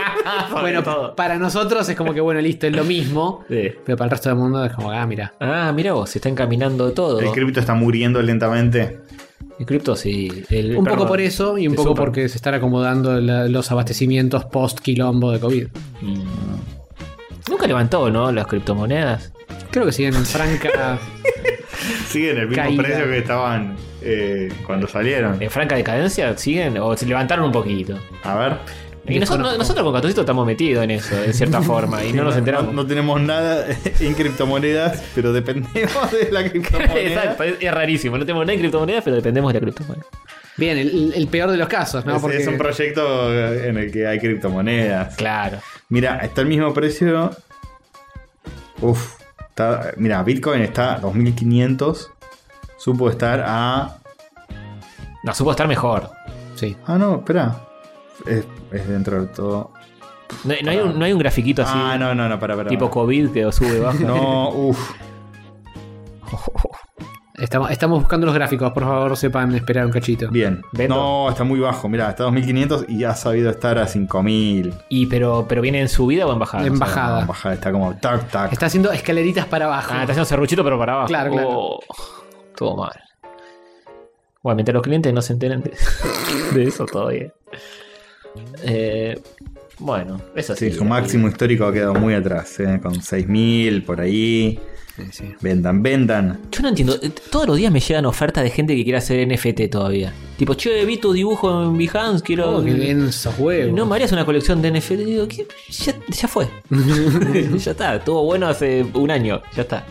bueno, todo. para nosotros es como que, bueno, listo, es lo mismo. Sí. Pero para el resto del mundo es como, ah, mira. Ah, mira vos, se está encaminando todo. El cripto está muriendo lentamente. El cripto sí. El- Un perdón. poco por eso y un poco super. porque se están acomodando la- los abastecimientos post quilombo de COVID. Mm. Nunca levantó, ¿no? Las criptomonedas. Creo que siguen en franca. Siguen el mismo Caída. precio que estaban eh, cuando salieron. ¿En franca decadencia siguen? ¿O se levantaron un poquito? A ver. Y nosotros, nosotros con Catorcito estamos metidos en eso, de cierta forma, y no nos enteramos. No, no tenemos nada en criptomonedas, pero dependemos de la criptomoneda. Exacto, es, es rarísimo. No tenemos nada en criptomonedas, pero dependemos de la criptomoneda. Bien, el, el peor de los casos, ¿no? Es- Porque es un proyecto en el que hay criptomonedas. Claro. Mira, está el mismo precio. Uf. Está, mira, Bitcoin está a 2500. Supo estar a. No, supo estar mejor. Sí. Ah, no, espera. Es, es dentro de todo. No, no hay, un, no hay un grafiquito así, Ah, no, no, no, para, para. tipo COVID, que sube baja. No, uff. Estamos, estamos buscando los gráficos, por favor, sepan esperar un cachito. Bien. Vendo. No, está muy bajo. Mira, está a 2500 y ha sabido estar a 5000. Y pero, pero viene en subida o en bajada. En O sea, bajada. No, bajada, está como tac, tac. Está haciendo escaleritas para abajo. Ah, está haciendo serruchito, pero para abajo. Claro, claro. Oh, todo mal. Bueno, mientras los clientes no se enteren de, de eso todavía. Eh, bueno, eso sí. Sí, su máximo histórico ha quedado muy atrás, ¿eh? con 6000 por ahí. Sí, sí. Vendan, vendan. Yo no entiendo. eh, Todos los días me llegan ofertas de gente que quiere hacer NFT todavía. Tipo, che, vi tu dibujo en Behance, quiero. Oh, qué densos huevos. no, me harías una colección de NFT. Digo, ¿qué? Ya, ya fue. ya está. Estuvo bueno hace un año. Ya está.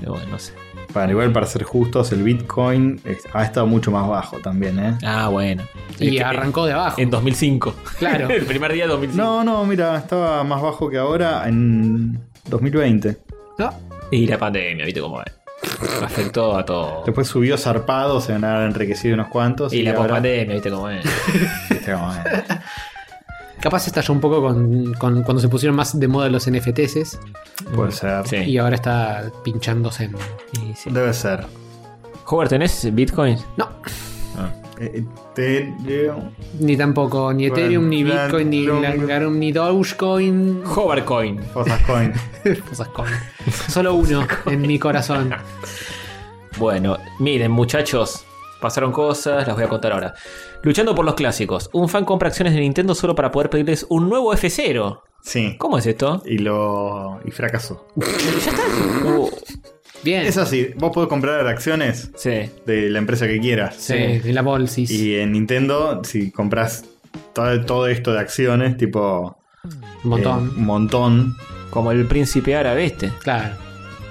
Pero bueno, no sé. Para igual, para ser justos, el Bitcoin es- ha estado mucho más bajo también, ¿eh? Ah, bueno. y Es que- arrancó de abajo. En 2005. Claro. El primer día de 2005. No, no, mira, estaba más bajo que ahora en 2020. No, Y la pandemia, ¿viste cómo es? Afectó a todo. Después subió zarpado, se han enriquecido unos cuantos. Y la ahora- pandemia, ¿viste cómo es? Viste cómo es. Capaz estalló un poco con, con- cuando se pusieron más de moda los NFTs Puede ser. Sí. y ahora está pinchándose en... Y sí. Debe ser. Howard, ¿tenés Bitcoin? No, Eh, ni tampoco, ni Ethereum, ni Bitcoin, ni Langarum, ni Dogecoin. Howard Coin. Cosas coin. Cosas con- Solo uno en mi corazón. Bueno, miren, muchachos. Pasaron cosas, las voy a contar ahora. Luchando por los clásicos. Un fan compra acciones de Nintendo solo para poder pedirles un nuevo F0. Sí. ¿Cómo es esto? Y lo. y fracasó. ¿Ya está? Uh, Bien. Es así, vos podés comprar acciones sí. de la empresa que quieras. Sí, en la bolsis. Y en Nintendo, si compras todo, todo esto de acciones, tipo. un montón. eh, un montón. Como el príncipe árabe este. claro.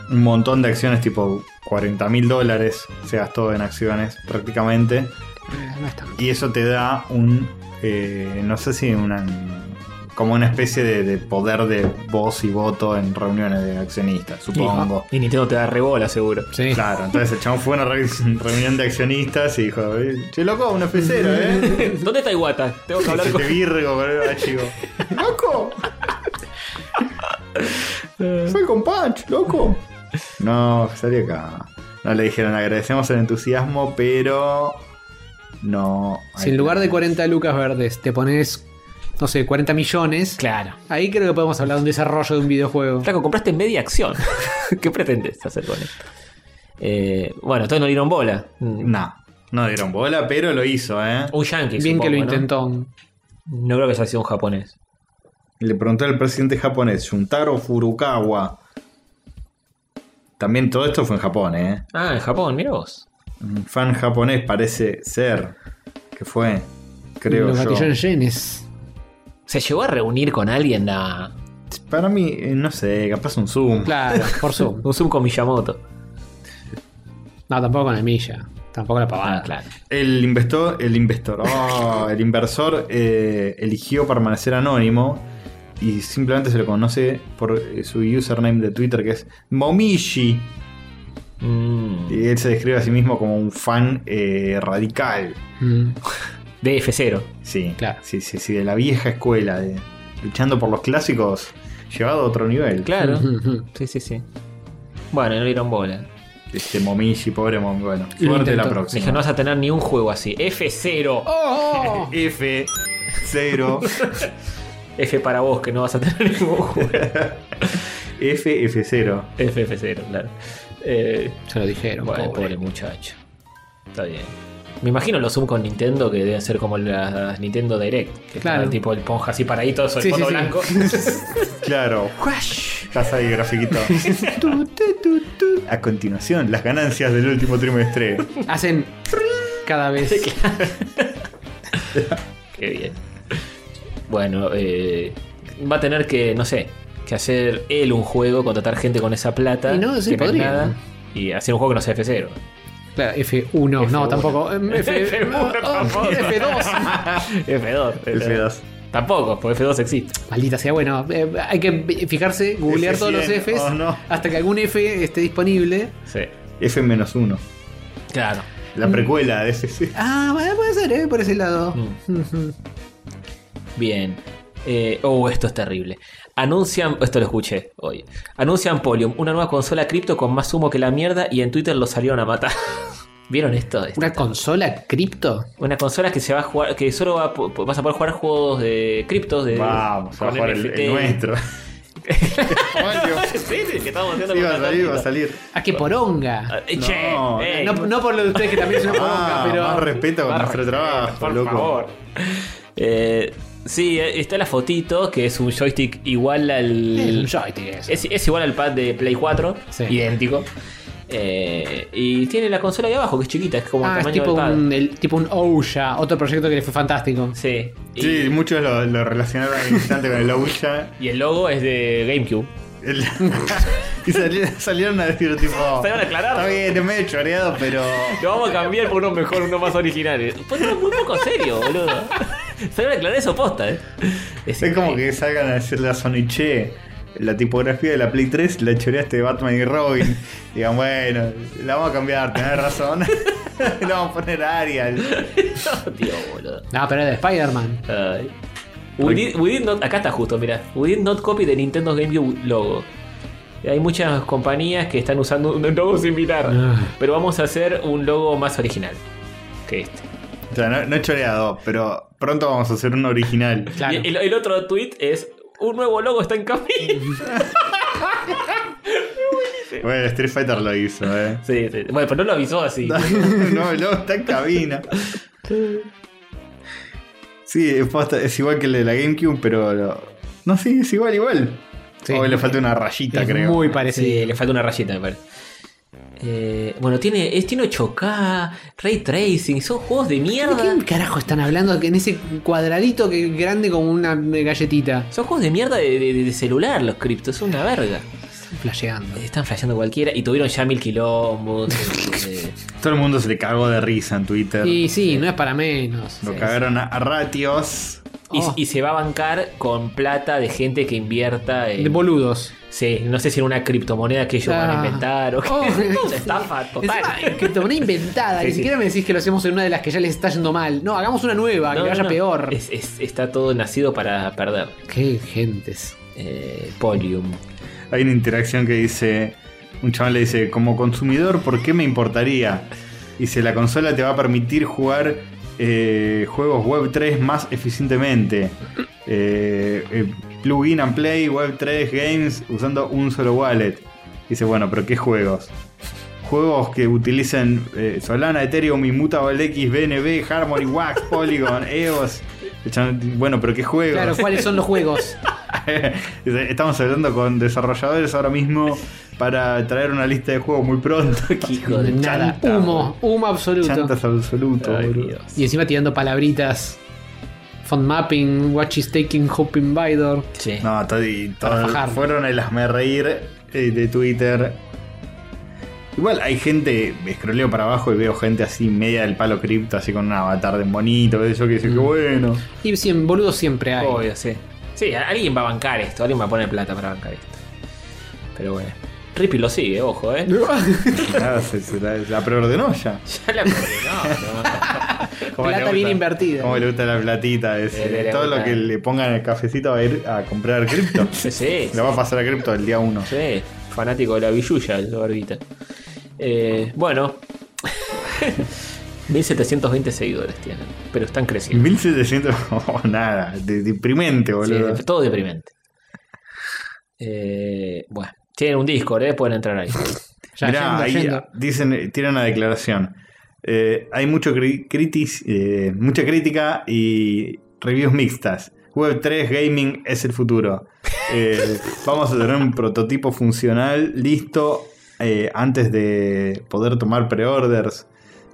Un montón de acciones, tipo 40 mil dólares se gastó en acciones prácticamente. Eh, no está. Y eso te da un. eh, no sé si una. Como una especie de, de poder de voz y voto en reuniones de accionistas, supongo. Y Nintendo te da rebola, seguro. Sí. Claro, entonces el chabón fue a una re- reunión de accionistas y dijo, "Eh, che loco, un F0, ¿eh? ¿Dónde está Iwata? Tengo que hablar con... te virgo el chico. ¡Loco! Soy con Punch, loco. No, salí acá. No le dijeron, agradecemos el entusiasmo, pero. No. Si en lugar de 40 lucas verdes te pones, no sé, 40 millones, Claro. ahí creo que podemos hablar de un desarrollo de un videojuego. Flaco, compraste media acción. ¿Qué pretendes hacer con esto? Eh, bueno, entonces no dieron bola. No, no dieron bola, pero lo hizo, ¿eh? Un yankee. Bien que lo intentó. No creo que haya sido un japonés. Le preguntó al presidente japonés, Shuntaro Furukawa. También todo esto fue en Japón, ¿eh? Ah, en Japón, mira vos. Un fan japonés parece ser que fue, creo Los yo. gatillones yenes. ¿Se llegó a reunir con alguien a Para mí, eh, no sé, capaz un Zoom. Claro, por Zoom. un Zoom con Miyamoto? No, tampoco con la milla. Tampoco la pavada. Ah, claro. El investor, el investor, oh, el inversor eh, eligió permanecer anónimo y simplemente se lo conoce por eh, su username de Twitter que es Momishi. Mm, Y él se describe a sí mismo como un fan eh, radical. Mm. de F0. Sí, Claro. sí, sí, sí, de la vieja escuela, de, luchando por los clásicos llevado a otro nivel. Claro. Sí, sí, sí. Bueno, no le dieron bola. Este Momishi, pobre Momishi. Bueno, suerte la intentó. Dije, próxima. no vas a tener ni un juego así. F0. ¡Oh! F, 0, F para vos, que no vas a tener ningún juego. F, F0. F, F0, claro. Eh, Se lo dijeron. bueno, pobre. pobre. muchacho. Está bien. Me imagino los Zoom con Nintendo que deben ser como las Nintendo Direct. Que Claro. claro. tipo el ponja así paradito, el Sí, fondo sí, sí. blanco. Claro. Estás ahí, grafiquito. A continuación, las ganancias del último trimestre. Hacen cada vez. Qué bien. Bueno, eh, va a tener que, no sé, que hacer él un juego, contratar gente con esa plata. Y no, sí, que es podría. nada, y hacer un juego que no sea F0. Claro, F1, no, F1. tampoco. Em, F, F1 oh, tampoco. F2. F2. F2. Tampoco, porque F2 existe. Maldita sea, bueno, eh, hay que fijarse, googlear todos los F100, Fs oh, no. hasta que algún F esté disponible. Sí. F-1. Claro. La precuela de ese. Ah, puede ser, ¿eh? Por ese lado. Mm. Bien. Eh, oh, esto es terrible. Anuncian, esto lo escuché hoy. Anuncian Polium, una nueva consola cripto con más humo que la mierda y en Twitter lo salieron a matar. ¿Vieron esto? Esto ¿Una está- consola cripto? Una consola que se va a jugar, que solo va a vas a poder jugar juegos de criptos de Vamos, a con jugar el, el nuestro. sí, sí, que estamos haciendo va a salir, va a salir. Ah, qué poronga. Ah, eh, No, che, eh, No, no por lo de ustedes que también es una poronga, Ah, pero. más respeto con Más nuestro respeto, trabajo, por loco. favor. Eh, sí, eh, está la fotito que es un joystick igual al. Es un joystick eso. Es, es igual al pad de Play 4, Sí. idéntico. Eh, y tiene la consola de abajo, que es chiquita, es como Ah, el es tipo del pad. un, el- tipo un Ouya, otro proyecto que le fue fantástico. Sí. Y, Sí, muchos lo, lo relacionaron al instante con el Ouya. y el logo es de GameCube. El- y salieron, salieron a decir tipo. Salieron a aclarar. Está bien, es medio choreado, pero. Lo vamos a cambiar por uno mejor, uno más originales. Pues no, muy poco serio, boludo. Se van a aclarar eso posta, eh. Es como que salgan a decirle a Sony, che, la tipografía de la Play 3 la choreaste de Batman y Robin. Digan, bueno, la vamos a cambiar, tenés razón. la vamos a poner a Arial. No, tío, boludo. No, pero era de Spider-Man. Ay. We did, we did not, acá está justo, mira. We did not copy the Nintendo GameCube logo. Hay muchas compañías que están usando un logo similar. Ah. Pero vamos a hacer un logo más original que este. O sea, no, no es choreado, pero pronto vamos a hacer un original. Claro. Y el, el otro tweet es: Un nuevo logo está en camino. Bueno, Street Fighter lo hizo, eh. sí, sí. Bueno, pero no lo avisó así. no, luego está en cabina. Sí, es, es igual que el de la GameCube, pero. lo- No, sí, es igual, igual. Sí. o le falta una rayita, Es creo. muy Sí, parecido. le falta una rayita, me parece. Eh, bueno, tiene, es, tiene 8K, Ray Tracing, son juegos de ¿De mierda. qué carajo están hablando? Que en ese cuadradito que es grande como una galletita. Son juegos de mierda de, de- de celular, los criptos, son una verga. Flasheando. Están flasheando cualquiera y tuvieron ya mil quilombos. eh, Todo el mundo se le cagó de risa en Twitter. Y sí, no es para menos. Lo sí, cagaron a, a ratios. y, Oh. y se va a bancar con plata de gente que invierta en. De boludos. sí, no sé si en una criptomoneda que ellos van a Ah. inventar o qué. Oh, una estafa total. Encima, criptomoneda inventada. Sí, Ni sí. siquiera me decís que lo hacemos en una de las que ya les está yendo mal. No, hagamos una nueva, No, que no, vaya no. peor. Es- es- está todo nacido para perder. Qué gentes. Eh, Polium. Hay una interacción que dice. Un chaval le dice, como consumidor, ¿por qué me importaría? Dice, la consola te va a permitir jugar eh, juegos Web 3 más eficientemente. Eh, eh, plugin and play Web 3 games usando un solo wallet. Dice, bueno, pero ¿qué juegos? Juegos que utilicen eh, Solana, Ethereum, Immutable X, BNB, Harmony, Wax, Polygon, EOS. Bueno, pero ¿qué juegos? Claro, ¿cuáles son los juegos? Estamos hablando con desarrolladores ahora mismo para traer una lista de juegos muy pronto. Hijo de Nada, chanta, humo, humo absoluto. Chantas absoluto, Ay. Y encima tirando palabritas. Font mapping, watch is taking, hope invader. Sí. No, todo, y fueron el hazme reír eh, de Twitter. Igual hay gente, escroleo para abajo y veo gente así media del palo cripto, así con un avatar de sé yo, que dice que bueno. Y siempre, boludos siempre hay. Obvio, sí. Sí, alguien va a bancar esto, alguien va a poner plata para bancar esto. Pero bueno. Rippy lo sigue, ojo, eh. Se, se la, la preordenó ya. Ya la no, no. ¿Cómo le Plata bien invertida. ¿Cómo le gusta la platita? Eh, le Todo gusta. lo que le pongan en el cafecito va a ir a comprar cripto. Sí, sí. Le va a pasar a cripto el día uno. Sí, fanático de la billulla, el barbita. Eh, bueno. 1720 seguidores tienen, pero están creciendo. 1700, oh, nada, de- deprimente, Sí, boludo. de- todo deprimente. Eh, bueno, tienen un Discord, ¿eh? pueden entrar ahí. Ya, Mirá, yendo, ahí yendo. dicen, tienen una declaración. Eh, hay mucho cri- critis, eh, mucha crítica y reviews mixtas. Web 3 Gaming es el futuro. Eh, vamos a tener un prototipo funcional listo antes de poder tomar preorders.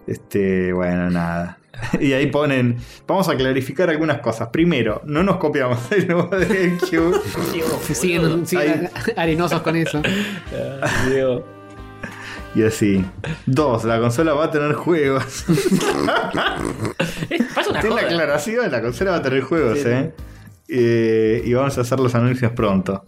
Este, bueno, nada. Y ahí ponen, vamos a clarificar algunas cosas. Primero, no nos copiamos el nuevo de GameCube. Siguen, siguen arenosos con eso. Y así. Dos, la consola va a tener juegos. Pasa una Tiene una joda. aclaración, la consola va a tener juegos, Sí, ¿eh? Eh, Y vamos a hacer los anuncios pronto.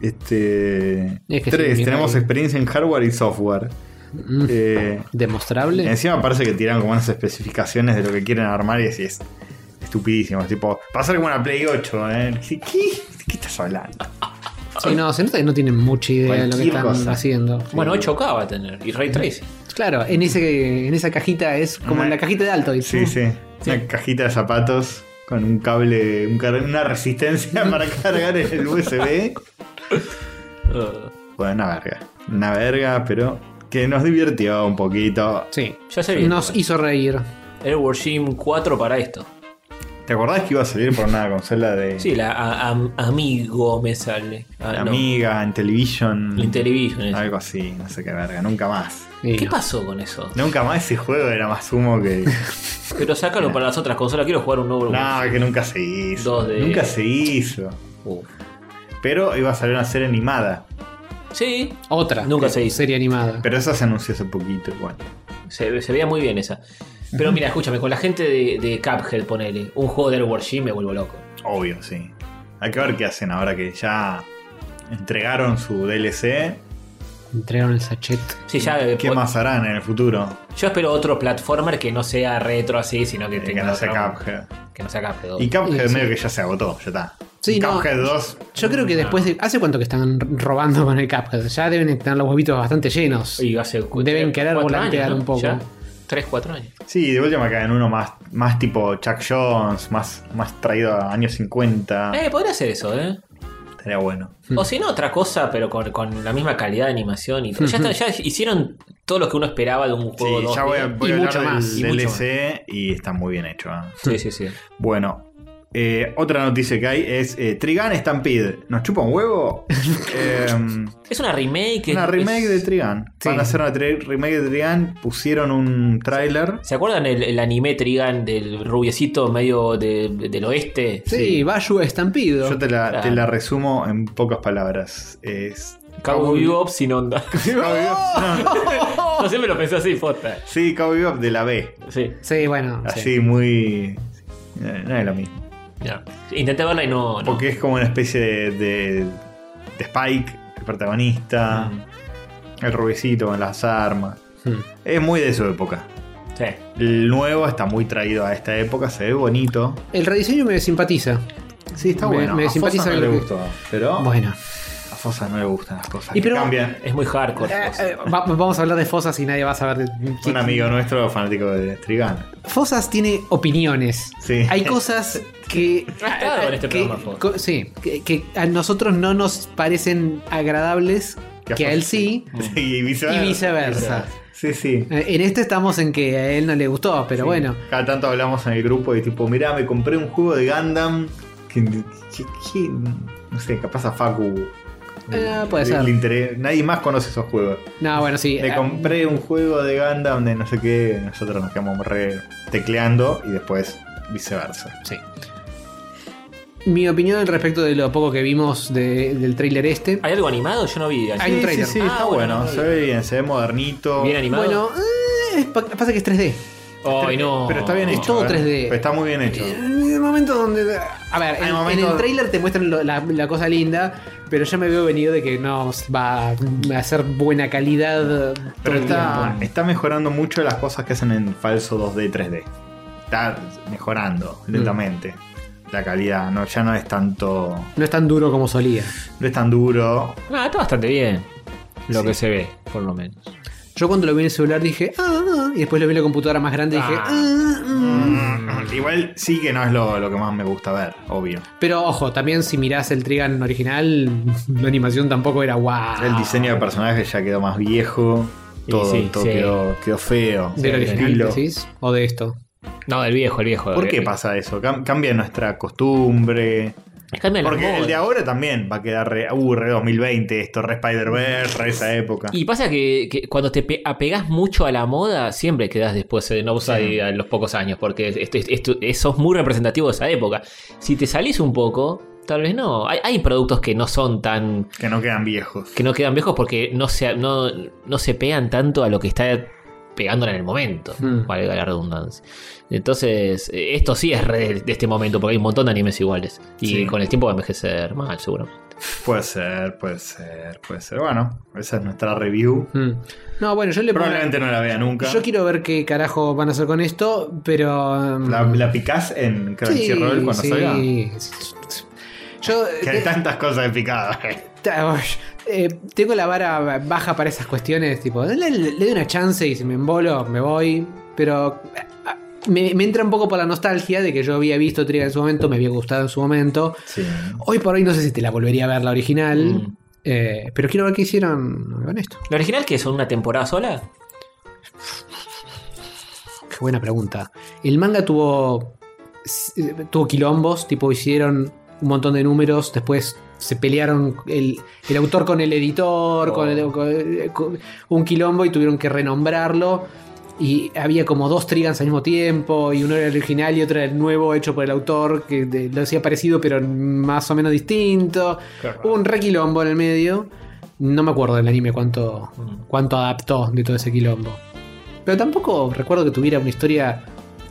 Este. Es que tres, sí, tenemos experiencia en hardware y software. Mm, Eh, ¿Demostrable? encima parece que tiran como unas especificaciones de lo que quieren armar y así es estupidísimo. Tipo, va a ser como una Play 8, ¿eh? ¿Qué, qué, ¿De qué estás hablando? Sí, no, se nota que no tienen mucha idea de lo que están cosa. haciendo. Bueno, 8K va a tener. Y Ray Tracing. Claro, en, ese, en esa cajita es como Una- la cajita de alto. Sí, sí. Una cajita de zapatos con un cable, un una resistencia para cargar en el USB. Bueno, una verga. Una verga, pero que nos divirtió un poquito. Sí. ya se. Nos hizo reír. Airward Gym 4 para esto. ¿Te acordás que iba a salir por una consola de Sí, la a- Amigo me sale. Ah, no. Amiga, en Television? Intellivision. es. Algo así, no sé qué verga, nunca más. ¿Qué no. pasó con eso? Nunca más ese juego era más humo que. Pero sácalo para las otras consolas. Quiero jugar un nuevo. no, que nunca se hizo. Dos de- Nunca se hizo. Uf. Pero iba a salir una serie animada. Sí, Otra. Nunca se hizo. Serie animada. Pero esa se anunció hace poquito igual. se, se veía muy bien esa. Pero mira, escúchame, con la gente de, de Cuphead, ponele, un juego de Airward Gym me vuelvo loco. Obvio, sí. Hay que ver qué hacen ahora que ya entregaron su DLC. Entregaron el sachet. Sí, ya. eh, ¿Qué más harán en el futuro? Yo espero otro platformer que no sea retro así, sino que Eh, Que tenga. no sea otro- Cuphead. Que no sea Cuphead. Y Cuphead Sí. medio que ya se agotó, ya está. Sí, Y no. Cuphead 2. Yo creo que después de. ¿Hace cuánto que están robando con el Cuphead? Ya deben tener los huevitos bastante llenos. Y hace Deben tres, querer volantear años, ¿no? un poco. Ya. Tres, cuatro años. Sí, de última caen uno más, más tipo Chuck Jones, más, más traído a años 50. Eh, podría ser eso, ¿eh? Estaría bueno. O si no, otra cosa, pero con, con la misma calidad de animación y todo. Ya, está- ya hicieron todo lo que uno esperaba de un Sí, juego 2D. ya voy a, voy y hablar mucho del más, y mucho DLC y está muy bien hecho. ¿eh? Sí, sí, sí. Bueno, eh, otra noticia que hay es eh, Trigan Stampede. ¿Nos chupa un huevo? Em, Es una remake. una remake es- de Trigan. Sí. Van a hacer una remake de Trigan. Pusieron un tráiler. ¿Se acuerdan el, el anime Trigan del rubiecito medio de- del oeste? Sí, Bayu Estampido. Yo te la, Claro. te la resumo en pocas palabras. Es. Cowboy Bebop sin onda. No, sé, me lo pensé así, posta. sí, Cowboy Bebop de la B. Sí. Sí, bueno. sí. Así muy. No es lo mismo. Intenté verla y no. no. Porque es como una especie de, de, de Spike, el protagonista. El rubicito con las armas. Hmm. Es muy de su época. Sí. El nuevo está muy traído a esta época, se ve bonito. El rediseño me simpatiza. Sí, está Me- bueno. me a simpatiza Fosa no le que- gustó. Pero Bueno. a Fosa no le gustan las cosas. Y que pero- cambian. Es muy hardcore. Eh, eh, va- vamos a hablar de Fosas y nadie va a saber de Un amigo nuestro fanático de Trigan. Fosas tiene opiniones. Sí. Hay cosas que. Estado en este que- programa, sí, que, que a nosotros no nos parecen agradables, Que a que a él sí, Sí, y viceversa. y viceversa. Sí, sí. Eh, En este estamos en que a él no le gustó, pero Sí. bueno. Cada tanto hablamos en el grupo y tipo, mirá, me compré un juego de Gundam. Que, que- que- no sé, capaz a Facu. Eh, puede le- ser. Nadie más conoce esos juegos. No, bueno, sí. Le eh, compré un juego de Gundam de no sé qué. Nosotros nos quedamos re tecleando y después viceversa. Sí. Mi opinión al respecto de lo poco que vimos de- del tráiler este. ¿Hay algo animado? Yo no vi. Hay un sí, trailer. sí, sí, Ah, está bueno, bueno. no se ve bien, se ve modernito. Bien animado. Bueno, eh, pa- pasa que es 3D. Ay, no. Pero está bien Es hecho. todo ¿eh? 3D. Pero está muy bien hecho. En el momento donde. A ver, Hay en, momentos- en el trailer te muestran lo- la, la cosa linda, pero ya me veo venido de que no va a ser buena calidad. todo Pero el está, tiempo. está mejorando mucho las cosas que hacen en falso 2D, 3D. Está mejorando Mm. lentamente la calidad. No, ya no es tanto. No es tan duro como solía. No es tan duro. Ah, está bastante bien. Lo Sí. que se ve, por lo menos. Yo cuando lo vi en el celular dije, ah, ah", y después lo vi en la computadora más grande y dije, Ah. ah, ah". Mm, Igual sí que no es lo, lo que más me gusta ver, obvio. Pero ojo, también si mirás el Trigan original, la animación tampoco era wow. El diseño de personaje ya quedó más viejo. Todo, sí, todo sí. Quedó, quedó feo. ¿Del El original? ¿O de esto? No, el viejo, el viejo. ¿Por qué Eh, pasa eso? Cam- Cambia nuestra costumbre. Cambia Porque moda. el de ahora también va a quedar re, uh, re 2020, esto, re Spider-Verse, re esa época. Y pasa que, que cuando te pe- apegás mucho a la moda, siempre quedás después de no usar Sí. a los pocos años, porque esto, muy representativo de esa época. Si te salís un poco, tal vez no. Hay, hay productos que no son tan. Que no quedan viejos. que no quedan viejos porque no se, no, no se pegan tanto a lo que está pegándola en el momento, Hmm. valga la redundancia. Entonces, eh, esto sí es re de, este momento, porque hay un montón de animes iguales. Y Sí. con el tiempo va a envejecer mal, seguro. Puede ser, puede ser, puede ser. Bueno, esa es nuestra review. Mm. No, bueno, yo le pongo- Probablemente no la vea nunca. Yo quiero ver qué carajo van a hacer con esto, pero. um, ¿La, la picás en Crunchyroll cuando sí. salga? Yo Que hay eh, tantas cosas de picada. eh, tengo la vara baja para esas cuestiones. Tipo, le, le- le doy una chance y si me embolo, me voy. Pero eh, me, me entra un poco por la nostalgia de que yo había visto Triga en su momento, me había gustado en su momento. Sí. Hoy por hoy no sé si te la volvería a ver la original. Mm. eh, pero quiero ver qué hicieron con esto. ¿La original que son una temporada sola? Qué buena pregunta. El manga tuvo. tuvo quilombos, tipo hicieron un montón de números, después se pelearon el, el autor con el editor, con, el- con- con un quilombo y tuvieron que renombrarlo. Y había como dos Trigans al mismo tiempo, y uno era el original y otro era el nuevo hecho por el autor, que de- lo hacía parecido pero más o menos distinto. Hubo un re quilombo en el medio. No me acuerdo del anime cuánto, cuánto adaptó de todo ese quilombo. Pero tampoco recuerdo que tuviera una historia.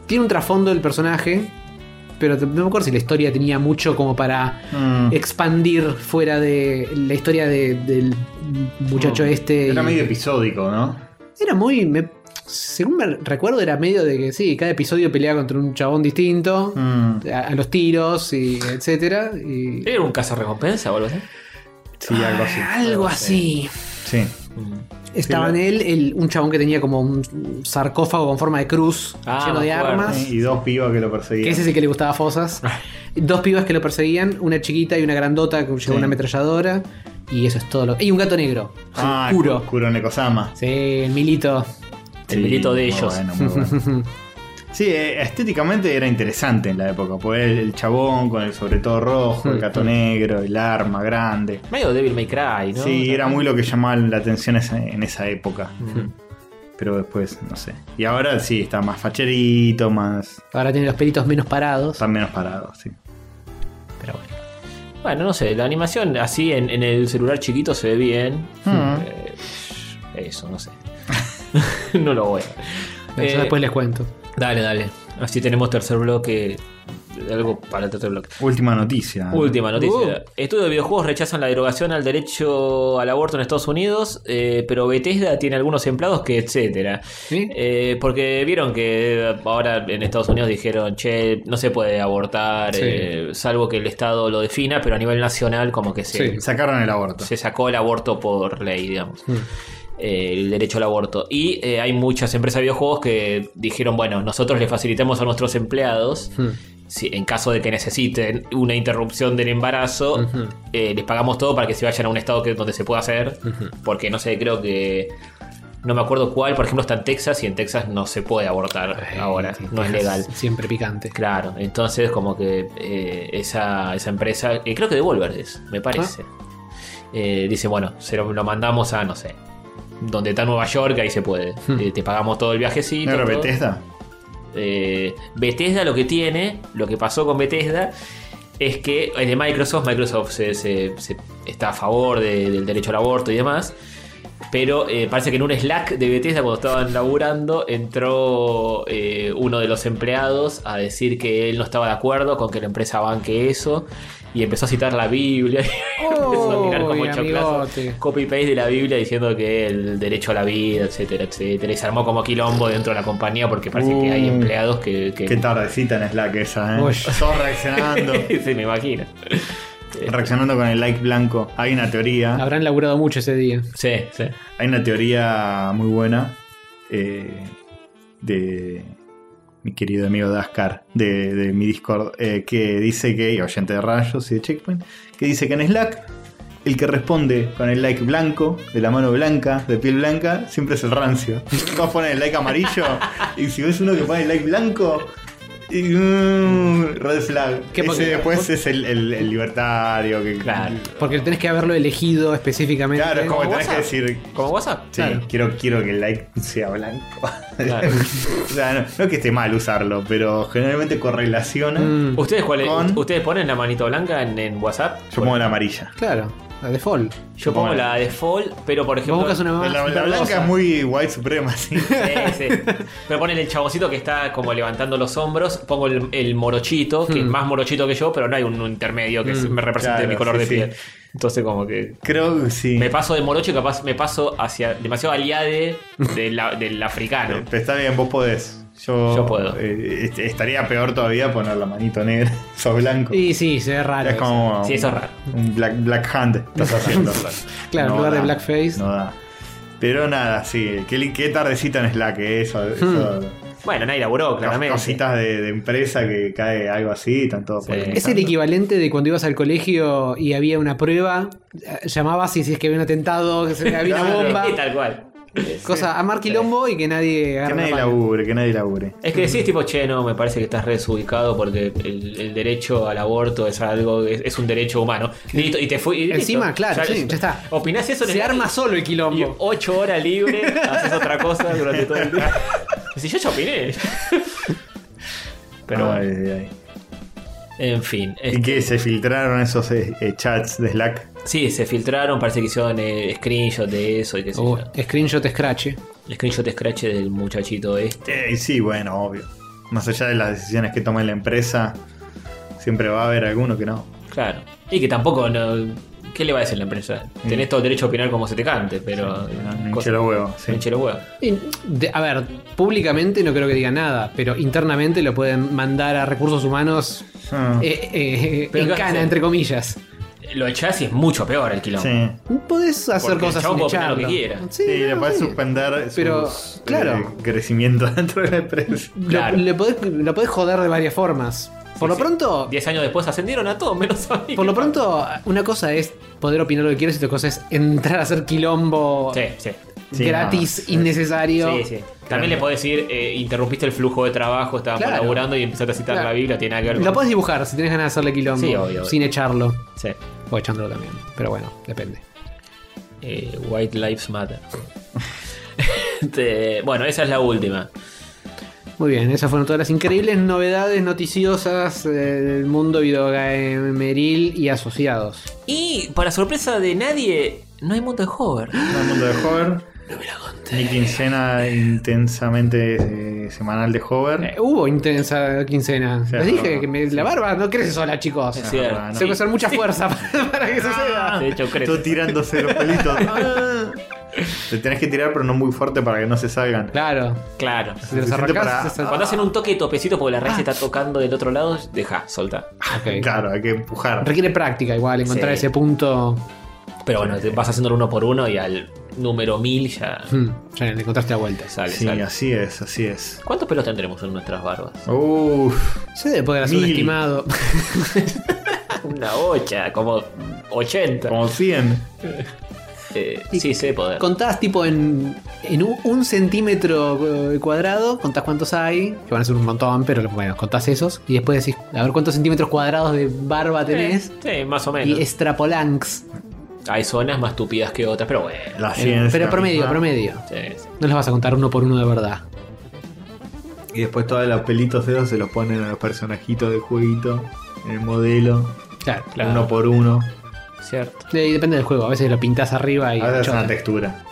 Tiene un trasfondo el personaje, pero no me acuerdo si la historia tenía mucho como para Mm. expandir fuera de la historia de- del muchacho este. Era y- medio episódico, ¿no? Era muy. me- según me recuerdo, era medio de que sí, cada episodio peleaba contra un chabón distinto. Mm. A, a los tiros y etcétera. Y, ¿Era un caso recompensa o algo así? Sí, algo así. Ah, algo así. Sí. Estaba Sí, en él el- un chabón que tenía como un sarcófago con forma de cruz Ah, lleno de armas. Y dos pibas que lo Que perseguían. ese sí que le gustaba Fosas. Dos pibas que lo perseguían, una chiquita y una grandota que llevaba Sí. una ametralladora. Y eso es todo lo. Y un gato negro. Ah, Kuro. Kuro Nekosama. Sí, el milito. El milito de muy ellos. bueno, muy bueno. Sí, eh, estéticamente era interesante en la época. Porque el, el chabón con el sobre todo rojo, el gato negro, el arma grande. Medio Devil May Cry, ¿no? Sí, era muy lo que llamaba la atención en esa época. Pero después, no sé. Y ahora sí, está más facherito, más. Ahora tiene los pelitos menos parados. Está menos parado, sí. Pero bueno. Bueno, no sé, la animación así en, en el celular chiquito se ve bien. Eh, eso, no sé. no lo voy a. Yo Eh, después les cuento. Dale, dale. Así tenemos tercer bloque. Algo para el tercer bloque. Última noticia. Última noticia. Uh. Estudios de videojuegos rechazan la derogación al derecho al aborto en Estados Unidos, eh, pero Bethesda tiene algunos empleados que etcétera. ¿Sí? Eh, porque vieron que ahora en Estados Unidos dijeron, che, no se puede abortar, Sí. eh, salvo que el Estado lo defina, pero a nivel nacional como que se, Sí. Sacaron el aborto. se sacó el aborto por ley, digamos. Mm. Eh, el derecho al aborto. Y eh, hay muchas empresas de videojuegos que dijeron, bueno, nosotros le facilitamos a nuestros empleados, Mm. si, en caso de que necesiten una interrupción del embarazo, eh, les pagamos todo para que se vayan a un estado que, donde se pueda hacer. Porque no sé, creo que... No me acuerdo cuál, por ejemplo, está en Texas y en Texas no se puede abortar ahora, Sí, no es legal. Siempre picante. Claro, entonces como que eh, esa, esa empresa, eh, creo que Devolver es, me parece. Eh, dice, bueno, se lo, lo mandamos a, no sé, donde está Nueva York, ahí se puede. Eh, te pagamos todo el viajecito. ¿No era todo. Bethesda? Eh, Bethesda lo que tiene, lo que pasó con Bethesda, es que es de Microsoft, Microsoft se, se- se- está a favor de- del derecho al aborto y demás. Pero eh, parece que en un Slack de Bethesda, cuando estaban laburando, entró eh, uno de los empleados a decir que él no estaba de acuerdo con que la empresa banque eso. Y empezó a citar la Biblia. y empezó a tirar como choclazo, amigote. copy-paste de la Biblia diciendo que el derecho a la vida, etcétera, etcétera. Y se armó como quilombo dentro de la compañía porque parece que hay Uh, empleados que. que- Qué tardecita en Slack esa, ¿eh? Uy. Todos reaccionando. sí, me imagino. reaccionando con el like blanco. Hay una teoría. Habrán laburado mucho ese día. Sí, sí. Hay una teoría muy buena eh, de mi querido amigo Daskar de, de mi Discord eh, que dice que, y oyente de rayos y de checkpoint, que dice que en Slack el que responde con el like blanco, de la mano blanca, de piel blanca, siempre es el rancio. Todos ponen el like amarillo y si ves uno que pone el like blanco, y, mm, red flag. ¿Qué, Ese después es el, el- el libertario. Que, Claro. Porque tenés que haberlo elegido específicamente. Claro, es como que ¿Como tenés que WhatsApp? decir, ¿Como WhatsApp? Sí, Claro. quiero, quiero que el like sea blanco. Claro. o sea, no, no que esté mal usarlo, pero generalmente correlaciona. Mm, ¿Ustedes, cuál es- Con- ¿Ustedes ponen la manito blanca en, en WhatsApp? Yo pongo la amarilla. claro, la default. Yo pongo la default, pero por Vos ejemplo. buscas una más La, blanca es muy white supremacy. Sí, sí. Pero ponen el chaboncito que está como levantando los hombros. Pongo el, el morochito, que es Hmm. más morochito que yo, pero no hay un, un intermedio que Hmm. me represente Claro, mi color sí, de sí. piel. Entonces, como que. Creo que sí. Me paso de morocho y capaz me paso hacia demasiado aliade de la- del africano. Pero está bien, vos podés. Yo, Yo puedo. eh, est- estaría peor todavía poner la manito negra, sos blanco. Y sí, se ve raro. es eso. como Sí, eso es raro. un black, black hand estás haciendo. Claro, en No lugar de blackface. No da. Pero nada, sí. Qué, tardecita en Slack, eh, eso. Hmm. eso Bueno, nadie laburó, claramente. Cositas de, de empresa que cae algo así, están todos Sí. Es el equivalente de cuando ibas al colegio y había una prueba, eh, llamabas y si es que había un atentado, que se había una bomba, Sí, tal cual. Cosa a Mar Quilombo y que nadie Que agarra nadie la labure, que nadie labure. Es que decís tipo, che, no, me parece que estás desubicado porque el, el derecho al aborto es algo, es, es un derecho humano. Listo, y te fui. y listo. Encima, claro, sí, ya está. Opinás eso en Se el- arma solo el y quilombo. ocho horas libre, haces otra cosa durante todo el día. Si yo ya opiné. Pero Ay, bueno, ay, ay. en fin. ¿Y este, que se filtraron esos eh, eh, chats de Slack? Sí, se filtraron, parece que hicieron eh, screenshot de eso y qué sé Oh, yo. screenshot scratch. El screenshot scratch del muchachito este. Eh, y sí, bueno, obvio. Más allá de las decisiones que tome la empresa, siempre va a haber alguno que no. Claro. Y que tampoco, no, ¿qué le va a decir la empresa? Tenés todo el derecho a opinar como se te cante, pero... No, no cosa- hinche los huevos. sí. hinche los huevos. Y, de- a ver, públicamente no creo que diga nada, pero internamente lo pueden mandar a recursos humanos Ah, eh, eh, en ¿qué cana, entre comillas. Lo echás y es mucho peor el quilombo. sí. Podés hacer Porque el cosas chabón sin puede opinar lo que quiera. Sí, Sí, le no, sí. suspender Pero, sus, claro. eh, crecimientos dentro de la empresa. Lo, Claro. le podés, lo podés joder de varias formas. Por Sí, lo sí. pronto, Diez años después ascendieron a todos, menos a mí. por lo pronto, una cosa es poder opinar lo que quieras y otra cosa es entrar a hacer quilombo Sí, sí. Sí, gratis, no, innecesario. Sí, sí. También le podés decir, eh, interrumpiste el flujo de trabajo, estábamos Claro. laburando y empezaste a citar Claro. la Biblia, tiene nada que ver Lo podés dibujar si tenés ganas de hacerle quilombo. Sí, obvio, Sin echarlo. Sí. O echándolo también. Pero bueno, depende. Eh, White Lives Matter. Este, bueno, esa es la última. Muy bien, esas fueron todas las increíbles novedades noticiosas eh, del mundo videogameril y asociados. Y para sorpresa de nadie, no hay mundo de hover. Todo el mundo de Hover. Mi quincena intensamente eh, semanal de Hover. Eh, hubo intensa quincena. Sí, Les dije no, que me- la barba no crece sola, chicos. Es Se cierto. Ah, no. puede hacer mucha fuerza para, para que suceda. De hecho, tirándose los pelitos. Ah. Te tenés que tirar, pero no muy fuerte para que no se salgan. Claro. Claro. Si los Suficiente arrancás, para- se sal- Cuando hacen un toque de topecito porque la raíz se está tocando del otro lado, deja, solta. Ok. Claro, hay que empujar. Requiere práctica igual, encontrar Sí. ese punto. Pero bueno, te vas haciéndolo uno por uno y al número mil ya Hmm, ya le encontraste la vuelta. sale, Sí, sale. así es, así es. ¿Cuántos pelos tendremos en nuestras barbas? Uff. Se debe poder hacer un estimado. Una ocha, como 80. Como 100. Eh, sí, sé poder. Contás tipo en, en un, un centímetro eh, cuadrado, contás cuántos hay, que van a ser un montón, pero bueno, contás esos, y después decís, a ver cuántos centímetros cuadrados de barba tenés, Eh, sí, más o menos. y extrapolanx. Hay zonas más tupidas que otras, pero bueno. La Eh, ciencia. pero promedio, misma. promedio. Sí, sí. No los vas a contar uno por uno de verdad. Y después todos los pelitos de esos se los ponen a los personajitos del jueguito. En el modelo. Claro, Claro. Uno por uno. Cierto. Y depende del juego, a veces lo pintás arriba y Ahora es chota. una textura.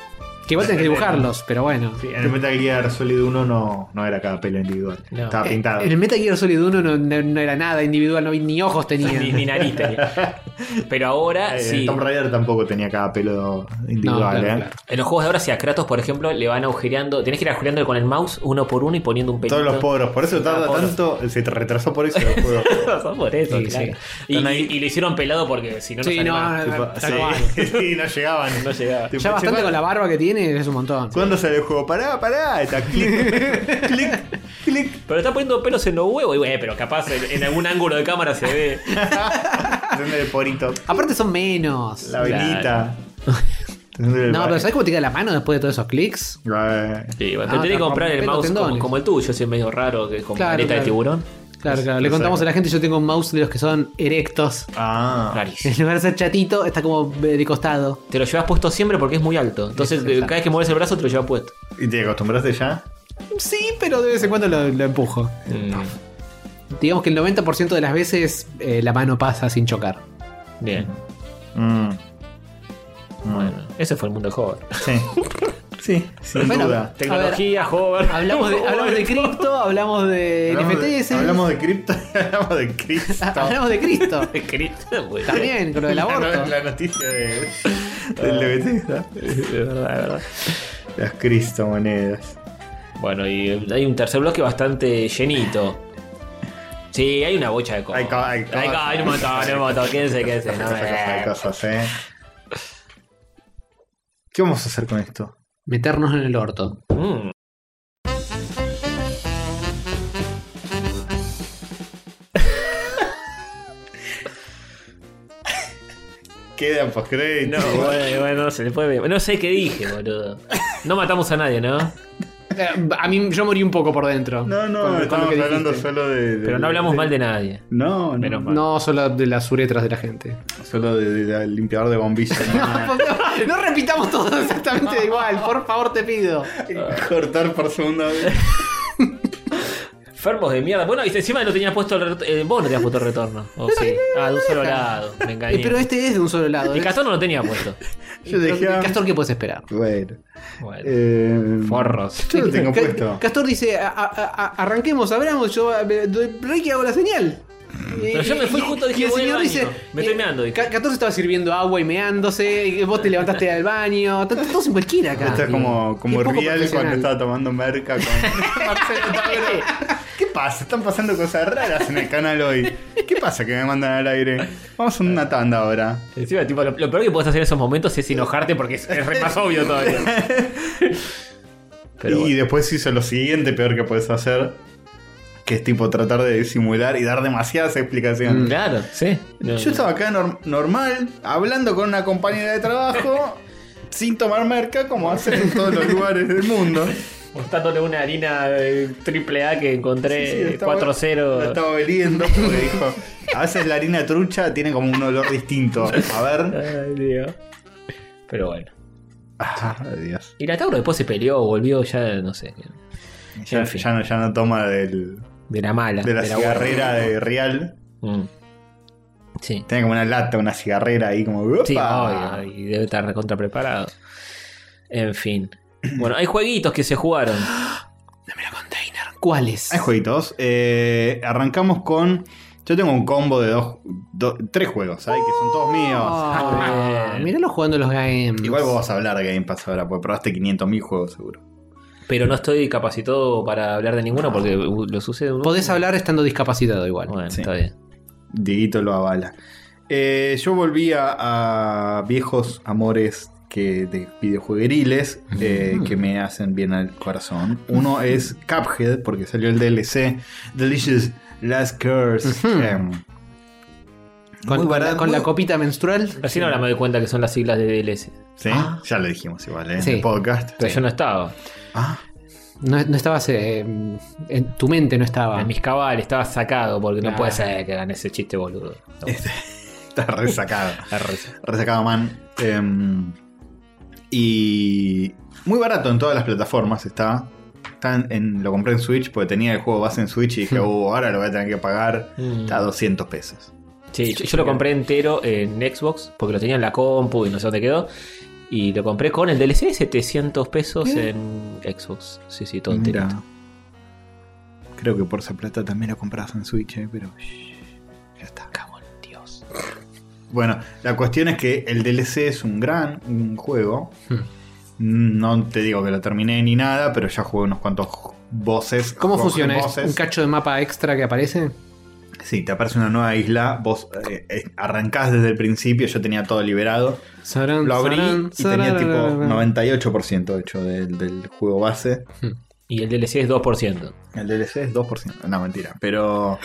Que igual tenés que dibujarlos, pero bueno. Sí, en el Metal Gear Solid 1 no, no era cada pelo individual. No. Estaba pintado. En el Metal Gear Solid 1 no, no- no era nada individual, no, ni ojos tenía. ni, ni nariz tenía. Pero ahora Eh, sí. Tomb Raider tampoco tenía cada pelo individual, No, claro, ¿eh? claro. En los juegos de ahora, si a Kratos, por ejemplo, le van agujereando. Tenés que ir agujereando con el mouse uno por uno y poniendo un pelito. Todos los poros. Por eso tarda Ah, poros. tanto. Se retrasó por eso el juego. Son por eso, Sí, claro. sí. Y, y- y le hicieron pelado porque si no, no Sí, no, llegaban. No llegaba. Tipo, Ya bastante con la barba que tiene, es un montón. ¿Cuándo sale el juego? Pará, pará. Está clic, clic, clic. Pero está poniendo pelos en los huevos. Y bueno, pero capaz en, en algún ángulo de cámara se ve. El porito. Aparte son menos. La velita. No, pero ¿sabes cómo te queda la mano después de todos esos clics? Sí, bueno, Ah, tenés que comprar el mouse como, tendones. como el tuyo, ese es medio raro, que es Claro, aleta claro. de tiburón. Claro, claro. Le contamos a la gente, yo tengo un mouse de los que son erectos. Ah. En lugar de ser chatito, está como de costado. Te lo llevas puesto siempre porque es muy alto. Entonces, Exacto. cada vez que mueves el brazo, te lo llevas puesto. ¿Y te acostumbraste ya? Sí, pero de vez en cuando lo, lo empujo. Mm, Digamos que el 90% de las veces eh, la mano pasa sin chocar. bien. Mm. Bueno, ese fue el mundo de Hover. Sí. Sí, sin Bueno, duda. Tecnología, Hover. Hablamos de, hablamos de cripto, hablamos de Hablamos de, NFTs. hablamos de cripto y hablamos de Cristo. hablamos de Cristo. Cristo, güey. También, con lo del La, aborto. la noticia de, del LGBT. De verdad, de verdad. Las cristomonedas. Bueno, y hay un tercer bloque bastante llenito. Sí, hay una bocha de cosas. Hay co- hay cosas. Hay, co- hay un montón, hay un montón. Quédense, quédense. No, Hay cosas, ¿eh? ¿Qué vamos a hacer con esto? Meternos en el orto. Mm. Quedan postcréditos. No, bueno, bueno, no se le puede ver. No sé qué dije, boludo. No matamos a nadie, ¿no? Eh, A mí yo morí un poco por dentro. No, no, Con- estamos hablando dijiste. solo de, de- Pero no hablamos mal de nadie. No, no. Menos mal. No solo de las uretras de la gente. Solo de- de- del limpiador de bombillas. No, no, no repitamos todo exactamente igual, por favor te pido. Cortar por segunda vez. Enfermos de mierda. Bueno, y encima no tenías puesto el retorno. Eh, vos no tenías puesto el retorno. ¿O sí? Ah, de un solo lado. Me engañé. Eh, pero este es de un solo lado. Y ¿eh? Castor no lo tenía puesto. Yo dejé. Castor, ¿qué puedes esperar? Bueno. Bueno. Eh, Forros. Yo lo tengo puesto. Castor dice, "A- a- a- arranquemos, abramos, yo doy break y hago la señal. Pero yo me fui justo, dije, y el señor dice, Me estoy meando, dije. Ca- Castor estaba sirviendo agua y meándose, y vos te levantaste al baño, t- todos en cualquiera acá. Esto es como, como cuando estaba tomando merca con Marcelo Tagle. ¿Qué pasa? Están pasando cosas raras en el canal hoy. ¿Qué pasa que me mandan al aire? Vamos a una tanda ahora. Encima, tipo, lo, lo peor que puedes hacer en esos momentos es enojarte porque es, es re más obvio todavía. Pero y bueno. después hizo lo siguiente peor que puedes hacer. Que es tipo tratar de disimular y dar demasiadas explicaciones. Claro, sí. No, Yo estaba acá nor- normal, hablando con una compañera de trabajo, sin tomar merca, como hacen en todos los lugares del mundo. Mostrándole una harina eh, triple A que Sí, sí, encontré estaba- La 4-0. estaba oliendo porque dijo, a veces la harina trucha tiene como un olor distinto. A ver. Ay, Dios. Pero bueno. Ah, Dios. Y la Tauro después se peleó, volvió ya, no sé. Ya, En fin. ya no, ya no toma del, De la mala. de la cigarrera de Real. Mm. Sí. Tiene como una lata, una cigarrera ahí como... ¡Opa! Sí, obvio, y debe estar recontra preparado. En fin. Bueno, hay jueguitos que se jugaron. ¿Cuáles? Hay jueguitos. Eh, arrancamos con... Yo tengo un combo de dos, do- tres juegos, ¿sabes? Que son todos míos. Ah, Bien. míralo jugando los games. Igual vos vas a hablar de Game Pass ahora, porque probaste 500.000 juegos seguro. Pero no estoy capacitado para hablar de ninguno porque lo sucede. Podés hablar estando discapacitado igual. Bueno, Sí. está bien. Dieguito lo avala. Eh, yo volví a, a viejos amores que de videojuegueriles eh, que me hacen bien al corazón. Uno es Cuphead, porque salió el DLC Delicious Last Curse. Em, Con, muy barato. con la copita menstrual. Recién ahora me doy cuenta que son las siglas de DLS. Sí, Ah. ya lo dijimos igual ¿eh? en Sí. el podcast. Pero yo no estaba. Ah, No, no estabas. eh, en tu mente no estaba. En mis cabales estaba sacado porque no Claro. puede ser que hagan ese chiste boludo. No, está resacado. Resacado man. Em, y muy barato en todas las plataformas está. Está en- en- lo compré en Switch porque tenía el juego base en Switch y dije, oh, ahora lo voy a tener que pagar. Mm. Está a 200 pesos. Sí, yo, yo lo compré entero en Xbox porque lo tenía en la compu y no sé dónde quedó. Y lo compré con el DLC 700 pesos en Xbox. Sí, sí, todo Mira. enterito. Creo que por esa plata también lo compras en Switch, eh, pero shh, ya está. Dios. Bueno, la cuestión es que el DLC es un gran un juego. Hmm. No te digo que lo terminé ni nada, pero ya jugué unos cuantos voces. ¿Cómo funciona? ¿Es un cacho de mapa extra que aparece? Sí, te aparece una nueva isla. Vos eh, eh, arrancás desde el principio. Yo tenía todo liberado. Sarán, Lo abrí sarán, y tenía tipo sarararara. 98% hecho del, del juego base. Y el DLC es 2%. El DLC es 2%. No, mentira. Pero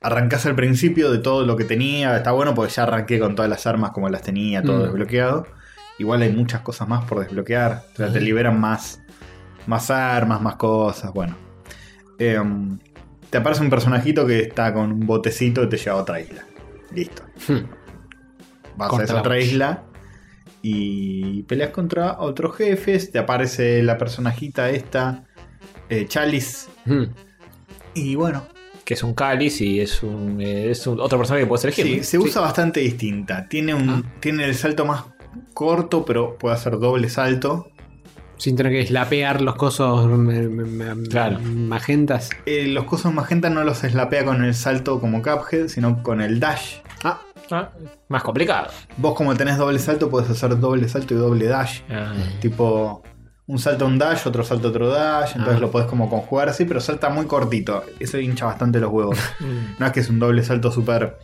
arrancás al principio de todo lo que tenía. Está bueno porque ya arranqué con todas las armas como las tenía, todo Mm. desbloqueado. Igual hay muchas cosas más por desbloquear. O sea, te liberan más, más armas, más cosas. Bueno. Em, te aparece un personajito que está con un botecito y te lleva a otra isla. Listo. Hmm. Vas Corta a esa otra isla y peleas contra otros jefes. Te aparece la personajita esta, eh, Chalice. Hmm. Y bueno, Que es un cáliz y es un, es un- otro personaje que puedes elegir. Sí, se usa bastante distinta. Tiene, un, Ah. tiene el salto más corto, pero puede hacer doble salto. Sin tener que slapear los cosos me- me- me- Claro. magentas. Eh, los cosos magenta no los slapea con el salto como Cuphead, sino con el dash. Ah, Ah, más complicado. Vos como tenés doble salto, puedes hacer doble salto y doble dash. Ah, Tipo, un salto un dash, otro salto otro dash. Entonces Ah. lo podés como conjugar así, pero salta muy cortito. Eso hincha bastante los huevos. mm. no es que es un doble salto súper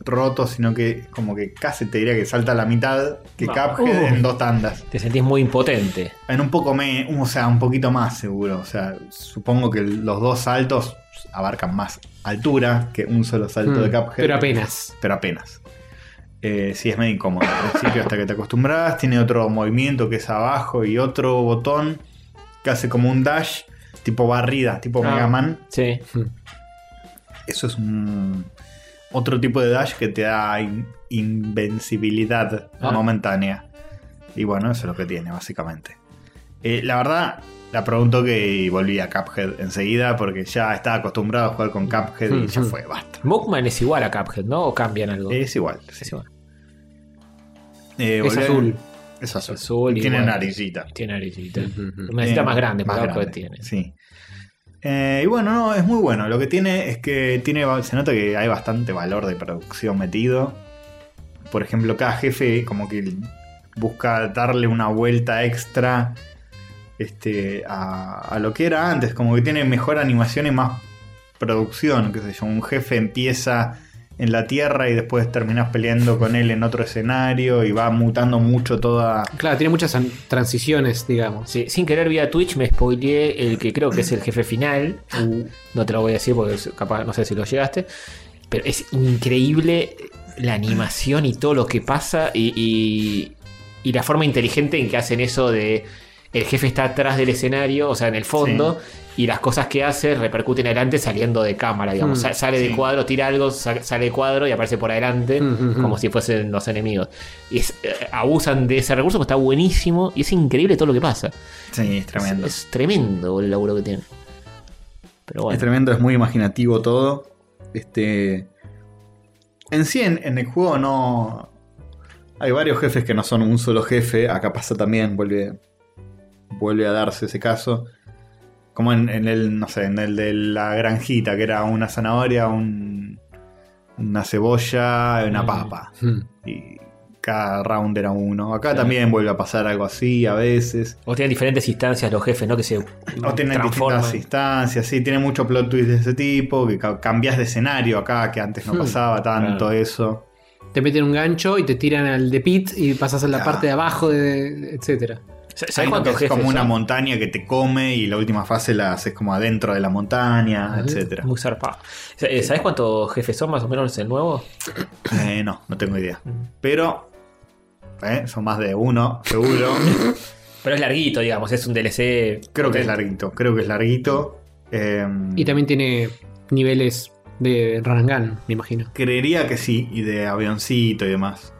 roto, sino que como que casi te diría que salta a la mitad que No. Cuphead Uh. en dos tandas. Te sentís muy impotente. En un poco me, o sea, un poquito más seguro. O sea, supongo que los dos saltos abarcan más altura que un solo salto hmm. de Cuphead. Pero apenas. Pero apenas. Eh, sí, es medio incómodo al principio hasta que te acostumbras. Tiene otro movimiento que es abajo y otro botón que hace como un dash, tipo barrida, tipo Ah. Mega Man. Sí. Eso es un otro tipo de dash que te da in- invencibilidad Ah. momentánea. Y bueno, eso es lo que tiene, básicamente. Eh, la verdad, la pregunto que volví a Cuphead enseguida porque ya estaba acostumbrado a jugar con Cuphead y ya Ujú. fue, basta. Mugman es igual a Cuphead, ¿no? ¿O cambian algo? Es igual. Es igual. Eh, Es a- azul. Es azul. Azul Y tiene igual. naricita. Tiene naricita. Ujú, ujú. Una naricita Eh, más grande, más más que grande, tiene. Sí. Eh, y bueno, no, es muy bueno. Lo que tiene es que tiene, se nota que hay bastante valor de producción metido. Por ejemplo, cada jefe como que busca darle una vuelta extra este, a, a lo que era antes. Como que tiene mejor animación y más producción. Qué sé yo, un jefe empieza en la tierra y después terminas peleando con él en otro escenario y va mutando mucho toda... Claro, tiene muchas an- transiciones, digamos. Sí, sin querer vía Twitch me spoileé el que creo que es el jefe final. No te lo voy a decir porque capaz no sé si lo llegaste. Pero es increíble la animación y todo lo que pasa y, y- y la forma inteligente en que hacen eso de el jefe está atrás del escenario, o sea, en el fondo, y las cosas que hace repercuten adelante saliendo de cámara, digamos. Mm, Sa- sale de sí. cuadro, tira algo, sa- sale de cuadro y aparece por adelante, Mm, mm, como si fuesen los enemigos. Y es- eh, abusan de ese recurso, que está buenísimo y es increíble todo lo que pasa. Sí, es tremendo. Es, es tremendo el laburo que tiene. Pero Es bueno. tremendo, es muy imaginativo todo. Este. En sí, en, en el juego no. Hay varios jefes que no son un solo jefe. Acá pasa también, vuelve. Vuelve a darse ese caso. Como en, en el, no sé, en el de la granjita, que era una zanahoria, un, una cebolla, una Mm. papa. Hmm. Y cada round era uno. Acá Claro. también vuelve a pasar algo así a veces. O tienen diferentes instancias los jefes, ¿no? Que se O tienen transforman. distintas instancias, sí, tiene mucho plot twist de ese tipo, que ca- cambias de escenario acá, que antes no Hmm, pasaba tanto claro. eso. Te meten un gancho y te tiran al de pit y pasas a la Claro. parte de abajo, de, de- etcétera. ¿Sabes cuántos es jefes como una son? montaña que te come y la última fase la haces como adentro de la montaña, Ujú. etcétera. Muy zarpado. Eh, ¿Sabes cuántos jefes son más o menos el nuevo? Eh, no, no tengo idea. Mm. Pero eh, son más de uno, seguro. Pero es larguito, digamos, es un DLC. creo que es potente. larguito, creo que es larguito. Eh, Y también tiene niveles de gun, me imagino. Creería que sí, y de avioncito y demás.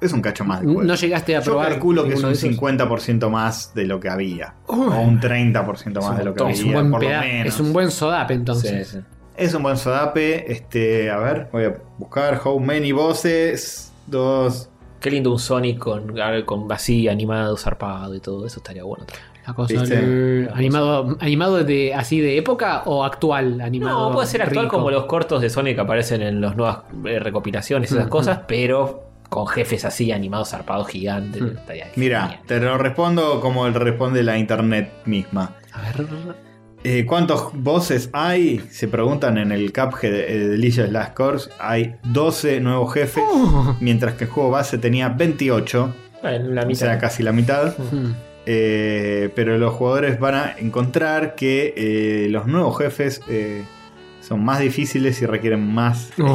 Es un cacho más de juego. No llegaste a Yo probar. calculo que es un de esos? 50% más de lo que había. Uy. o un 30% Es más un de lo que había. Es un, buen por lo menos. es un buen sodape entonces. Sí, sí. Es un buen sodape. Este, a ver, voy a buscar how many bosses. Dos, Qué lindo un Sonic con, con así animado, zarpado y todo. Eso estaría bueno. La animado, animado de así de época o actual animado. No, puede ser actual rico? como los cortos de Sonic que aparecen en las nuevas eh, recopilaciones y esas cosas, pero con jefes así animados, zarpados, gigantes. Estaría Mira, genial. te lo respondo como el responde la internet misma. A ver. Eh, ¿Cuántos bosses hay? Se preguntan en el Cuphead de Delicious Last Course. Hay 12 nuevos jefes, Oh. mientras que el juego base tenía 28, Bueno, la o mitad. sea, casi la mitad. Hmm. Eh, pero los jugadores van a encontrar que eh, los nuevos jefes eh, son más difíciles y requieren más skill.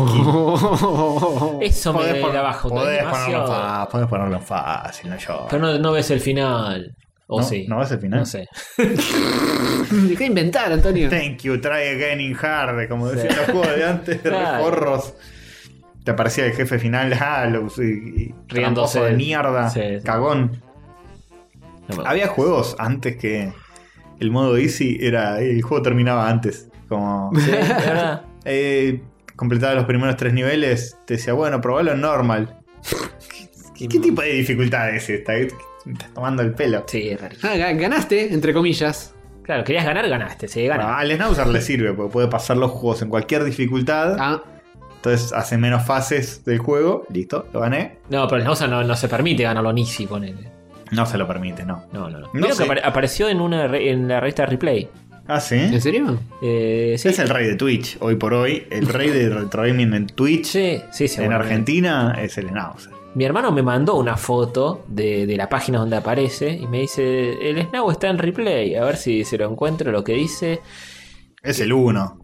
Oh. Eso me Podés, da bajo. podés ponerlo fa- podés ponerlo fácil, no yo. Pero no, no ves el final. O ¿No? sí. ¿No ves el final? No sé. Deja de inventar, Antonio. Thank you, try again in hard, como decían los juegos de antes, de Claro. reforros. Te aparecía el jefe final, ah, lo, y, y Riéndose. de mierda, Sí, sí. cagón. No Había juegos antes que el modo easy era. El juego terminaba antes. Como. Sí, eh, completaba los primeros tres niveles. Te decía, bueno, probalo en normal. ¿Qué, qué tipo de dificultad es esta? ¿Qué- Me estás tomando el pelo. Sí, es rarísimo. Ah, ga- ganaste, entre comillas. Claro, querías ganar, ganaste. Sí, Bueno, gana. al Snauzer le sirve porque puede pasar los juegos en cualquier dificultad. Ah, Entonces hace menos fases del juego. Listo, lo gané. No, pero el Nausa no, no se permite ganarlo ni si ponele. No se lo permite, no. No, no, no. No Creo sé. que apare- apareció en una re- en la revista Replay. Ah, sí. ¿en serio? Eh, sí. Es el rey de Twitch, hoy por hoy. El rey de retro gaming en Twitch. Sí, sí, sí. en Argentina es el Snauzer. Mi hermano me mandó una foto de, de la página donde aparece y me dice, el Snow está en replay, a ver si se lo encuentro, lo que dice. Es el uno.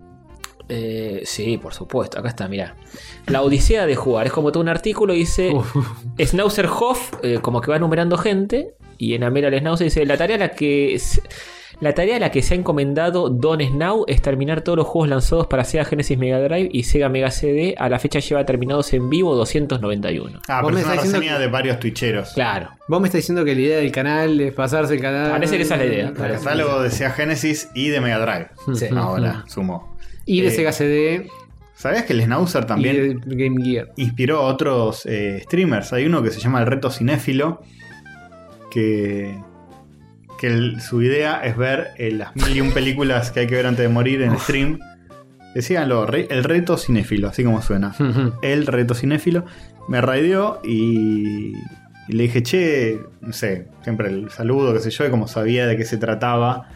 Eh, sí, por supuesto, acá está, mira. La odisea de jugar, es como todo un artículo y dice, Uf. Schnauzer Hoff, eh, como que va numerando gente, y en Amera el Schnauzer dice, la tarea a la que... La tarea a la que se ha encomendado Don Snow es terminar todos los juegos lanzados para Sega Genesis Mega Drive y Sega Mega CD. A la fecha lleva terminados en vivo 291. Ah, Vos pero me es una estás diciendo reseña que- de varios twitcheros. Claro. Vos me estás diciendo que la idea del canal es pasarse el canal. Parece que esa es la idea, El parece. catálogo de Sega Genesis y de Mega Drive. Sí. Ahora, sumo. Y de Eh, Sega CD ¿Sabías que el Snauzer también y de Game Gear. inspiró a otros eh, streamers? Hay uno que se llama El Reto Cinéfilo. Que, que el- su idea es ver eh, las mil y un películas que hay que ver antes de morir en stream. Decíganlo, re- el reto cinéfilo, así como suena. el reto cinéfilo, me raideó y, y le dije, che, no sé, siempre el saludo, qué sé yo, y como sabía de qué se trataba,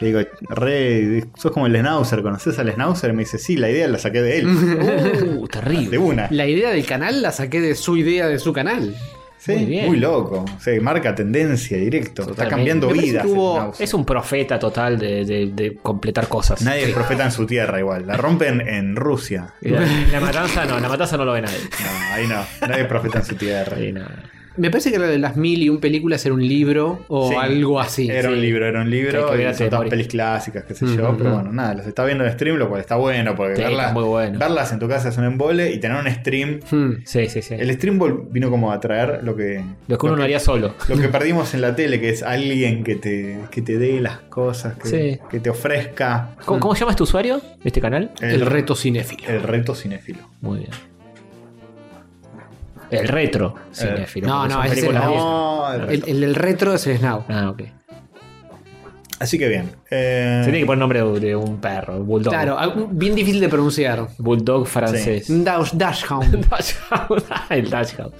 le digo, re, sos como el Schnauzer, ¿conoces al Schnauzer? Y me dice, sí, la idea la saqué de él, Uh, de terrible. una. La idea del canal la saqué de su idea de su canal. Sí, Muy loco, o sea, marca tendencia directo, está cambiando vidas. hubo-. Es un profeta total de, de- de completar cosas. Nadie es profeta en su tierra igual, la rompen en Rusia. La, la matanza no, la matanza no lo ve nadie. No, ahí no, nadie es profeta en su tierra. No. Me parece que lo de las mil y un películas era un libro o Sí. algo así. Era un libro, era un Que libro. que son de todas pelis clásicas, qué sé yo. Pero bueno, nada, los está viendo en stream, lo cual está bueno, porque Sí, verlas, está muy bueno. verlas en tu casa es un embole y tener un stream. Hmm. Sí, sí, sí. El stream vino como a traer lo que. Lo que uno no haría solo. Lo que perdimos en la tele, que es alguien que te, que te dé las cosas, que, Sí. que te ofrezca ¿Cómo, cómo llamas tu usuario de este canal? El reto cinéfilo. el reto cinéfilo. Muy bien. El retro cinéfilo. no, porque no, ese es el-. No, el El, reto. el del retro es el Snow. Ah, ok. Así que bien. eh, Se tiene que poner nombre de, un perro, un bulldog. Claro, algo bien difícil de pronunciar. Bulldog francés. Dash, Dashhound. El Dachshund.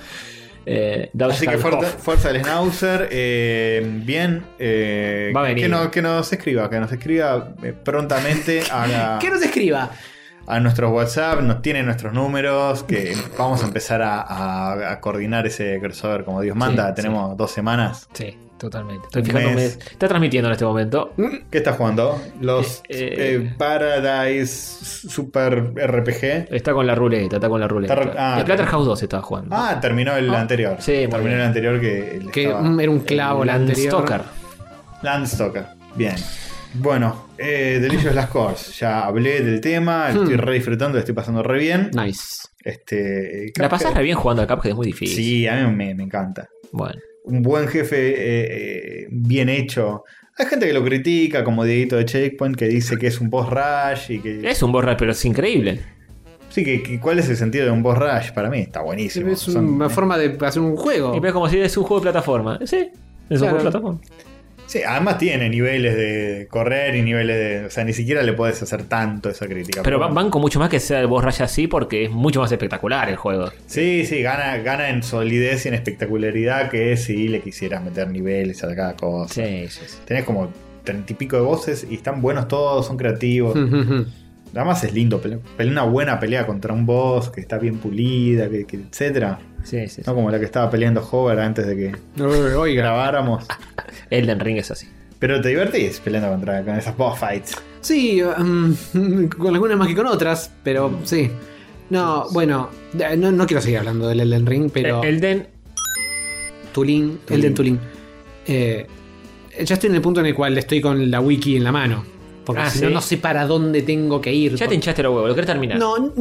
Eh, Así que fuerza, fuerza del Schnauzer. eh, bien. eh, Va a venir. Que, no- que nos escriba, que nos escriba eh, prontamente a, la- Que nos escriba. A nuestros WhatsApp, nos tiene nuestros números, que vamos a empezar a, a- a coordinar ese crossover como Dios manda. Sí, Tenemos dos semanas. Sí, totalmente. Estoy fijándome. Está transmitiendo en este momento. ¿Qué estás jugando? Los Eh, eh, Paradise Super RPG. Está con la ruleta, está con la ruleta. Está- ah, el Platterhouse 2 estaba jugando. Ah, terminó el Ah, anterior. sí, terminó bien. el anterior que Que estaba- era un clavo la anterior. Landstalker. Landstalker. Bien. Bueno, eh, Delicious Last Course. Ya hablé del tema, Hmm. estoy re disfrutando, lo estoy pasando re bien. Nice. Este, La Cuphead- re bien jugando a Cuphead, es muy difícil. Sí, a mí me, me encanta. Bueno. Un buen jefe eh, eh, bien hecho. Hay gente que lo critica, como Dieguito de Checkpoint, que dice que es un boss rush y que. Es un borra, pero es increíble. Sí, que, que- ¿cuál es el sentido de un boss rush? Para mí está buenísimo. Es Son- una forma de hacer un juego. Y es como si es un juego de plataforma. Sí, es un Claro. juego de plataforma. Sí, además tiene niveles de correr y niveles de. O sea, ni siquiera le puedes hacer tanto esa crítica. Pero van banco mucho más que sea el boss rush así porque es mucho más espectacular el juego. Sí, sí, gana, gana en solidez y en espectacularidad que si le quisieras meter niveles a cada cosa. Sí, sí, sí. Tenés como treinta y pico de voces y están buenos todos, son creativos. Además es lindo, pele- una buena pelea contra un boss que está bien pulida, que, que etcétera. Sí, sí, sí. No como la que estaba peleando Hover antes de que Oiga. grabáramos. Elden Ring es así. Pero te divertís peleando contra con esas boss fights. Sí, um, con algunas más que con otras, pero sí. No, bueno, no, no quiero seguir hablando del Elden Ring, pero Eh, Elden. Tulin, Elden Tulin. Eh, ya estoy en el punto en el cual estoy con la wiki en la mano. Porque Ah, si ¿sí? no, no sé para dónde tengo que ir. Ya te hinchaste los huevos, lo querés terminar. No,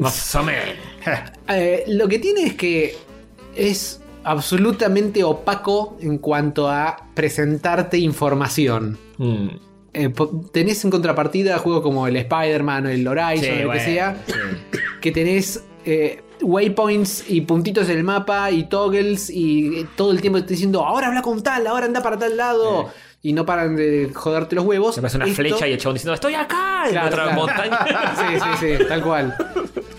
Más o menos. Eh, lo que tiene es que es absolutamente opaco en cuanto a presentarte información. Mm. Eh, tenés en contrapartida juegos como el Spider-Man o el Horizon, Sí, o bueno, que sea, sí. que tenés eh, waypoints y puntitos en el mapa y toggles y todo el tiempo te diciendo, ahora habla con tal, ahora anda para tal lado. Y no paran de joderte los huevos. Se pasa una Esto- flecha y el chabón diciendo, estoy acá, en Claro, otra claro. montaña. Sí, sí, sí, tal cual.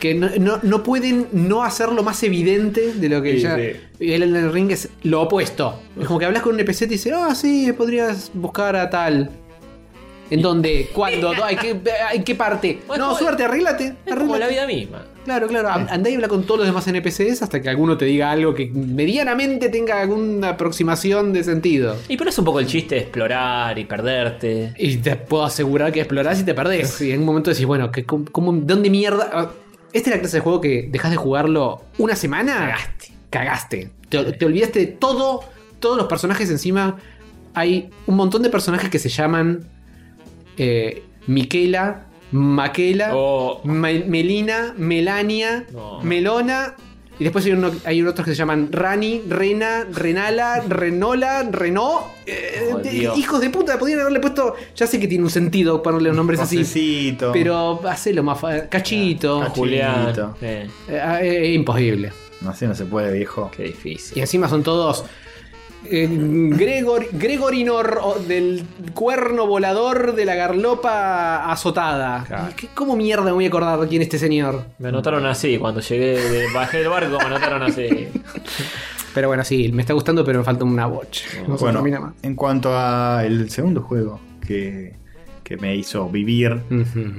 Que no, no- no pueden no hacerlo más evidente de lo que Sí, ya. sí. El Elden Ring es lo opuesto. Es como que hablas con un NPC y te dice, ah, sí, podrías buscar a tal. ¿En dónde? ¿Cuándo? ¿En qué, ¿En qué parte? No, como- suerte, arréglate. Es como la arréglate. vida misma. Claro, claro. Andá y habla con todos los demás NPCs hasta que alguno te diga algo que medianamente tenga alguna aproximación de sentido. Y pero es un poco el chiste de explorar y perderte. Y te puedo asegurar que explorás y te perdés. Y en un momento decís, bueno, ¿qué, cómo, cómo- ¿dónde mierda? Esta es la clase de juego que dejas de jugarlo una semana. Cagaste. Cagaste. Te, te olvidaste de todo. Todos los personajes encima. Hay un montón de personajes que se llaman eh, Miquela, Maquela, O- Me- Melina, Melania, No. Melona. Y después hay, uno- hay otros que se llaman Rani, Rena, Renala, Renola, Renó. Eh, Oh, hijos de puta, podrían haberle puesto. Ya sé que tiene un sentido ponerle los nombres así. Pero hacelo más fa- Cachito. Cachito. Julián. Eh, Eh, eh, es imposible. No sé, no se puede, viejo. qué difícil. Y encima son todos. Eh, Gregor, Gregorinor del cuerno volador de la garlopa azotada. Claro. ¿Qué- ¿Cómo mierda me voy a acordar de quién es este señor? Me anotaron así, cuando llegué, de- bajé del barco, me anotaron así. Pero bueno, sí, me está gustando, pero me falta una watch. No se bueno, termina más. en cuanto al segundo juego que, que me hizo vivir,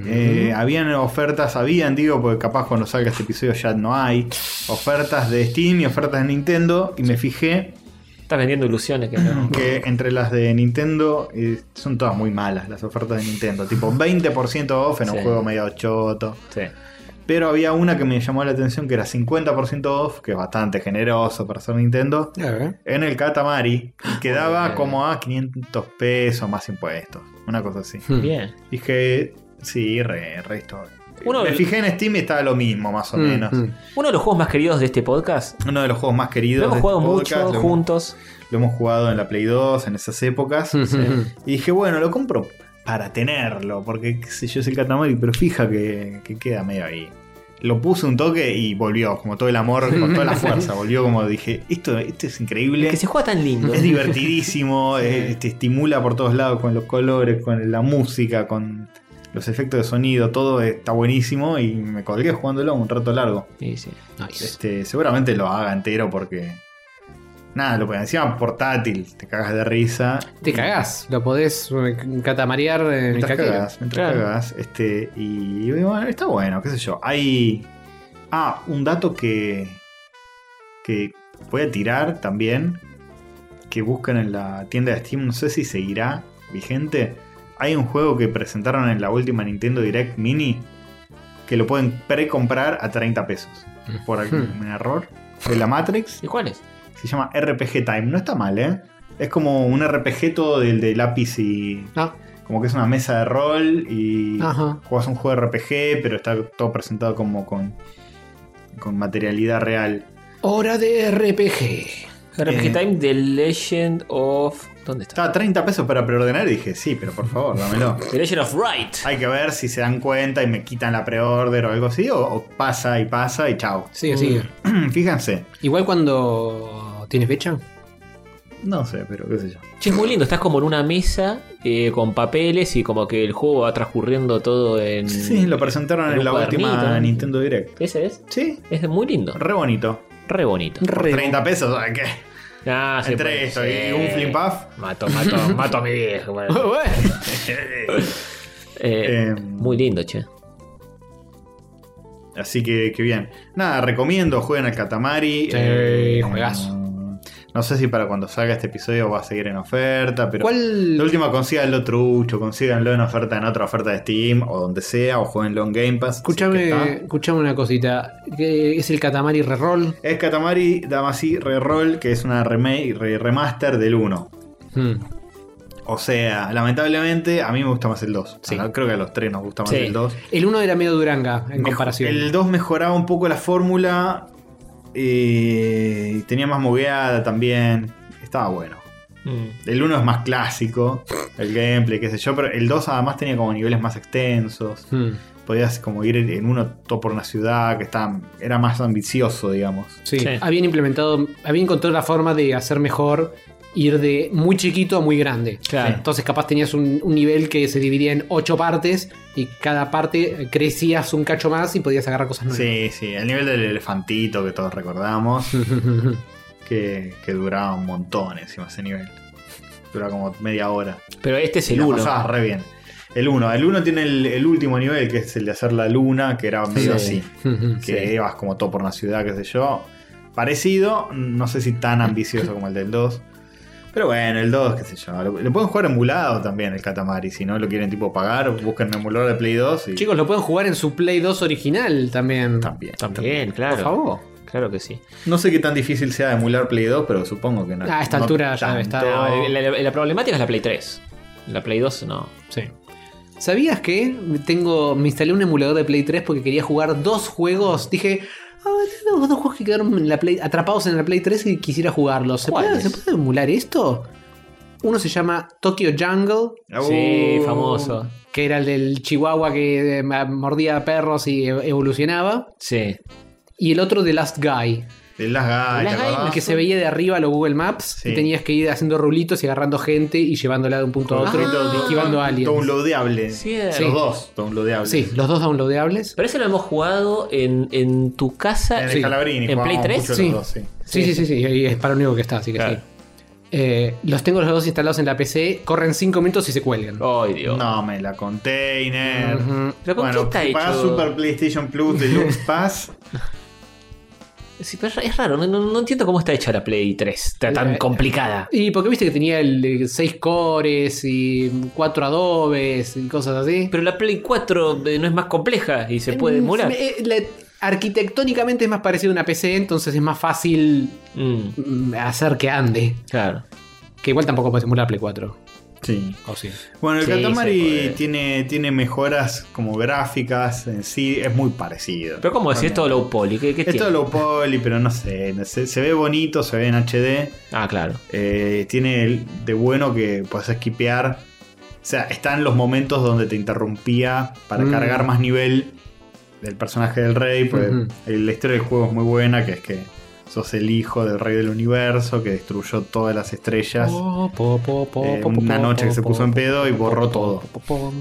eh, habían ofertas, habían, digo, porque capaz cuando salga este episodio ya no hay, ofertas de Steam y ofertas de Nintendo, y me fijé Estás vendiendo ilusiones que no. que entre las de Nintendo eh, son todas muy malas las ofertas de Nintendo, tipo 20% off en un Sí. juego medio choto. Sí. Pero había una que me llamó la atención que era 50% off, que es bastante generoso para ser Nintendo, A ver. en el Katamari, y quedaba Bien. como a 500 pesos más impuestos, una cosa así. Hmm. Bien. Dije, sí, re, re esto. Uno- me fijé en Steam y estaba lo mismo, más o Mm, menos. mm. Uno de los juegos más queridos de este podcast. Uno de los juegos más queridos. Lo hemos de jugado este mucho podcast, lo hemos- juntos. Lo hemos jugado en la Play 2 en esas épocas. Y dije, bueno, lo compro para tenerlo, porque qué sé yo, es el Katamari, pero fija que, que queda medio ahí. Lo puse un toque y volvió, como todo el amor, con toda la fuerza. Volvió como dije, esto, esto es increíble. Que se juega tan lindo. Es divertidísimo, te estimula por todos lados con los colores, con la música, con los efectos de sonido, todo está buenísimo y me colgué jugándolo un rato largo. Sí, sí. Nice. Este, seguramente lo haga entero porque. Nada, lo encima portátil, te cagas de risa. Te cagás. Lo podés catamarear en el Mientras caquero. cagas, mientras Claro. cagas, este, y bueno, está bueno, qué sé yo. Hay. Ah, un dato que. que voy a tirar también. Que buscan en la tienda de Steam, no sé si seguirá vigente. Hay un juego que presentaron en la última Nintendo Direct Mini. Que lo pueden precomprar a 30 pesos. Por algún error. De la Matrix. ¿Y cuál es? Se llama RPG Time. No está mal, ¿eh? Es como un RPG todo del de lápiz y. Ah, Como que es una mesa de rol y Ajá. juegas un juego de RPG, pero está todo presentado como con, con materialidad real. hora de RPG. RPG Eh. Time The Legend of ¿Dónde está? Estaba 30 pesos para preordenar y dije, sí, pero por favor, dámelo. The Legend of Right. Hay que ver si se dan cuenta y me quitan la preorder o algo así, o, o pasa y pasa y chao. Sigue, sigue. Fíjense. Igual cuando tiene fecha. No sé, pero qué sé yo. Che, es muy lindo. Estás como en una mesa eh, con papeles y como que el juego va transcurriendo todo en. Sí, lo presentaron en la última. Nintendo Direct. ¿Ese es? Sí, Es muy lindo. re bonito. Re bonito. Por 30 pesos, ¿sabes qué? Ah, Entre puede esto y un flip puff. Mato, mato, mato a mi viejo. Eh, Eh, muy lindo, che. Así que, que bien. Nada, recomiendo, jueguen al Katamari. Sí, juegazo. No sé si para cuando salga este episodio va a seguir en oferta, pero. ¿Cuál? La última consíganlo trucho, consíganlo en oferta en otra oferta de Steam o donde sea, o jueguenlo en Game Pass. si es que Escúchame, está. escúchame una cosita. ¿Qué ¿Es el Katamari Reroll? Es Katamari Damacy Reroll, que es una remake, re- remaster del 1. Hmm. O sea, lamentablemente a mí me gusta más el 2. Sí. Creo que a los tres nos gusta más Sí. el 2. El 1 era medio duranga en Mejo- comparación. El 2 mejoraba un poco la fórmula. Y tenía más mogueada también. Estaba bueno. Mm. El 1 es más clásico. El gameplay, qué sé yo. Pero el 2 además tenía como niveles más extensos. Hmm. Podías como ir en uno todo por una ciudad que estaba, era más ambicioso, digamos. Sí. Sí. habían implementado, habían encontrado la forma de hacer mejor ir de muy chiquito a muy grande. Claro. Entonces capaz tenías un, un nivel que se dividía en ocho partes y cada parte crecías un cacho más y podías agarrar cosas nuevas. Sí, sí. El nivel del elefantito que todos recordamos. que, que duraba un montón encima ese nivel. Dura como media hora. Pero este es el 1. pasabas re bien. El 1. El 1 tiene el, el último nivel, que es el de hacer la luna, que era medio Sí. así. Que ibas como todo por una ciudad, qué sé yo. Parecido, no sé si tan ambicioso como el del 2. Pero bueno, el 2, qué sé yo. Lo, lo pueden jugar emulado también el Katamari. Si no lo quieren tipo pagar, busquen un emulador de Play 2 y Chicos, lo pueden jugar en su Play 2 original también. también. También, claro. Por favor. Claro que sí. No sé qué tan difícil sea emular Play 2, pero supongo que no. A esta no altura ya estar. No, la, la- la problemática es la Play 3. La Play 2 no. Sí. ¿Sabías que tengo, me instalé un emulador de Play 3 porque quería jugar dos juegos? Dije, ah, tengo dos juegos que quedaron en la Play, atrapados en la Play 3 y quisiera jugarlos. ¿Se puede, ¿Cuáles? ¿Se puede emular esto? Uno se llama Tokyo Jungle, Sí, Uh, famoso. que era el del Chihuahua que eh, mordía perros y evolucionaba. Sí. Y el otro de Last Guy, De las Guy, Last ¿te Guy, acordás? el que se veía de arriba los Google Maps Sí. y tenías que ir haciendo rulitos y agarrando gente y llevándola de un punto a otro, Ah, esquivando aliens. Downloadeable. Cierto. Los dos downloadeables. Sí, los dos downloadables. Pero ese lo hemos jugado en, en tu casa. En el Sí. Calabrini. ¿En Play jugábamos 3? mucho los Sí. dos, sí. Sí, sí, sí, sí, y es para lo único que está, así que Claro. sí. Eh, los tengo los dos instalados en la PC, corren 5 minutos y se cuelgan. Ay, Dios. No, me la container. Ujú. ¿Pero con bueno, qué está hecho? Super PlayStation Plus Deluxe Pass. Sí, pero es raro, no, entiendo cómo está hecha la Play 3. Está tan Eh, complicada. Y porque viste que tenía el 6 cores y 4 adobes y cosas así. Pero la Play 4 eh, no es más compleja y se puede Mm, emular. eh, la- arquitectónicamente es más parecido a una PC, entonces es más fácil Mm, mm, hacer que ande. claro. Que igual tampoco puedes emular Play 4. Sí. ¿O sí? Bueno, el Sí, Katamari tiene, tiene mejoras como gráficas en sí, es muy parecido. Pero ¿cómo decís esto low poly? ¿Qué, qué Es todo low poly, pero no sé, no sé, se ve bonito, se ve en HD. Ah, claro. Eh, tiene de bueno que puedes esquipear. O sea, están los momentos donde te interrumpía para Mm. cargar más nivel del personaje del rey. Pues Ujú. la historia del juego es muy buena, que es que sos el hijo del rey del universo que destruyó todas las estrellas. Po, po, po, Eh, una noche que se puso en pedo y borró todo.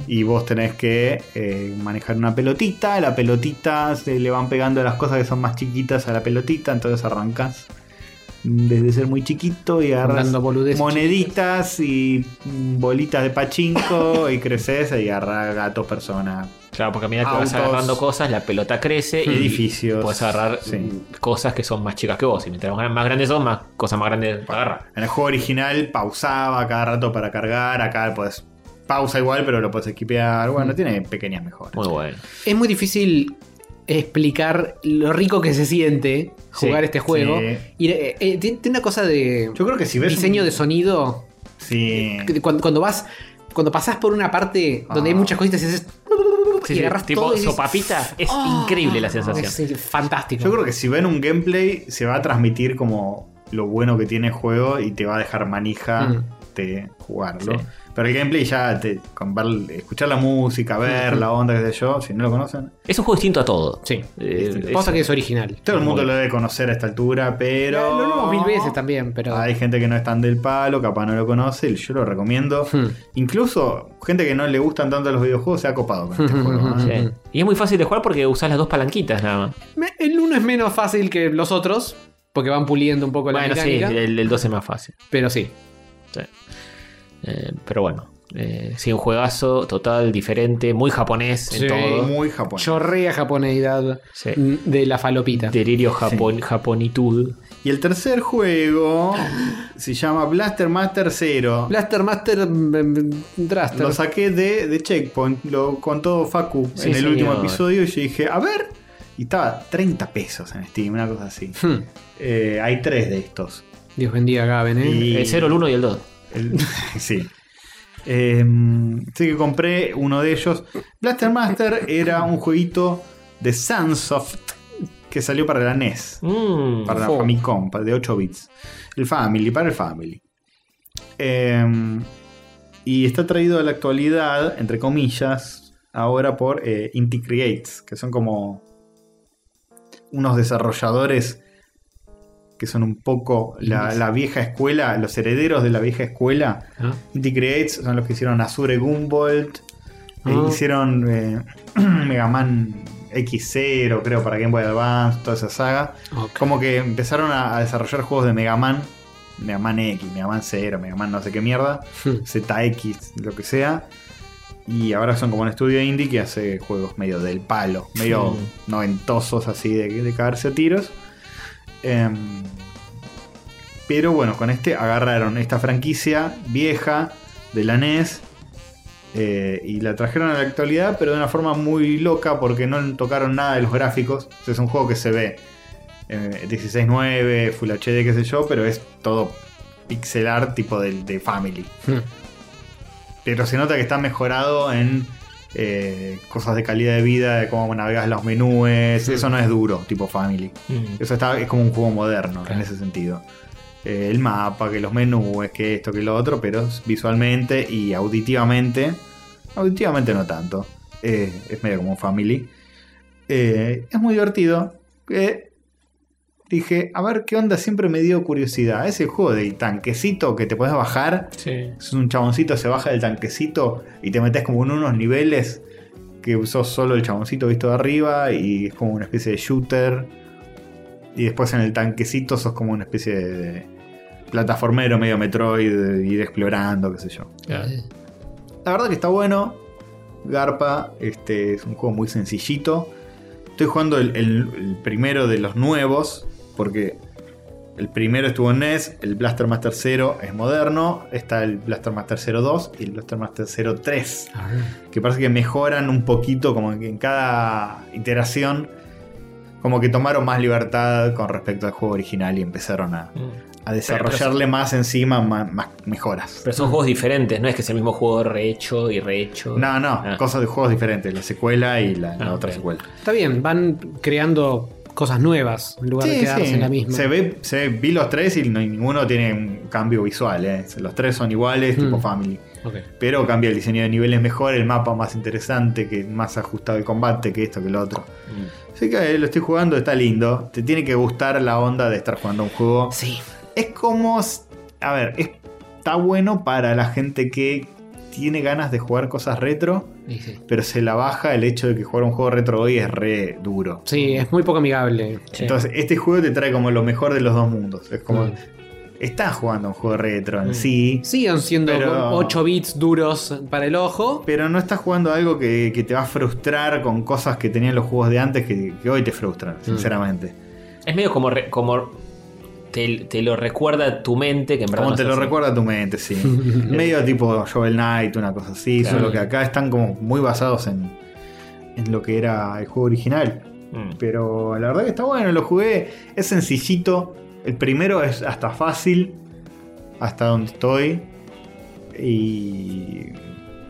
Y vos tenés que eh, manejar una pelotita. La pelotita se le van pegando las cosas que son más chiquitas a la pelotita. Entonces arrancas desde ser muy chiquito y agarras moneditas y bolitas de pachinko y creces y agarras gatos, personas, Claro, porque a medida que vas agarrando cosas, la pelota crece y edificios. puedes agarrar Sí. cosas que son más chicas que vos. Y mientras más grandes son, más cosas más grandes agarras. En el juego original pausaba cada rato para cargar. Acá pues pausa igual, pero lo puedes equipear. Bueno, tiene pequeñas mejoras. Muy bueno. Es muy difícil explicar lo rico que se siente jugar Sí, este juego. sí. Y eh, eh, tiene una cosa de Yo creo que si ves. diseño un- de sonido. Sí. Cuando, cuando vas. Cuando pasás por una parte donde hay Ah. muchas cositas y haces. Sí, y agarras tipo todo y dices, sopapita, es "Ah". increíble la sensación. Es fantástico. Yo creo que si ven un gameplay, se va a transmitir como lo bueno que tiene el juego y te va a dejar manija Mm. Guste jugarlo. Sí. Pero el gameplay ya, te, con ver- escuchar la música, ver la onda, qué sé yo, si no lo conocen. Es un juego distinto a todo. Sí. Eh, Cosa es- que es original. Todo el mundo lo debe conocer a esta altura, pero... Lo vemos mil veces también, pero. Hay gente que no es tan del palo, capaz no lo conoce, y yo lo recomiendo. Hmm. Incluso gente que no le gustan tanto los videojuegos se ha copado con este juego. ¿eh? Sí. Y es muy fácil de jugar porque usás las dos palanquitas nada más. Me- El uno es menos fácil que los otros, porque van puliendo un poco la Bueno, sí, mecánica. el, el 2 es más fácil. Pero sí. Sí. Eh, pero bueno, eh, sí, un juegazo total, diferente, muy japonés Sí. en todo. Muy japonés. Chorrea japoneidad Sí. de la falopita. Delirio japon, japonitud. Y el tercer juego se llama Blaster Master Zero. Blaster Master mm, mm, Draster. Lo saqué de, de Checkpoint, lo contó Facu Sí, en el señor. último episodio y yo dije, a ver, y estaba 30 pesos en Steam, una cosa así. Hmm. Eh, hay tres de estos. Dios bendiga a Gaben, ¿eh? Y- El 0, el 1 y el 2. El- sí. Eh, así que compré uno de ellos. Blaster Master era un jueguito de Sunsoft que salió para la NES, Mm, para la. Famicom, de 8 bits. El Family, para el Family. Eh, y está traído a la actualidad, entre comillas, ahora por eh, Inti Creates, que son como unos desarrolladores que son un poco la, la vieja escuela, los herederos de la vieja escuela. Ah. Inti Creates son los que hicieron Azure Gunvolt, eh, Ah. hicieron eh, Mega Man X0, creo, para Game Boy Advance, toda esa saga. Ok. Como que empezaron a, a desarrollar juegos de Mega Man, Mega Man X, Mega Man 0, Mega Man no sé qué mierda, Hmm. ZX, lo que sea. Y ahora son como un estudio indie que hace juegos medio del palo, medio Mm. noventosos así de, de cagarse a tiros. Em, pero bueno, con este agarraron esta franquicia vieja de la NES eh, y la trajeron a la actualidad, pero de una forma muy loca porque no tocaron nada de los gráficos. O sea, es un juego que se ve eh, 16.9, Full HD, qué sé yo, pero es todo pixel art tipo de, de Family. Hmm. Pero se nota que está mejorado en eh, cosas de calidad de vida, de cómo navegas los menúes. Eso no es duro, tipo Family. mm. Eso está, es como un juego moderno en ese sentido. Eh, el mapa, que los menús, que esto, que lo otro, pero visualmente y auditivamente. Auditivamente no tanto. Eh, es medio como un family. Es muy divertido. Dije, a ver qué onda, siempre me dio curiosidad. Ese juego de tanquecito que te puedes bajar. Sí. Es un chaboncito, se baja del tanquecito y te metes como en unos niveles que sos solo el chaboncito visto de arriba y es como una especie de shooter. Y después en el tanquecito sos como una especie de plataformero medio Metroid, de ir explorando, qué sé yo. La verdad que está bueno. Garpa, este es un juego muy sencillito. Estoy jugando el, el- el primero de los nuevos, porque el primero estuvo en NES, el Blaster Master 0 es moderno, está el Blaster Master 02 y el Blaster Master 03, Ah. que parece que mejoran un poquito, como que en cada iteración, como que tomaron más libertad con respecto al juego original y empezaron a, Mm. a desarrollarle más encima, más, más mejoras. Pero son juegos diferentes, no es que es el mismo juego rehecho y rehecho. No, no, Ah. cosas de juegos diferentes, la secuela y la, la Ah, otra secuela. Está bien, van creando cosas nuevas en lugar de quedarse en la misma. Se ve, se ve- vi los tres y no- ninguno tiene un cambio visual. ¿eh? Los tres son iguales, tipo Mm. Family. Pero cambia el diseño de niveles mejor, el mapa más interesante, que más ajustado el combate que esto, que lo otro. Mm. Así que eh, lo estoy jugando, está lindo. Te tiene que gustar la onda de estar jugando un juego. Sí. Es como. A ver, es- está bueno para la gente que tiene ganas de jugar cosas retro, Sí, sí. pero se la baja el hecho de que jugar un juego retro hoy es re duro. Sí, es muy poco amigable. Sí. Entonces, este juego te trae como lo mejor de los dos mundos. Es como. Mm. Estás jugando un juego retro en Mm. sí, Siguen siendo Pero- 8 bits duros para el ojo. pero no estás jugando algo que, que te va a frustrar con cosas que tenían los juegos de antes que, que hoy te frustran, Mm. sinceramente. Es medio como, re- como te, te lo recuerda tu mente, que en verdad Como no te lo así. recuerda tu mente, sí. Medio tipo Shovel Knight, una cosa así. Claro. Solo que acá están como muy basados en, en lo que era el juego original. Mm. Pero la verdad que está bueno, lo jugué. Es sencillito. El primero es hasta fácil. Hasta donde estoy. Y.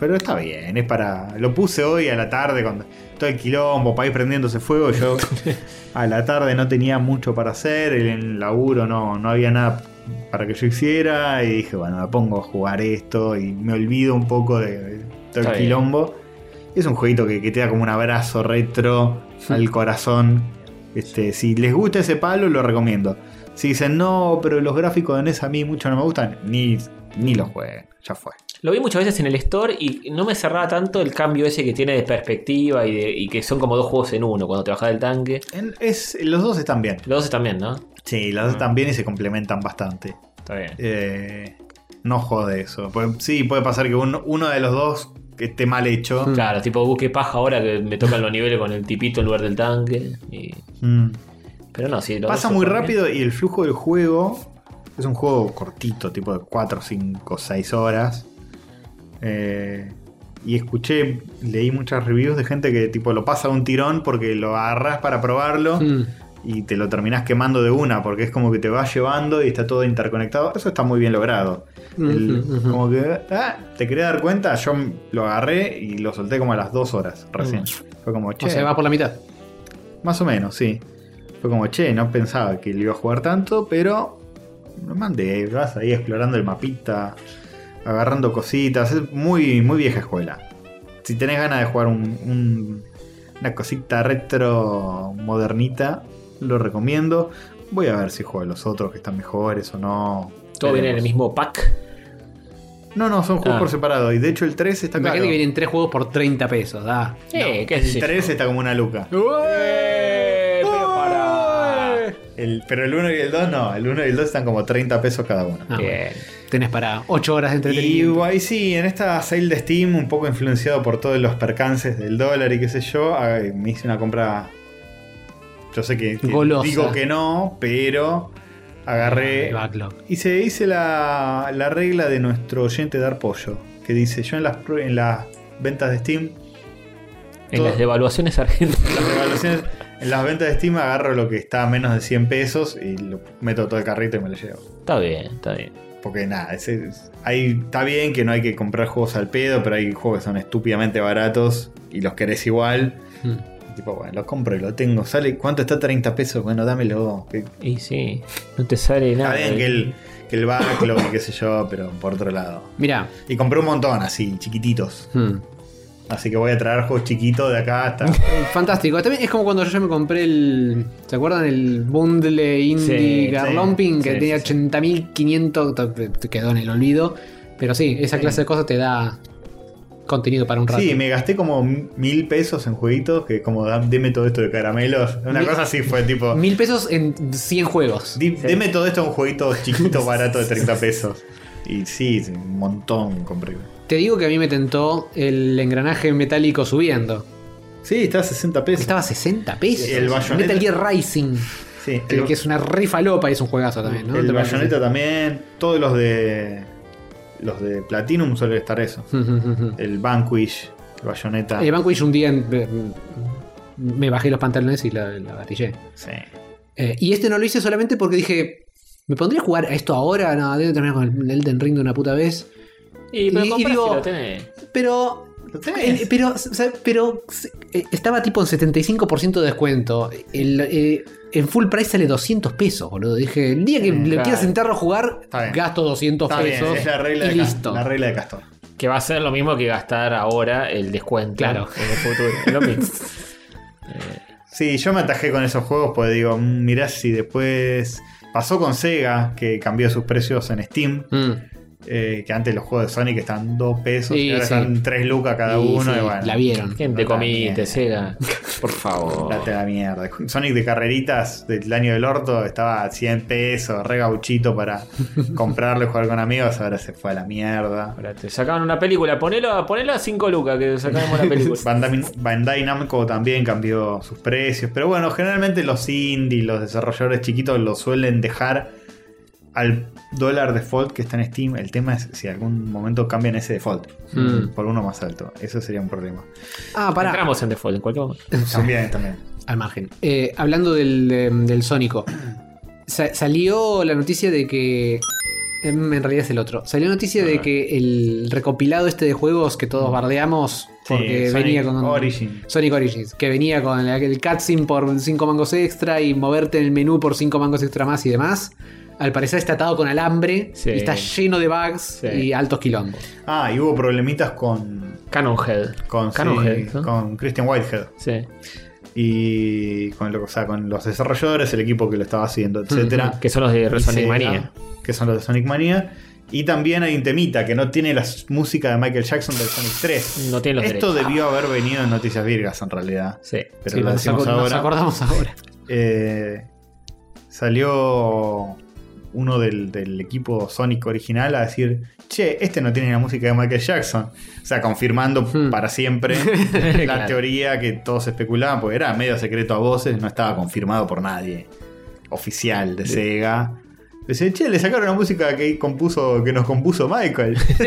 Pero está bien, es para. Lo puse hoy a la tarde cuando todo el quilombo, para ir prendiéndose fuego. Yo a la tarde no tenía mucho para hacer. En el laburo no, no había nada para que yo hiciera. Y dije, bueno, me pongo a jugar esto y me olvido un poco de, de todo Está el bien. quilombo. Es un jueguito que, que te da como un abrazo retro al corazón. Este, si les gusta ese palo, lo recomiendo. Si dicen, no, pero los gráficos de NES a mí mucho no me gustan, ni, ni los jueguen. Ya fue. Lo vi muchas veces en el store y no me cerraba tanto el cambio ese que tiene de perspectiva y, de- y que son como dos juegos en uno cuando te bajas del tanque. En- es, los dos están bien. Los dos también, ¿no? Sí, los dos están bien y se complementan bastante. Está bien. Eh, no jode eso. Pues, sí, puede pasar que uno, uno de los dos esté mal hecho. Claro, tipo, busque paja ahora que me tocan los niveles con el tipito en lugar del tanque. y- Mm. Pero no, sí. los Pasa dos muy rápido y el flujo del juego es un juego cortito, tipo de 4, 5, 6 horas. Eh, y escuché, leí muchas reviews de gente que tipo lo pasa a un tirón porque lo agarras para probarlo Mm. y te lo terminás quemando de una porque es como que te va llevando y está todo interconectado. Eso está muy bien logrado. El-. Como que, ah, te quería dar cuenta, yo lo agarré y lo solté como a las 2 horas recién. Fue como, che, O sea, va por la mitad. más o menos, sí. Fue como, che, no pensaba que le iba a jugar tanto, pero lo mandé, vas ahí explorando el mapita, agarrando cositas, es muy, muy vieja escuela. Si tenés ganas de jugar un- un- una cosita retro modernita, lo recomiendo. Voy a ver si juego los otros que están mejores o no. Todo viene en el mismo pack. No, no, son juegos Ah. por separado. Y de hecho el 3 está Imagínate caro. que vienen tres juegos por 30 pesos. Da. Eh, qué El yo. 3 está como una luca. Para. El- pero el 1 y el 2 no. El 1 y el 2 están como 30 pesos cada uno. Ah, Bien. bueno. Tenés para 8 horas de Y entretenimiento. ahí sí, en esta sale de Steam, un poco influenciado por todos los percances del dólar y qué sé yo, ah, me hice una compra. Yo sé que, que digo que no, pero agarré. El backlog. Hice, hice la, la regla de nuestro oyente dar pollo. Que dice: Yo en las, en las ventas de Steam, En todo- las devaluaciones argentinas. las evaluaciones, en las ventas de Steam agarro lo que está a menos de 100 pesos y lo meto todo el carrito y me lo llevo. Está bien, está bien. Porque nada, ahí está bien que no hay que comprar juegos al pedo, pero hay juegos que son estúpidamente baratos y los querés igual. Mm. Y tipo, bueno, lo compro y lo tengo. ¿Sale? ¿Cuánto está 30 pesos? Bueno, dámelo. Y sí, no te sale Está nada. bien que el, que el backlog y qué sé yo, pero por otro lado. Mirá. Y compré un montón así, chiquititos. mm. Así que voy a traer juegos chiquitos de acá hasta. Fantástico. También es como cuando yo me compré el. ¿Se acuerdan? El bundle indie Sí, Garlomping sí, que sí, tenía sí. 80.500. to- te Quedó en el olvido. Pero sí, esa clase de cosas te da contenido para un rato. Sí, me gasté como mil pesos en jueguitos, que como "Dam- deme todo esto de caramelos. Una Mil- cosa así fue tipo. Mil pesos en 100 juegos. Di- Deme todo esto en un jueguito chiquito, barato de 30 pesos. Y sí, sí, un montón compré. Te digo que a mí me tentó el engranaje metálico subiendo. Sí, está a 60 pesos. Estaba a 60 pesos. El Metal Gear Rising. Sí, Que, el, que es una rifalopa y es un juegazo también, ¿no? el. Bayonetta también. Todos los de. Los de Platinum suelen estar eso. El Vanquish, el Bayonetta. El Vanquish un día en- me bajé los pantalones y la, la. Sí. Eh, y este no lo hice solamente porque dije, ¿me pondría a jugar a esto ahora? No, debo terminar con el Elden Ring de una puta vez. Y, pero Y- y comprás digo- lo tenés. Pero... ¿Lo tenés? eh, pero, o sea, pero eh, estaba tipo en 75% de descuento. El, eh, en full price sale 200 pesos, boludo. Dije, el día que Mm, le claro. quiera sentarlo a jugar, gasto 200 Está bien, pesos es la regla, y de listo. la regla de Castor. Que va a ser lo mismo que gastar ahora el descuento Claro. en el futuro. Es lo mismo. Sí, yo me atajé con esos juegos porque digo, mm, mirá si después. Pasó con Sega, que cambió sus precios en Steam. Mm. Eh, que antes los juegos de Sonic estaban 2 pesos Sí, y ahora sí. están 3 lucas cada uno. sí, y bueno, la vieron. ¿Quién te No, comiste. Sega? Por favor. Date la mierda. Sonic de carreritas del año del orto estaba a 100 pesos, re gauchito para comprarlo y jugar con amigos. Ahora se fue a la mierda. Ahora te sacaban una película, ponelo, ponelo a 5 lucas que sacamos una película. Bandai, Bandai Namco también cambió sus precios. Pero bueno, generalmente los indie, los desarrolladores chiquitos lo suelen dejar al dólar default que está en Steam. El tema es si algún momento cambian ese default Mm. por uno más alto. Eso sería un problema. Ah, pará. Entramos en default en cualquier momento. También, también. Al margen. Eh, hablando del, del Sónico. Sa- salió la noticia de que. em, En realidad es el otro. Salió la noticia de que el recopilado este de juegos que todos bardeamos. Porque Sí, Sonic venía con. Origin. Sonic Origins. Que venía con el, el cutscene por 5 mangos extra y moverte en el menú por 5 mangos extra más y demás. Al parecer está atado con alambre Sí. y está lleno de bugs Sí. y altos quilombos. Ah, y hubo problemitas con. Canonhead. Con, Canonhead, sí, ¿no? con Christian Whitehead. Sí. Y con, lo- o sea, con los desarrolladores, el equipo que lo estaba haciendo, etcétera. Que son los de Sonic Mania. Que son los de Sonic Mania. Y también hay un temita que no tiene la música de Michael Jackson del Sonic 3. No tiene los Esto derechos. debió haber venido en Noticias Virgas en realidad. Sí. Pero Sí, lo nos, decimos nos ahora. acordamos ahora. Eh, salió uno del, del equipo Sonic original a decir, che, este no tiene la música de Michael Jackson. O sea, confirmando Hmm. para siempre la Claro. teoría que todos especulaban, porque era medio secreto a voces, no estaba confirmado por nadie oficial de Sega. Dice, che, le sacaron la música que compuso, que nos compuso Michael.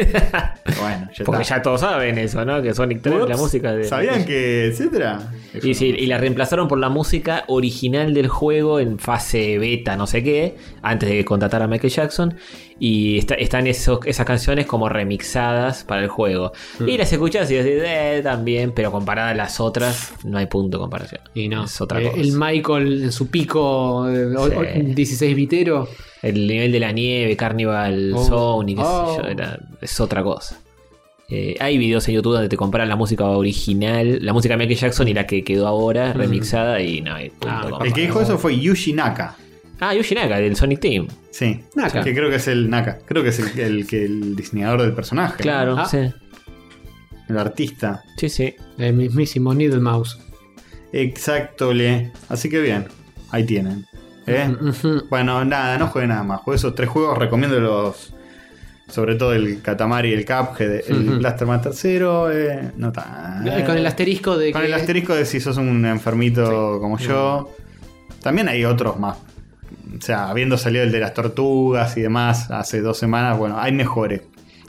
bueno, ya Porque está. ya todos saben eso, ¿no? Que Sonic 3 Ups, la música de. ¿Sabían que, etcétera? Y, sí, y la reemplazaron por la música original del juego en fase beta, no sé qué, antes de contratar a Michael Jackson. Y está- están esos, esas canciones como remixadas para el juego. Y las escuchas y decís, eh, también, pero comparada a las otras, no hay punto de comparación. Y no. Es otra Eh, cosa. El Michael en su pico eh, o- Sí. o- 16 bitero. El nivel de la nieve, Carnival Oh. Zone y qué sé Oh. yo, era- es otra cosa. Eh, hay videos en YouTube donde te comparan la música original, la música de Michael Jackson y la que quedó ahora, remixada, y no hay punto Ah, de el El que dijo eso fue Yushi Naka. Ah, Yuji Naka, del Sonic Team. Sí, Naka. que creo que es el Naka. Creo que es el, el que el diseñador del personaje. Claro, Ah. sí. El artista. Sí, sí. El mismísimo Needle Mouse. Exacto, le. Así que bien, ahí tienen. ¿Eh? Bueno, nada, no juegue nada más. Juegue esos tres juegos, recomiendo los. Sobre todo el Katamari y el Cuphead, el Ujú. Blasterman tercero, eh, no tan. Eh, Con el asterisco de Con que- el asterisco de si sos un enfermito como yo. También hay otros más. O sea, habiendo salido el de las tortugas y demás hace dos semanas, bueno, hay mejores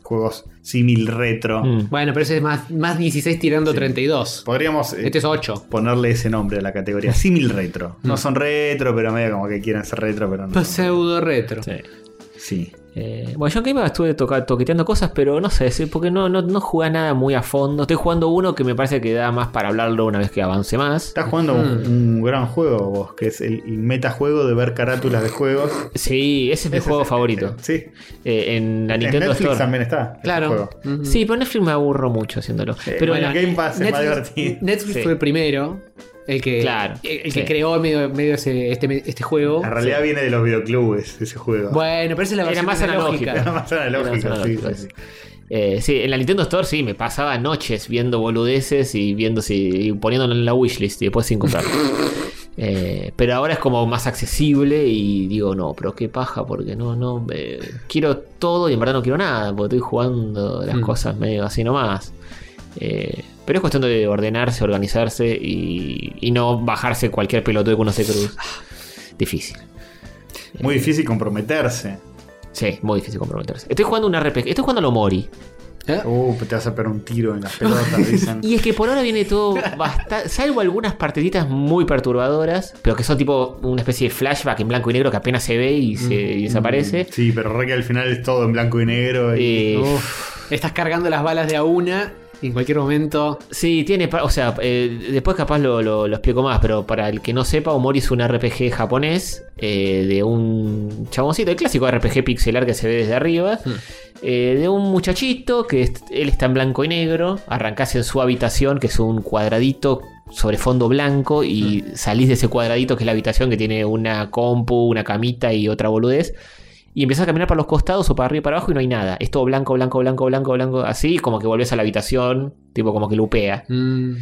juegos símil retro. Mm. Bueno, pero ese es más, más 16 tirando 32. Podríamos eh, Este es 8. ponerle ese nombre a la categoría. Símil retro. Mm. No son retro, pero medio como que quieren ser retro, pero no. son Pseudo retro. sí. Sí. Eh, bueno, yo en Game estuve toca- toqueteando cosas, pero no sé, sí, porque no, no, no jugué a nada muy a fondo. Estoy jugando uno que me parece que da más para hablarlo una vez que avance más. Estás jugando Mm. un, un gran juego vos, que es el, el metajuego de ver carátulas de juegos. Sí, ese es mi Ese juego es- favorito. Sí. Eh, en la En Nintendo Netflix Store. también está. Claro. Sí, pero Netflix me aburro mucho haciéndolo. Eh, pero bueno, Game Pass es más Netflix, divertido. Netflix Sí. fue el primero. El que, Claro, el, el sí. que creó medio, medio ese- este, este juego. En realidad viene de los videoclubes ese juego. Bueno, pero esa es la Era versión más analógica. Era más Era más sí, analógico, sí, sí. Eh, sí, en la Nintendo Store sí, me pasaba noches viendo boludeces y viendo si y poniéndolo en la wishlist y después sin comprarlo. Eh, pero ahora es como más accesible y digo, no, pero qué paja, porque no, no, eh, quiero todo y en verdad no quiero nada, porque estoy jugando las Mm. cosas medio así nomás. Eh, pero es cuestión de ordenarse, organizarse y, y no bajarse cualquier pelotudo que uno se cruce. Difícil. Muy difícil comprometerse. Sí, muy difícil comprometerse. Estoy jugando un RPG, estoy jugando a lo Mori. ¿Eh? Uh, te vas a pegar un tiro en las pelotas, dicen. Y es que por ahora viene todo bastante. Salvo algunas partecitas muy perturbadoras, pero que son tipo una especie de flashback en blanco y negro que apenas se ve y, se, y desaparece. Sí, pero re que al final es todo en blanco y negro. Y... Eh, Uf, estás cargando las balas de a una en cualquier momento. sí, tiene. O sea, eh, después capaz lo, lo- lo explico más, pero para el que no sepa, Omori es un RPG japonés eh, de un chaboncito, el clásico RPG pixelar que se ve desde arriba. eh, de un muchachito que él está en blanco y negro. Arrancás en su habitación, que es un cuadradito sobre fondo blanco, y salís de ese cuadradito que es la habitación que tiene una compu, una camita y otra boludez. Y empezás a caminar para los costados o para arriba y para abajo y no hay nada. Es todo blanco, blanco, blanco, blanco, blanco, así, como que volvés a la habitación, tipo como que lupea. Mm.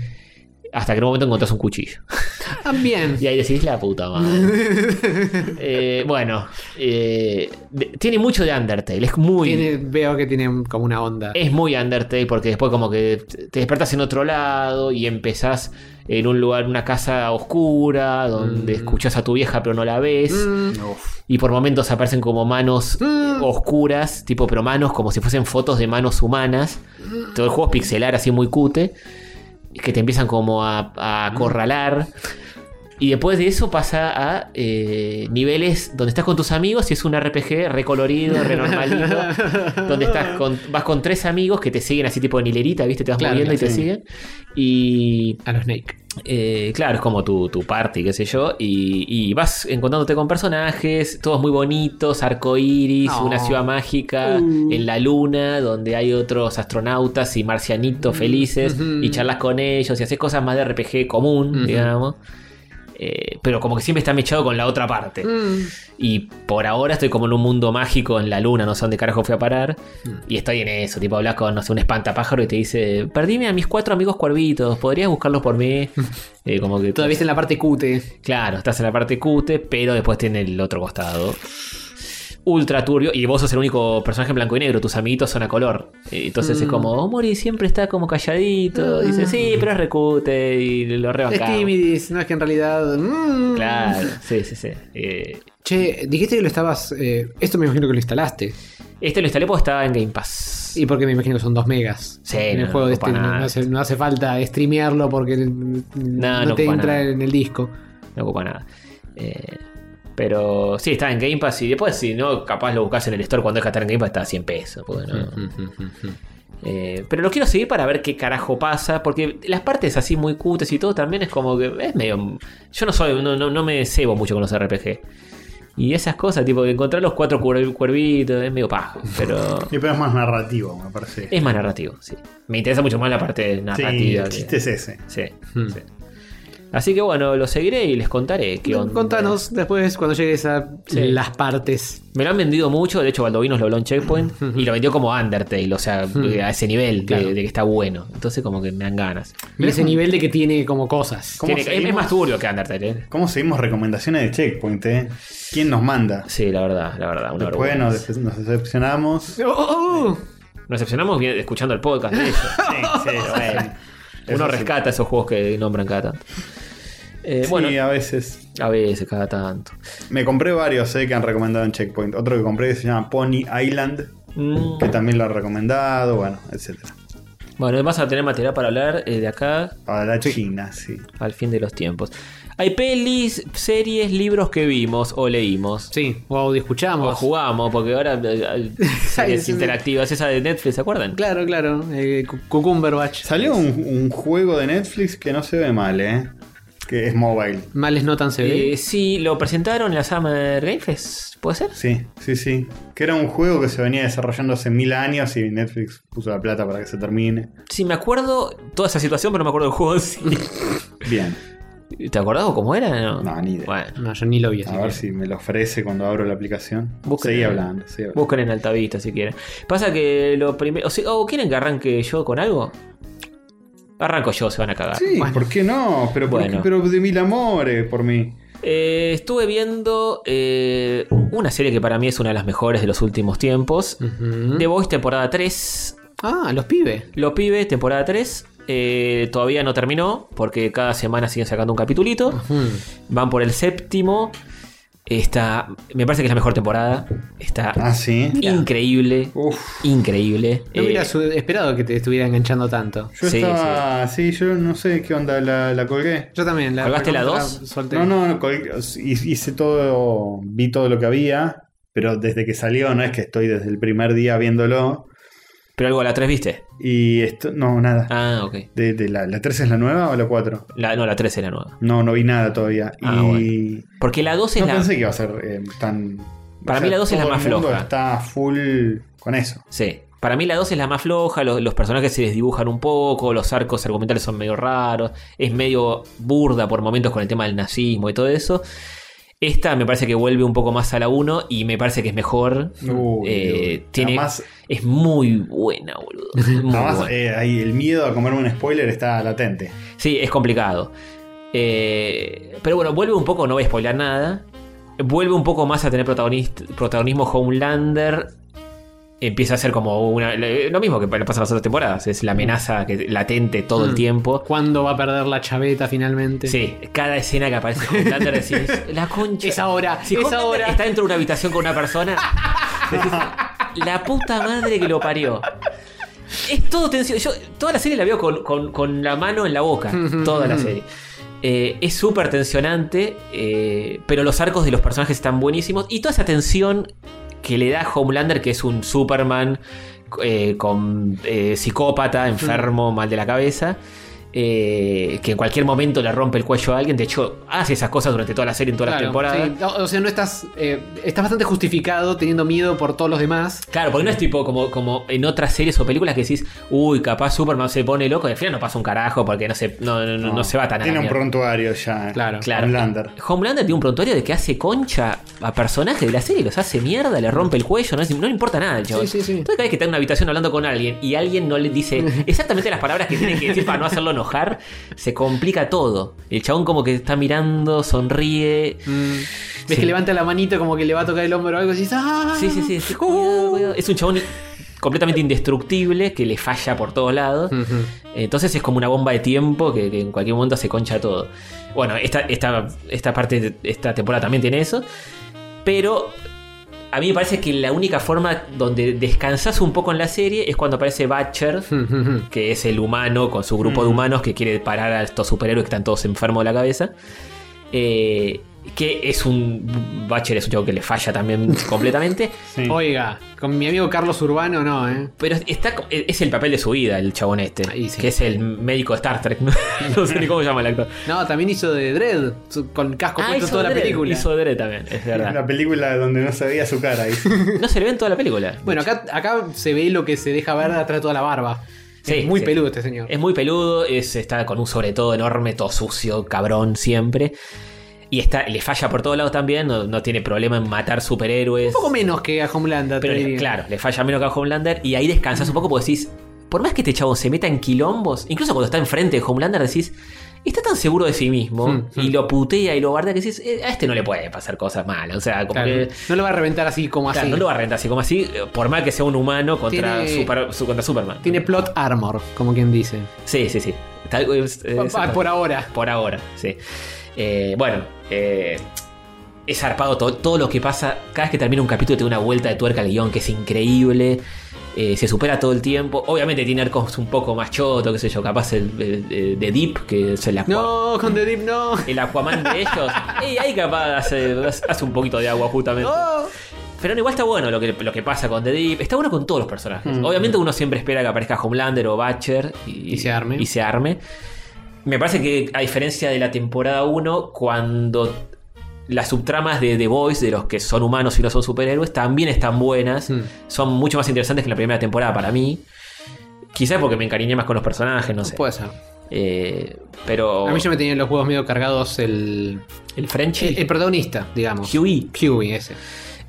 Hasta que en un momento encontrás un cuchillo. También. Y ahí decís la puta madre. Eh, bueno, eh, de- tiene mucho de Undertale. Es muy. Tiene- veo que tiene como una onda. Es muy Undertale porque después como que te despertas en otro lado y empezás en un lugar, una casa oscura, donde Mm. escuchas a tu vieja pero no la ves. Mm. Y por momentos aparecen como manos Mm. oscuras, tipo, pero manos como si fuesen fotos de manos humanas. Todo el juego es pixelar así muy cute. Que te empiezan como a, a acorralar. Y después de eso pasa a eh, niveles donde estás con tus amigos y es un RPG recolorido, renormalito. donde estás con, vas con tres amigos que te siguen así tipo en hilerita, ¿viste? Te vas Claro, moviendo y te siguen. Y A los Snake. Eh, claro, es como tu, tu party, qué sé yo. Y, y vas encontrándote con personajes, todos muy bonitos, arcoiris, No. una ciudad mágica Uh. en la luna, donde hay otros astronautas y marcianitos felices. Ujú. Y charlas con ellos y haces cosas más de RPG común, digamos. Eh, pero como que siempre está mechado con la otra parte. Mm. Y por ahora estoy como en un mundo mágico en la luna, no sé dónde carajo fui a parar. Y estoy en eso, tipo hablas con, no sé, un espantapájaro y te dice, perdíme a mis cuatro amigos cuervitos, ¿podrías buscarlos por mí? Eh, como que Todavía está en la parte cute. Claro, estás en la parte cute, pero después tiene el otro costado. Ultra turbio, y vos sos el único personaje en blanco y negro, tus amiguitos son a color. Entonces es como, oh, Mori siempre está como calladito. Dice, sí, pero es recute, y lo Es rebancamos. timidis, no es que en realidad. mm. Claro, sí, sí, sí. Eh, Che, dijiste que lo estabas. eh, esto me imagino que lo instalaste. este lo instalé porque estaba en Game Pass. Y porque me imagino que son 2 megas. Sí, en el no, juego no este, no, hace, no hace falta streamearlo porque no, te entra nada. en el disco. no ocupa nada. Eh, pero sí, está en Game Pass y después si no, capaz lo buscas en el store cuando deja de estar en Game Pass está a 100 pesos. porque no- Eh, pero lo quiero seguir para ver qué carajo pasa, porque las partes así muy cutes y todo también es como que es medio... Yo no soy, no, no, no me cebo mucho con los RPG. Y esas cosas, tipo de encontrar los cuatro cuer- cuervitos, es medio pajo, pero pero es más narrativo, me parece. es más narrativo, sí. Me interesa mucho más la parte sí, narrativa. el que- chiste es ese. Sí, Hmm. sí. Así que bueno, lo seguiré y les contaré qué onda. Contanos después cuando llegues a Sí. las partes. Me lo han vendido mucho, de hecho Baldovinos lo habló en Checkpoint y lo vendió como Undertale, o sea, a ese nivel de, Claro. de que está bueno. Entonces como que me dan ganas. Y ese nivel de que tiene como cosas. ¿Cómo Tiene- es- más turbio que Undertale, ¿eh? ¿Cómo seguimos recomendaciones de Checkpoint, eh? ¿Quién nos manda? Sí, la verdad, la verdad. Una Después nos, nos decepcionamos. ¡Oh, oh, oh! Nos decepcionamos bien escuchando el podcast de ellos. Sí, sí, Bueno, Uno rescata esos juegos que nombran cada tanto. Eh, Sí, bueno, a veces. a veces, cada tanto. Me compré varios eh, que han recomendado en Checkpoint. Otro que compré que se llama Pony Island, Mm, que también lo ha recomendado, bueno, etcétera. Bueno, vas a tener material para hablar eh, de acá Para la China, sí. al fin de los tiempos. Hay pelis, series, libros que vimos o leímos. Sí, o audio O escuchamos. jugamos, porque ahora eh, series interactivas, esa de Netflix, ¿se acuerdan? Claro, claro. Eh, Cu- Cucumberbatch. Salió un, un juego de Netflix que no se ve mal, ¿eh? Que es mobile. Males no tan severo. Eh, sí, lo presentaron en la Summer Game Fest, ¿puede ser? Sí, sí, sí. Que era un juego que se venía desarrollando hace mil años y Netflix puso la plata para que se termine. Sí, me acuerdo toda esa situación, pero no me acuerdo del juego sí. Bien. ¿Te acordás o cómo era? No, No, ni idea. Bueno, No, yo ni lo vi. A ver que- si me lo ofrece cuando abro la aplicación. Busquen Seguí en- hablando, seguí hablando. busquen en altavista si quieren. Pasa que lo primero. O, sea, ¿o quieren que arranque yo con algo? Arranco yo, se van a cagar. Sí, Bueno. ¿por qué no? Pero, ¿por Bueno. qué? pero de mil amores por mí. Eh, estuve viendo eh, una serie que para mí es una de las mejores de los últimos tiempos. Ujú. The Voice, temporada 3. Ah, los pibes. Lo pibe, temporada 3. Eh, todavía no terminó porque cada semana siguen sacando un capitulito. Van por el séptimo. Está, me parece que es la mejor temporada. Está Ah, sí. increíble. Uf. Increíble. No Eh, hubieras esperado que te estuviera enganchando tanto. Yo Sí, estaba. Sí. yo no sé qué onda, la, la colgué. Yo también. La, ¿Colgaste la recontra dos? solté. No, no, no, colgué- hice todo. Vi todo lo que había. Pero desde que salió, no es que estoy desde el primer día viéndolo. Pero algo a la 3 viste. Y esto. No, nada. Ah, ok. De, de la, ¿La 3 es la nueva o la 4? La, no, la 3 es la nueva. No, no vi nada todavía. Ah, y. Porque la 2 es No la. pensé que iba a ser eh, tan. Para mí la dos es la más el mundo floja. Está full con eso. Sí. Para mí la 2 es la más floja, los, los personajes se desdibujan un poco, los arcos argumentales son medio raros, es medio burda por momentos con el tema del nazismo y todo eso. Esta me parece que vuelve un poco más a la 1 y me parece que es mejor. Uy, Eh, uy. tiene, Además- es muy buena, boludo. Muy Además, buena. eh, ahí el miedo a comerme un spoiler está latente. Sí, es complicado. Eh, pero bueno, vuelve un poco, no voy a spoiler nada. Vuelve un poco más a tener protagonismo Homelander. Empieza a ser como una, lo mismo que le pasa en las otras temporadas. Es la amenaza que, latente todo el Mm. tiempo. ¿Cuándo va a perder la chaveta finalmente? Sí, cada escena que aparece Homelander decís, la concha. Es ahora, Si es ahora. está dentro de una habitación con una persona, decís, la puta madre que lo parió. Es todo tensión. Yo toda la serie la veo con, con- con la mano en la boca. toda la serie. Eh, es súper tensionante, eh, pero los arcos de los personajes están buenísimos. Y toda esa tensión que le da Homelander, que es un Superman eh, con eh, psicópata, enfermo, mal de la cabeza. Eh, que en cualquier momento le rompe el cuello a alguien. De hecho, hace esas cosas durante toda la serie, en toda la Claro, temporada. sí. O- sea, no estás. eh, estás bastante justificado teniendo miedo por todos los demás. Claro, porque no es tipo como, como en otras series o películas que decís, uy, capaz Superman se pone loco y al final no pasa un carajo porque no se, no, no- no- no se va tan Tiene un prontuario ya. Claro. Claro. Homelander. Homelander tiene un prontuario de que hace concha a personajes de la serie, los hace mierda, le rompe el cuello, no, es- no le importa nada el chabón. Sí, sí, sí. Entonces cada vez que está en una habitación hablando con alguien y alguien no le dice exactamente las palabras que tiene que decir para no hacerlo enojar, se complica todo. El chabón como que está mirando, sonríe. Ves Sí. que levanta la manito como que le va a tocar el hombro o algo dices, ¡ah! Sí, sí, sí. sí, cuidado, cuidado. Es un chabón completamente indestructible que le falla por todos lados. Entonces es como una bomba de tiempo que, que en cualquier momento se concha todo. Bueno, esta, esta, esta parte, esta temporada también tiene eso. Pero a mí me parece que la única forma donde descansas un poco en la serie es cuando aparece Butcher, Ujú. que es el humano con su grupo de humanos que quiere parar a estos superhéroes que están todos enfermos de la cabeza. Eh, que es un. Butcher es un chavo que le falla también completamente. Sí. Oiga, con mi amigo Carlos Urbano no, ¿eh? Pero está, es el papel de su vida, el chabón este. Ahí sí. Que es el médico de Star Trek. No, sé ni cómo se llama el actor. No, también hizo de Dread, con casco puesto toda la película. Ah, Hizo Dredd también, es La verdad. película donde no se veía su cara. ahí. No se le ve en toda la película. Bueno, acá, acá se ve lo que se deja ver atrás de toda la barba. Sí, es muy sí. peludo este señor. Es muy peludo, es, está con un sobre todo enorme, todo sucio, cabrón siempre. Y está, le falla por todos lados también, no, no tiene problema en matar superhéroes. Un poco menos que a Homelander, Pero le- claro, le falla menos que a Homelander. Y ahí descansas un poco porque decís, por más que este chavo se meta en quilombos, incluso cuando está enfrente de Homelander decís, está tan seguro de sí mismo Mm, y lo putea y lo bardea que decís, "Eh, a este no le puede pasar cosas malas. O sea, como Claro, que. No lo va a reventar así como Claro, así. no lo va a rentar así como así, por mal que sea un humano contra, Tiene- super- su- contra Superman. Tiene plot armor, como quien dice. Sí, sí, sí. Tal- es- es- Ah, por ahora. por ahora, sí. Eh, bueno, eh, es zarpado todo, todo lo que pasa. Cada vez que termina un capítulo tiene una vuelta de tuerca al guion que es increíble. Eh, se supera todo el tiempo. Obviamente tiene arcos un poco más choto, qué sé yo, capaz el, el- el de Deep, que es el, Aqua- No, con The Deep no. el Aquaman de ellos. Y ahí capaz hace, hace un poquito de agua justamente. No. Pero igual está bueno lo que, lo que pasa con The Deep. Está bueno con todos los personajes. Obviamente uno siempre espera que aparezca Homelander o Butcher y, Y se arme. Y se arme. Me parece que a diferencia de la temporada 1, cuando las subtramas de The Boys, de los que son humanos y no son superhéroes, también están buenas. Mm. Son mucho más interesantes que la primera temporada para mí. Quizás porque me encariñé más con los personajes, no sé. Puede ser. Eh, pero A mí ya me tenían los huevos medio cargados el, el Frenchy, el, el protagonista, digamos. Huey. Huey, ese.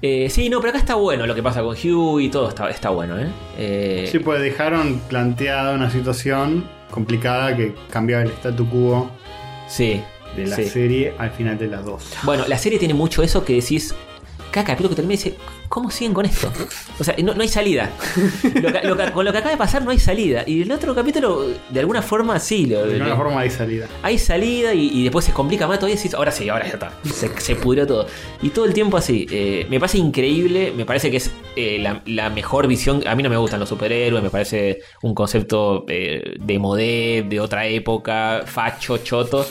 Eh, sí, no, pero acá está bueno lo que pasa con Huey y todo está, está bueno, ¿eh? Eh, Sí, pues dejaron planteada una situación complicada que cambiaba el statu quo sí, de la sí. serie al final de las dos. Bueno, la serie tiene mucho eso que decís. Cada capítulo que termina dice, ¿cómo siguen con esto? O sea, no, no hay salida. Lo que- lo que- con lo que acaba de pasar no hay salida. Y el otro capítulo, de alguna forma, sí. Lo, De alguna forma hay salida. hay salida y, y después se complica más todavía. y decís, ahora sí, ahora ya está. Se, se pudrió todo. Y todo el tiempo así. Eh, me parece increíble. Me parece que es eh, la, la mejor visión. A mí no me gustan los superhéroes. Me parece un concepto eh, de modé, de otra época, facho, choto.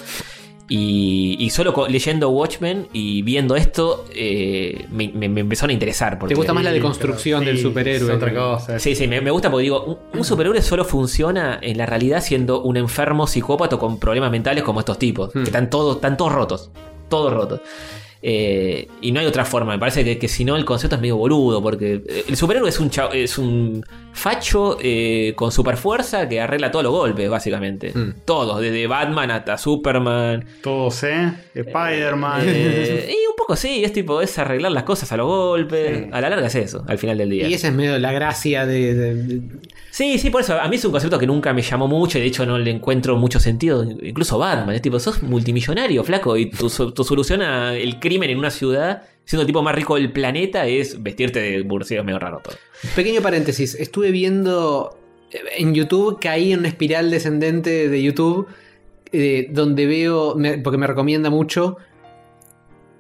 Y, y solo leyendo Watchmen y viendo esto, eh, me, me- me empezaron a interesar. Porque, ¿Te gusta más la deconstrucción del superhéroe? Es otra cosa. Sí, sí, me, me gusta porque digo, un, un superhéroe solo funciona en la realidad siendo un enfermo psicópata con problemas mentales como estos tipos, Hmm. que están todos, están todos rotos, todos rotos. Eh, y no hay otra forma, me parece que, que si no el concepto es medio boludo, porque eh, el superhéroe es un, es un facho eh, con super fuerza que arregla todos los golpes, básicamente. Hmm. Todos, desde Batman hasta Superman. Todos, ¿eh? Spider-Man. Eh, y un poco sí, es tipo, es arreglar las cosas a los golpes. A la larga es eso, al final del día. Y esa es medio la gracia de. de- de- Sí, sí, por eso. A mí es un concepto que nunca me llamó mucho y de hecho no le encuentro mucho sentido. Incluso Batman. Es tipo, sos multimillonario, flaco. Y tu, tu solución al crimen en una ciudad, siendo el tipo más rico del planeta, es vestirte de burcillo medio raro todo. Pequeño paréntesis. Estuve viendo eh, en YouTube, caí en una espiral descendente de YouTube. eh, donde veo, porque me recomienda mucho,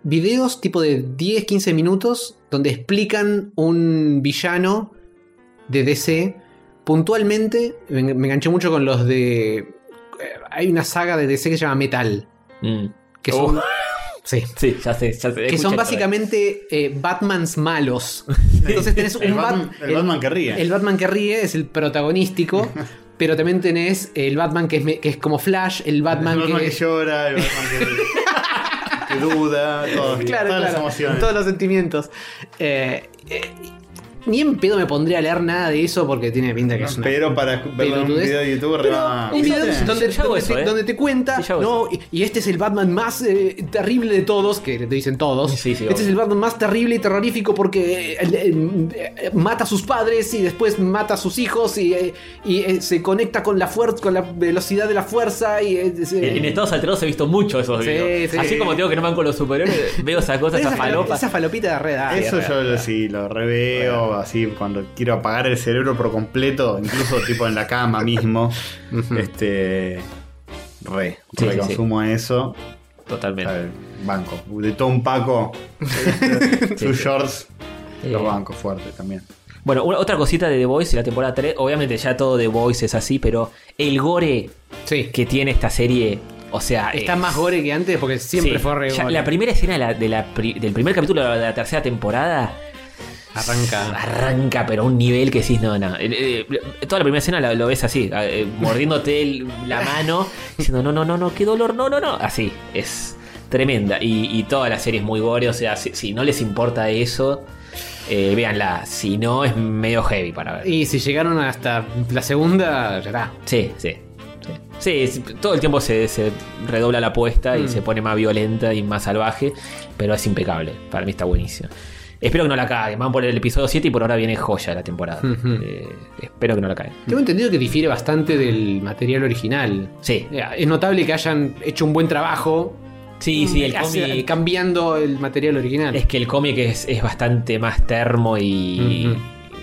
videos tipo de 10, 15 minutos donde explican un villano de DC. Puntualmente, me, me enganché mucho con los de... eh, Hay una saga de DC que se llama Metal. Mm. Que son... Oh. Sí. Sí, ya sé, ya sé. Que son básicamente eh, Batmans malos. Entonces tenés El un Bat- Batman- el Batman que ríe. El Batman que ríe es el protagonístico. pero también tenés el Batman que es, me- que es como Flash, el Batman, el Batman que, que, llora, el Batman que, que duda, todo, Claro, todas las emociones. todos los sentimientos. Eh, eh, ni en pedo me pondría a leer nada de eso porque tiene pinta que es una Pero para verlo en un video de YouTube, un video ¿viste? donde, Yo hago donde eso, te, ¿eh? donde te cuenta, no, y, y este es el Batman más eh, terrible de todos, que te dicen todos. Sí, sí, este obvio. es el Batman más terrible y terrorífico porque eh, eh, eh, mata a sus padres y después mata a sus hijos y, eh, y, eh, se conecta con la fuerza, con la velocidad de la fuerza y eh, se- En, Estados Alterados he visto mucho esos Sí, videos. sí. Así como tengo que no van con los superhéroes, veo esas cosas, esa, esas falopas. esa falopita de red. ah, Eso de yo red. lo, sí, lo reveo así cuando quiero apagar el cerebro por completo, incluso tipo en la cama mismo. este. Re, Sí, re sí, consumo eso. Totalmente. Ver, banco. De todo un Paco. sus shorts. Los bancos fuertes también. Bueno, una- otra cosita de The Voice, la temporada 3. Obviamente ya todo The Voice es así, pero el gore Sí. que tiene esta serie, o sea... Está es- más gore que antes porque siempre sí, fue re ya gore. La primera escena de la- de la pri- del primer capítulo de la tercera temporada Arranca. arranca, pero a un nivel que decís, no, no. Eh, eh, toda la primera escena lo ves así, eh, mordiéndote el- la mano, diciendo, no, no, no, no, qué dolor, no, no, no. Así, es tremenda. Y, y toda la serie es muy gore, o sea, si, si no les importa eso, eh, véanla. Si no, es medio heavy para ver. Y si llegaron hasta la segunda, ya está. Sí, sí. Sí, todo el tiempo se, se redobla la apuesta y Mm. se pone más violenta y más salvaje, pero es impecable. Para mí está buenísimo. Espero que no la caguen. Van por el episodio 7 y por ahora viene joya la temporada. Eh, espero que no la caguen. Tengo entendido que difiere bastante del material original. Sí, Eh, Es notable que hayan hecho un buen trabajo sí, sí, el hace- cómic. cambiando el material original. Es que el cómic es, es bastante más termo y,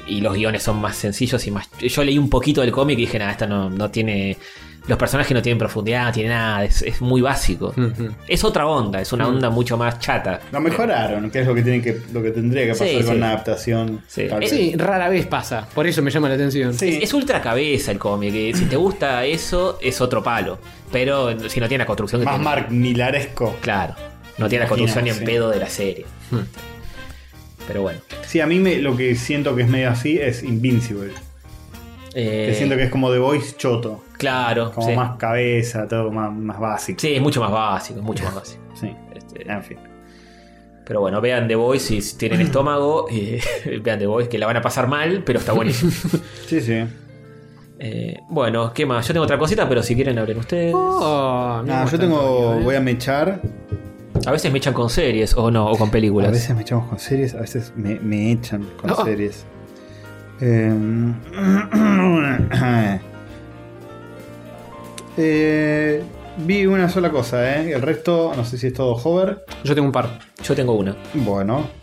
y los guiones son más sencillos y más. Yo leí un poquito del cómic y dije, nada, esto no, no tiene. Los personajes no tienen profundidad, no tiene nada, es, es muy básico. Es otra onda, es una onda mucho más chata. Lo mejoraron, que es lo que tiene que, lo que tendría que Sí, pasar con sí. una adaptación. Sí. Tal Eh, vez. Sí, rara vez pasa. Por eso me llama la atención. Sí. Es, es ultra cabeza el cómic. eh, Si te gusta eso, es otro palo. Pero si no tiene la construcción que Más tiene. Mark Milaresco. Claro. No tiene la construcción ni en sí. pedo de la serie. Hmm. Pero bueno. Sí, a mí me, lo que siento que es medio así es Invincible. Eh, Que siento que es como The Voice choto. Claro. Como sí. más cabeza, todo más, más básico. Sí, es mucho más básico, es mucho más básico. Sí. Este, En fin. pero bueno, vean The Voice si tienen estómago. eh, vean The Voice, que la van a pasar mal, pero está buenísimo. Sí, sí. Eh, bueno, ¿qué más? Yo tengo otra cosita, pero si quieren abren ustedes. Oh, Nada, yo tengo. Voy a mechar. A veces me echan con series o no, o con películas. A veces me echamos con series, a veces me, me echan con No. series. Eh, eh, vi una sola cosa, ¿eh? El resto, no sé si es todo hover. Yo tengo un par. Yo tengo una. Bueno.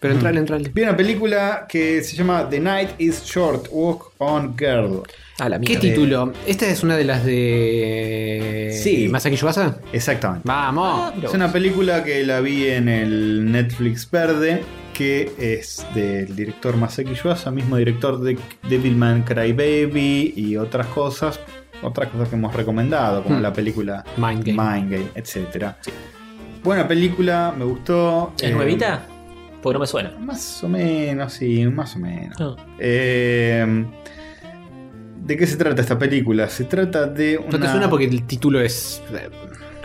Pero entrale, entrale. Vi una película que se llama The Night is Short, Walk on Girl. Ah, la ¿Qué mierda. título? ¿Esta es una de las de. Sí. Masaki Yuasa? Exactamente. Vamos. Es una película que la vi en el Netflix verde, que es del director Masaki Yuasa, mismo director de Devilman Crybaby y otras cosas, otras cosas que hemos recomendado, como Hmm. la película Mind Game. Mind Game, etc. Buena película, me gustó. ¿Es eh, nuevita? Porque no me suena. Más o menos, sí, más o menos. No. Eh, ¿De qué se trata esta película? Se trata de una... No te suena porque el título es. eh,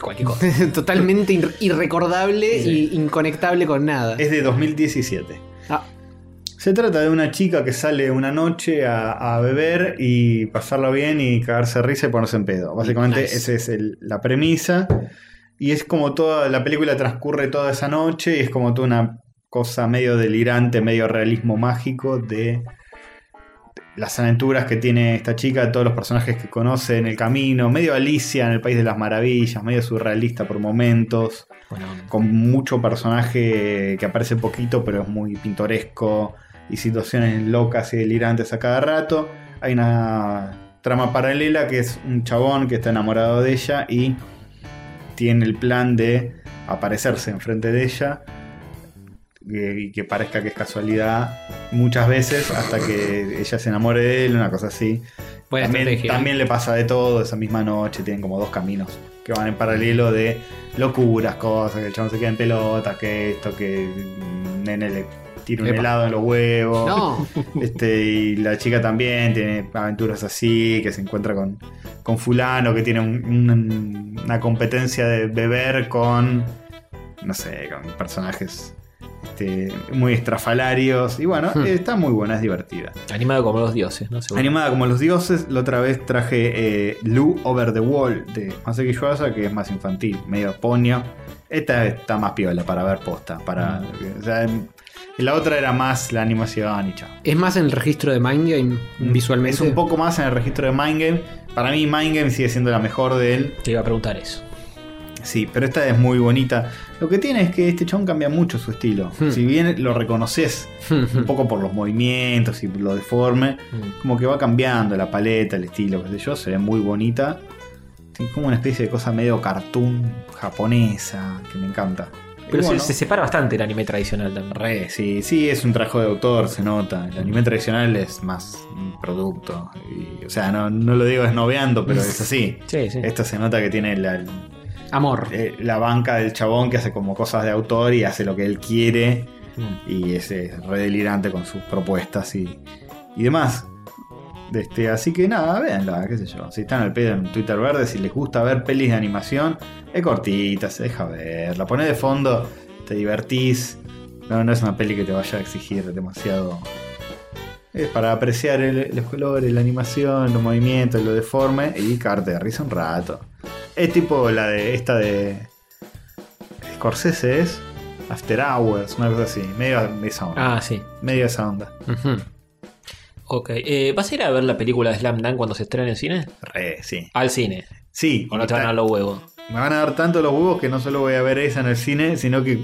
Cualquier cosa. Totalmente ir- irrecordable Sí. y inconectable con nada. Es de 2017. Ah, Se trata de una chica que sale una noche a, a beber y pasarla bien y cagarse risa y ponerse en pedo. Básicamente Nice. esa es el- la premisa. Y es como toda la película transcurre toda esa noche y es como toda una cosa medio delirante, medio realismo mágico de las aventuras que tiene esta chica, todos los personajes que conoce en el camino, medio Alicia en el País de las Maravillas, medio surrealista por momentos Bueno, con mucho personaje que aparece poquito, pero es muy pintoresco y situaciones locas y delirantes a cada rato. Hay una trama paralela que es un chabón que está enamorado de ella y tiene el plan de aparecerse enfrente de ella eh, y que parezca que es casualidad muchas veces hasta que ella se enamore de él, una cosa así. buena También, estrategia. también le pasa de todo esa misma noche, tienen como dos caminos que van en paralelo de locuras, cosas, que el chabón se queda en pelota, que esto, que nene le tira un Epa. helado en los huevos. No. Este, y la chica también tiene aventuras así, que se encuentra con, con fulano, que tiene un- un- una competencia de beber con, no sé, con personajes este, muy estrafalarios. Y bueno, Hmm. está muy buena, es divertida. Animado como los dioses, ¿no? Seguro. Animada como los dioses, la otra vez traje eh, Lou Over the Wall de Masaki Yuasa, que es más infantil, medio poño. Esta está más piola para ver posta. Para, o sea, la otra era más la animación y chao. Es más en el registro de Mind Game visualmente. Es un poco más en el registro de Mind Game. Para mí, Mind Game sigue siendo la mejor de él. Te iba a preguntar eso. Sí, pero esta es muy bonita. Lo que tiene es que este chabón cambia mucho su estilo. Hmm. Si bien lo reconoces Hmm, un poco por los movimientos y lo deforme, Mm. como que va cambiando la paleta, el estilo, qué sé yo, se ve muy bonita. Tiene como una especie de cosa medio cartoon japonesa que me encanta. Pero se, separa bastante el anime tradicional también. re, sí, sí, es un trabajo de autor, se nota. El anime tradicional es más un producto. y, o sea, no, no lo digo esnoveando, pero es así. Sí, sí. Esto se nota que tiene la, Amor. eh, la banca del chabón que hace como cosas de autor y hace lo que él quiere. Mm. Y es eh, re delirante con sus propuestas y, y demás. Este, así que nada, véanla, qué sé yo. Si están al pedo en Twitter verde, si les gusta ver pelis de animación, es cortita, se deja ver. La pones de fondo, te divertís. No, no es una peli que te vaya a exigir demasiado. Es para apreciar el- los colores, la animación, los movimientos, lo deforme y carte de risa un rato. Es tipo la de esta de Scorsese es After Hours, una cosa así, medio de esa onda. Ah, sí. Medio esa onda. Ujú. Ok. Eh, ¿Vas a ir a ver la película de Slam Dunk cuando se estrene en cine? Re, sí. Al cine. Sí, ¿O no te van a dar los huevos? me van a dar tanto los huevos que no solo voy a ver esa en el cine, sino que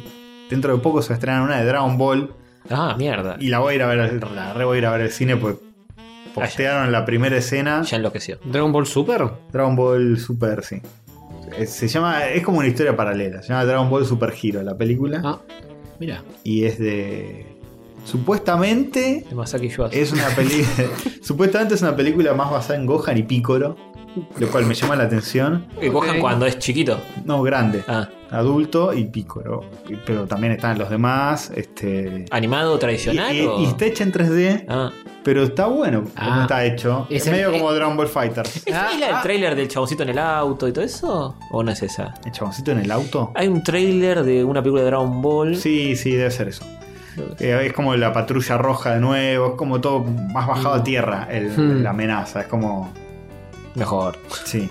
dentro de poco se estrena una de Dragon Ball Ah, mierda. y la voy a ir a ver, al- la re voy a ir a ver al cine porque postearon la primera escena. Ya enloqueció. Dragon Ball Super. Dragon Ball Super, sí. Se llama, es como una historia paralela. Se llama Dragon Ball Super Hero, la película. Ah, mira. Y es de. Supuestamente De Masaki Yuasa. es una película. supuestamente es una película más basada en Gohan y Piccolo. Lo cual me llama la atención. Que cojan Ok. cuando es chiquito. No, grande. Ah. Adulto y Piccolo. Y- Pero también están los demás. Este. ¿Animado Y, tradicional? y- o- y está hecha en 3D. Ah. Pero está bueno como Ah. está hecho. Es Es, el- medio eh. como Dragon Ball Fighters. ¿Es, Ah, del ah. trailer del chaboncito en el auto y todo eso? ¿O no es esa? El chaboncito en el auto. Hay un trailer de una película de Dragon Ball. Sí, sí, debe ser eso. Eh, es como la patrulla roja de nuevo, es como todo más bajado a tierra el- Hmm. la amenaza, es como... Mejor. Sí.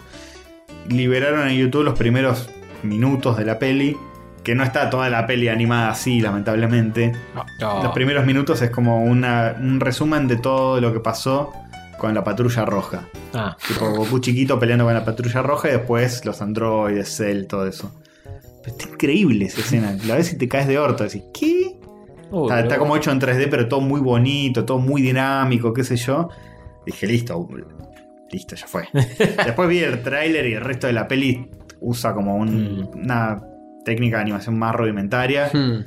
Liberaron en YouTube los primeros minutos de la peli, que no está toda la peli animada así, lamentablemente. Los primeros minutos es como una- un resumen de todo lo que pasó con la patrulla roja. Ah. Tipo Goku chiquito peleando con la patrulla roja y después los androides, Cell, todo eso. Pero está increíble esa escena. La ves y te caes de orto. Decís, ¿qué? Está, como hecho en 3D, pero todo muy bonito, todo muy dinámico, qué sé yo. Dije, listo, listo, ya fue. Después vi el tráiler y el resto de la peli usa como un- Mm. una técnica de animación más rudimentaria. Hmm.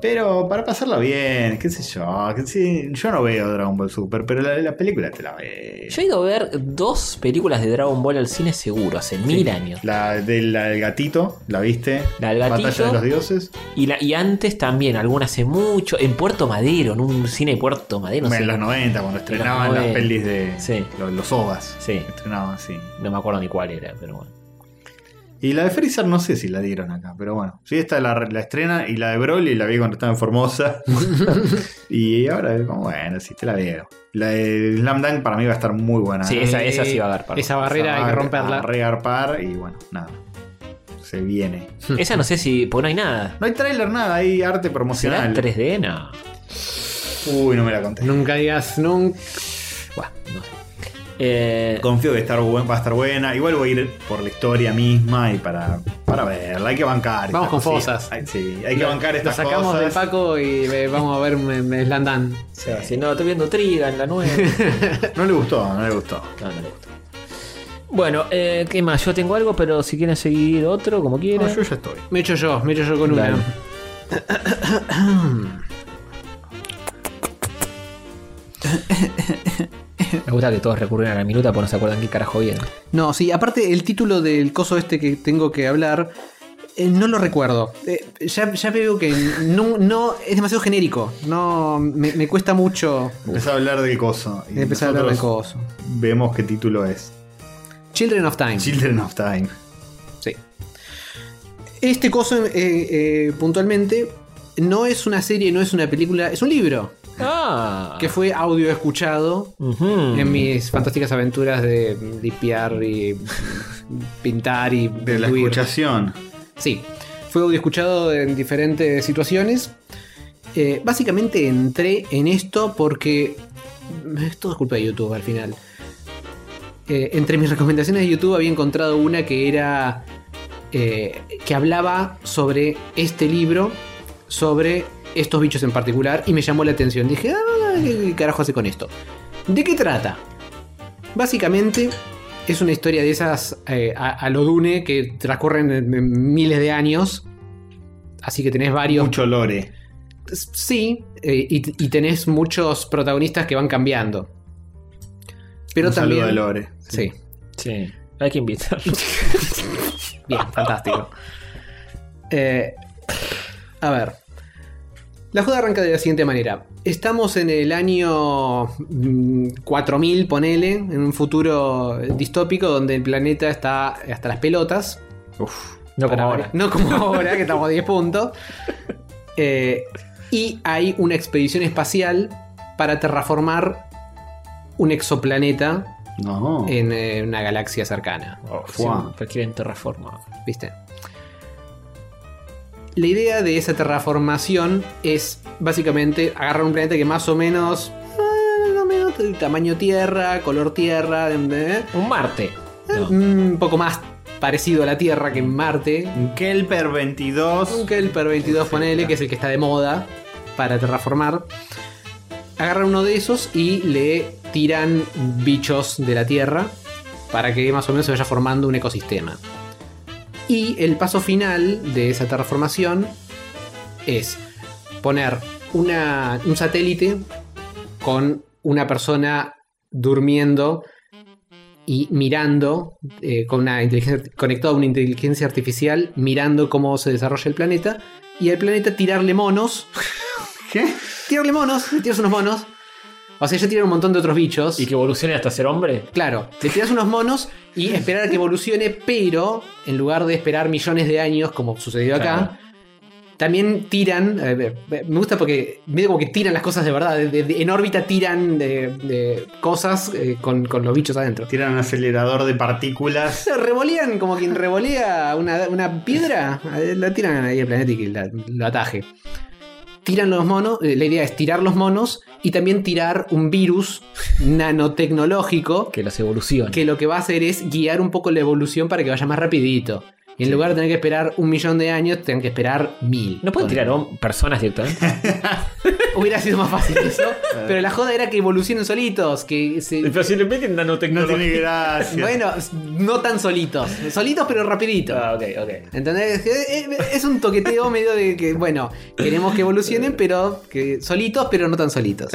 Pero para pasarla bien, qué sé yo. que sí, yo no veo Dragon Ball Super, pero la, la película te la ve. Yo he ido a ver dos películas de Dragon Ball al cine seguro, hace mil años. La del, gatito, ¿la viste? La del gatito. Batalla de los dioses. Y, la, y antes también, alguna hace mucho, en Puerto Madero, en un cine de Puerto Madero. No en sé. los 90, cuando estrenaban las 90. pelis de Sí. los, los OVAs. Sí. Estrenaban así. No me acuerdo ni cuál era, pero bueno. Y la de Freezer no sé si la dieron acá, pero bueno. Sí, esta la, la estrena y la de Broly la vi cuando estaba en Formosa. y ahora es como, bueno, sí, te la veo. La de Slam Dunk para mí va a estar muy buena. Sí, esa, esa sí va a dar para. Esa barrera hay que romperla. a rearpar y bueno, nada. Se viene. Esa no sé si. Porque no hay nada. No hay tráiler, nada, hay arte ¿Será promocional. 3D? No. Uy, no me la conté. Nunca digas nunca. Bueno, no sé. Eh, Confío que estar buen- va a estar buena. Igual voy a ir por la historia misma y para, para verla. Hay que bancar. Vamos con cositas. fosas. Hay- Sí, hay que bancar Lo estas sacamos cosas. de Paco y eh, vamos a ver me, me Slandan. o sea, si no, estoy viendo Trigan, la nueva. No le gustó, no le gustó. No, no le gusta. Bueno, eh, ¿qué más? Yo tengo algo, pero si quieren seguir otro, como No, quieran. yo ya estoy. Me echo yo, me echo yo con Dale. una. Me gusta que todos recurren a la minuta porque no se acuerdan qué carajo viene. No, sí, aparte el título del coso este que tengo que hablar Eh, no lo recuerdo. Eh, ya, ya veo que no, no es demasiado genérico. No me, me cuesta mucho Empezó a hablar del coso. y empezar a hablar de nosotros coso. Vemos qué título es. Children of Time. Children of Time. Sí. Este coso, eh, eh, puntualmente, no es una serie, no es una película, es un libro. Ah. Que fue audio escuchado en mis fantásticas aventuras de limpiar y pintar y De la escuchación. Sí, fue audio escuchado en diferentes situaciones. Eh, básicamente entré en esto porque. Es todo culpa de YouTube al final. Eh, entre mis recomendaciones de YouTube había encontrado una que era. eh, que hablaba sobre este libro, sobre estos bichos en particular, y me llamó la atención. Dije, ah, ¿qué carajo hace con esto? ¿De qué trata? Básicamente es una historia de esas eh, a, a lo Dune que transcurren en- en miles de años. Así que tenés varios. Mucho lore. Sí, eh, y, y tenés muchos protagonistas que van cambiando. Pero Un también. saludo a lore. Sí, Sí. Hay que invitarlo. bien, fantástico. Eh, a ver. La joda arranca de la siguiente manera. Estamos en el año mm, 4000, ponele, en un futuro distópico donde el planeta está hasta las pelotas. Uf. No como ahora. No como ahora, que estamos a 10 puntos. Eh, y hay una expedición espacial para terraformar un exoplaneta No. en eh, una galaxia cercana. Oh, Fua. sí, pero quieren terraformar. ¿Viste? La idea de esa terraformación es básicamente agarrar un planeta que más o menos. eh, más o menos tamaño tierra, color tierra, eh, Un Marte. No. un poco más parecido a la Tierra que en Marte. Un Kelper 22. Un Kelper 22, ponele, que es el que está de moda para terraformar. Agarran uno de esos y le tiran bichos de la Tierra para que más o menos se vaya formando un ecosistema. Y el paso final de esa terraformación es poner una- un satélite con una persona durmiendo y mirando eh, con una inteligencia conectado a una inteligencia artificial mirando cómo se desarrolla el planeta. Y al planeta tirarle monos. ¿Qué? tirarle monos le tiras unos monos o sea ya tiran un montón de otros bichos ¿Y que evolucione hasta ser hombre? claro le tiras unos monos y esperar a que evolucione pero en lugar de esperar millones de años como sucedió acá Claro. también tiran, eh, me gusta porque medio como que tiran las cosas de verdad, de- de- de- en órbita tiran de, de cosas eh, con, con los bichos adentro. Tiran un acelerador de partículas. Se revolean como quien revolea una, una piedra, eh, la tiran ahí al planeta y que la- lo ataje. Tiran los monos, eh, la idea es tirar los monos y también tirar un virus nanotecnológico Que los evolucione. que lo que va a hacer es guiar un poco la evolución para que vaya más rapidito. Y en lugar de tener que esperar un millón de años, tengan que esperar mil. ¿No pueden tirar personas directamente? Hubiera sido más fácil eso. pero la joda era que evolucionen solitos. Que se... Pero si le meten No nanotecnología. tiene gracia. Bueno, no tan solitos. Solitos pero rapidito. Ah, ok, ok. ¿Entendés? Eh, eh, Es un toqueteo medio de que, bueno, queremos que evolucionen, pero que solitos, pero no tan solitos.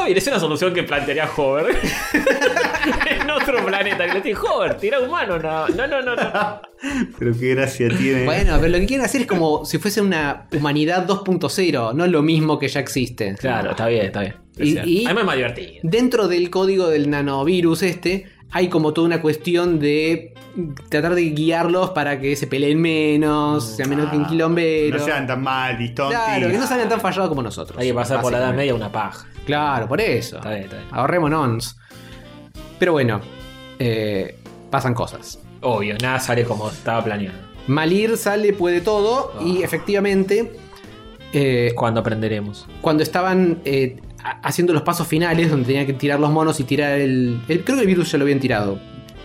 Está bien, es una solución que plantearía Hover. en otro planeta. Que le dice, Hover, tira humano. No, no, no, no. no. Pero qué gracia tiene. Bueno, pero lo que quieren hacer es como si fuese una humanidad 2.0, no lo mismo que ya existe. Claro, está bien, está bien. Es Y- cierto. y- Además es más divertido. Dentro del código del nanovirus este, hay como toda una cuestión de tratar de guiarlos para que se peleen menos, sean menos que un Ah, quilombero. No sean tan mal, tontis. Claro, que no salgan tan fallados como nosotros. Hay que pasar por la edad media una paja. Claro, por eso. Está bien, está bien. Ahorrémonos. Pero bueno, eh, pasan cosas. Obvio, nada sale como estaba planeado. Malir sale, puede todo, Ah. y efectivamente, eh, ¿Cuándo aprenderemos? cuando estaban eh, haciendo los pasos finales, donde tenían que tirar los monos y tirar el, el- Creo que el virus ya lo habían tirado.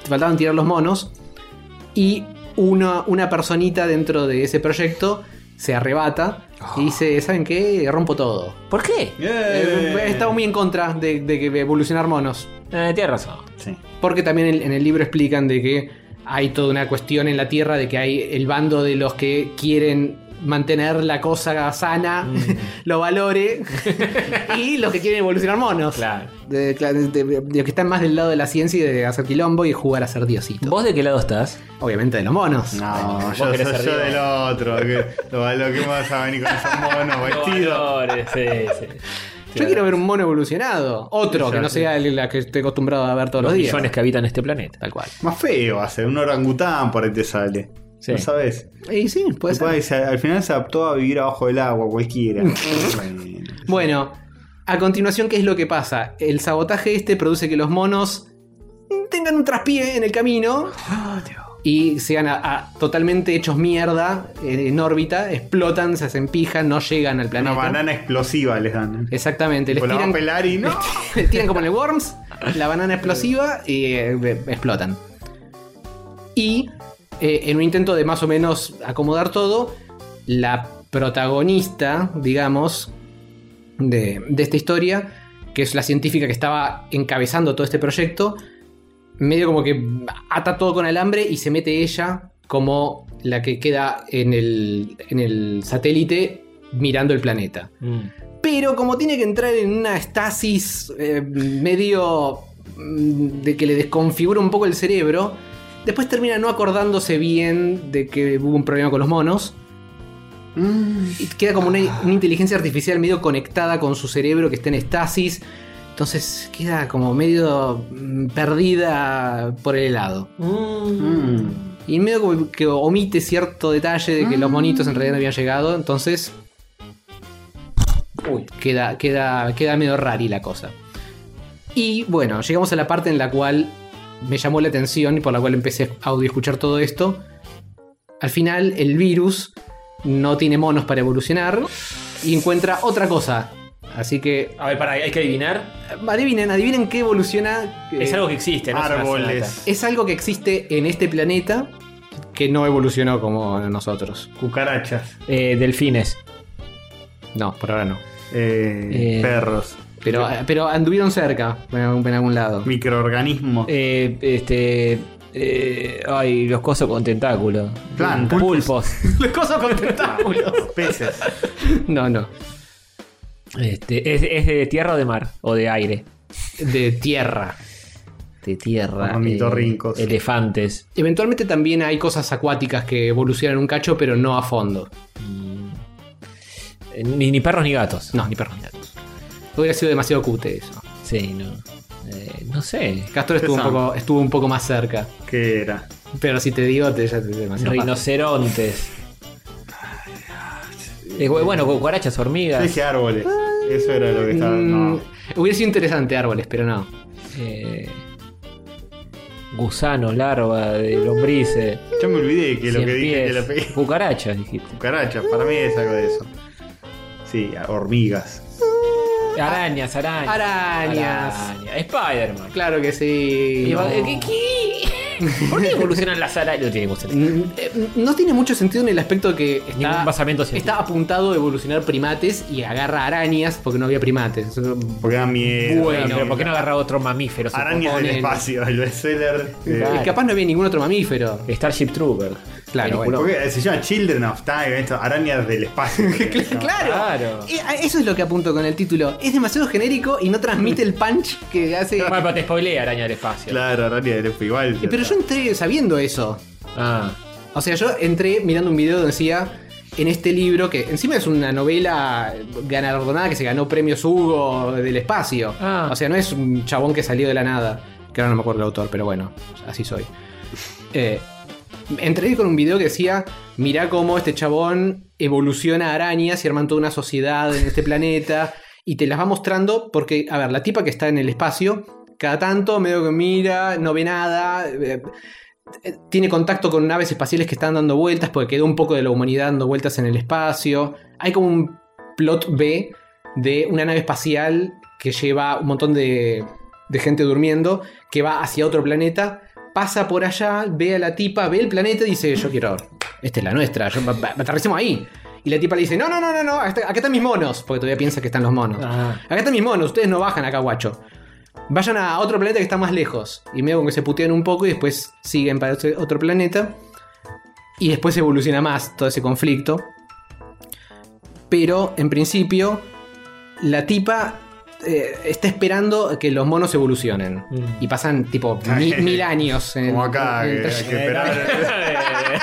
Faltaban tirar los monos. Y una, una personita dentro de ese proyecto se arrebata y dice: ¿Saben qué? Rompo todo. ¿Por qué? Eh, he estado muy en contra de, de que evolucionar monos. Eh, tienes razón. Sí. Porque también en, en el libro explican de que hay toda una cuestión en la Tierra de que hay el bando de los que quieren mantener la cosa sana Mm. lo valore. y los que quieren evolucionar monos. Claro. De, de- de- de los que están más del lado de la ciencia y de hacer quilombo y jugar a ser diosito. ¿Vos de qué lado estás? Obviamente de los monos. No, Vos yo querés soy ser yo del otro. Que, lo, lo que vas a venir con esos monos vestidos. Valores, sí, sí. Yo quiero ver un mono evolucionado. Otro, que no sea el la que estoy acostumbrado a ver todos los, Los días. millones que habitan este planeta. Tal cual. Más feo hace, un orangután por ahí te sale. Sí. ¿No sabes? Y sí, puede ser. Después, al final se adaptó a vivir abajo del agua, cualquiera. Bueno. A continuación, ¿qué es lo que pasa? El sabotaje este produce que los monos tengan un traspié en el camino y sean a- a- totalmente hechos mierda en, en órbita, explotan, se hacen pija, no llegan al Una planeta. banana explosiva les dan. Exactamente, les la va a tiran, pelar y no. les tiran como en el Worms, la banana explosiva y eh, explotan. Y eh, en un intento de más o menos acomodar todo, la protagonista, digamos, de, de esta historia, que es la científica que estaba encabezando todo este proyecto, medio como que ata todo con alambre y se mete ella como la que queda en el, en el satélite mirando el planeta. Mm. Pero como tiene que entrar en una estasis eh, medio mm, de que le desconfigura un poco el cerebro, después termina no acordándose bien de que hubo un problema con los monos. Y queda como una, una inteligencia artificial medio conectada con su cerebro que está en estasis. Entonces queda como medio mm, perdida por el helado. Mm. Y medio como que omite cierto detalle de que los monitos en realidad no habían llegado. Entonces. Uy, queda, queda, queda medio rari la cosa. Y bueno, llegamos a la parte en la cual me llamó la atención y por la cual empecé a audio escuchar todo esto. Al final, el virus no tiene monos para evolucionar y encuentra otra cosa. Así que, A ver, para, hay que adivinar. adivinen, adivinen qué evoluciona. Es eh, algo que existe, Árboles. es algo que existe en este planeta que no evolucionó como nosotros. Cucarachas. Eh, delfines. No, por ahora no. eh, Eh. perros. Pero, pero anduvieron cerca, en algún, en algún lado. Microorganismos. Eh, este. eh, ay, los cosos con tentáculos. Plantas. Pulpos. Las cosas con tentáculos. Peces. No, no. Este, ¿es, es de tierra o de mar? ¿O de aire? De tierra. De tierra. Eh, elefantes. Eventualmente también hay cosas acuáticas que evolucionan un cacho, pero no a fondo. Eh, Ni, ni perros ni gatos. No, ni perros ni gatos. Hubiera sido demasiado cute eso. Sí, no. Eh, no sé. Castor estuvo un, poco, estuvo un poco más cerca. ¿Qué era? Pero si te digo, te, ya te demasiado. Rinocerontes. Eh, bu- bueno, cucarachas, Yo hormigas. dije árboles. Eso era lo que estaba. Mm, No. Hubiera sido interesante árboles, pero no. eh, gusano, larva de lombrices. Ya me olvidé que lo que dije que la pegué. Cucarachas, dijiste. Cucarachas, para mí es algo de eso. Sí, hormigas. Arañas, arañas. Arañas. Araña. Spider-Man. Claro que sí. Y va- No. ¿Qué, qué? ¿Por qué evolucionan las arañas? No tiene sentido. Mm, eh, No tiene mucho sentido en el aspecto que está, basamento apuntado a evolucionar primates y agarra arañas porque no había primates. Porque da miedo. Bueno, pero ¿por qué no agarra otro mamífero? Arañas del espacio, el bestseller. eh, Claro. Y capaz no había ningún otro mamífero. Starship Trooper. Claro, Película. Porque se llama Children of Time, esto, arañas del espacio. Claro. Claro. Eh, Eso es lo que apunto con el título. Es demasiado genérico y no transmite el punch que hace. Bueno, pero te spoilea araña del espacio. Claro, arañas del espacio, igual. Eh, Pero yo entré sabiendo eso. Ah. O sea, yo entré mirando un video donde decía en este libro, que encima es una novela galardonada que se ganó premios Hugo del espacio. Ah. O sea, no es un chabón que salió de la nada. Que ahora no me acuerdo el autor, pero bueno, así soy. Eh, entré con un video que decía, mirá cómo este chabón evoluciona arañas y arman toda una sociedad en este planeta. Y te las va mostrando porque, a ver, la tipa que está en el espacio, cada tanto medio que mira, no ve nada. eh, tiene contacto con naves espaciales que están dando vueltas porque quedó un poco de la humanidad dando vueltas en el espacio. Hay como un plot B de una nave espacial que lleva un montón de gente durmiendo que va hacia otro planeta, pasa por allá, ve a la tipa, ve el planeta y dice, yo quiero, esta es la nuestra, yo, aterricemos ahí. Y la tipa le dice, no, no, no, no, no, acá, acá están mis monos, porque todavía piensa que están los monos. Ah. Acá están mis monos, ustedes no bajan acá, guacho. Vayan a otro planeta que está más lejos. Y medio como que se putean un poco y después siguen para ese otro planeta. Y después evoluciona más todo ese conflicto. Pero en principio, la tipa eh, está esperando que los monos evolucionen. Y pasan tipo mi- mil, años. en- Como acá, en que hay que esperar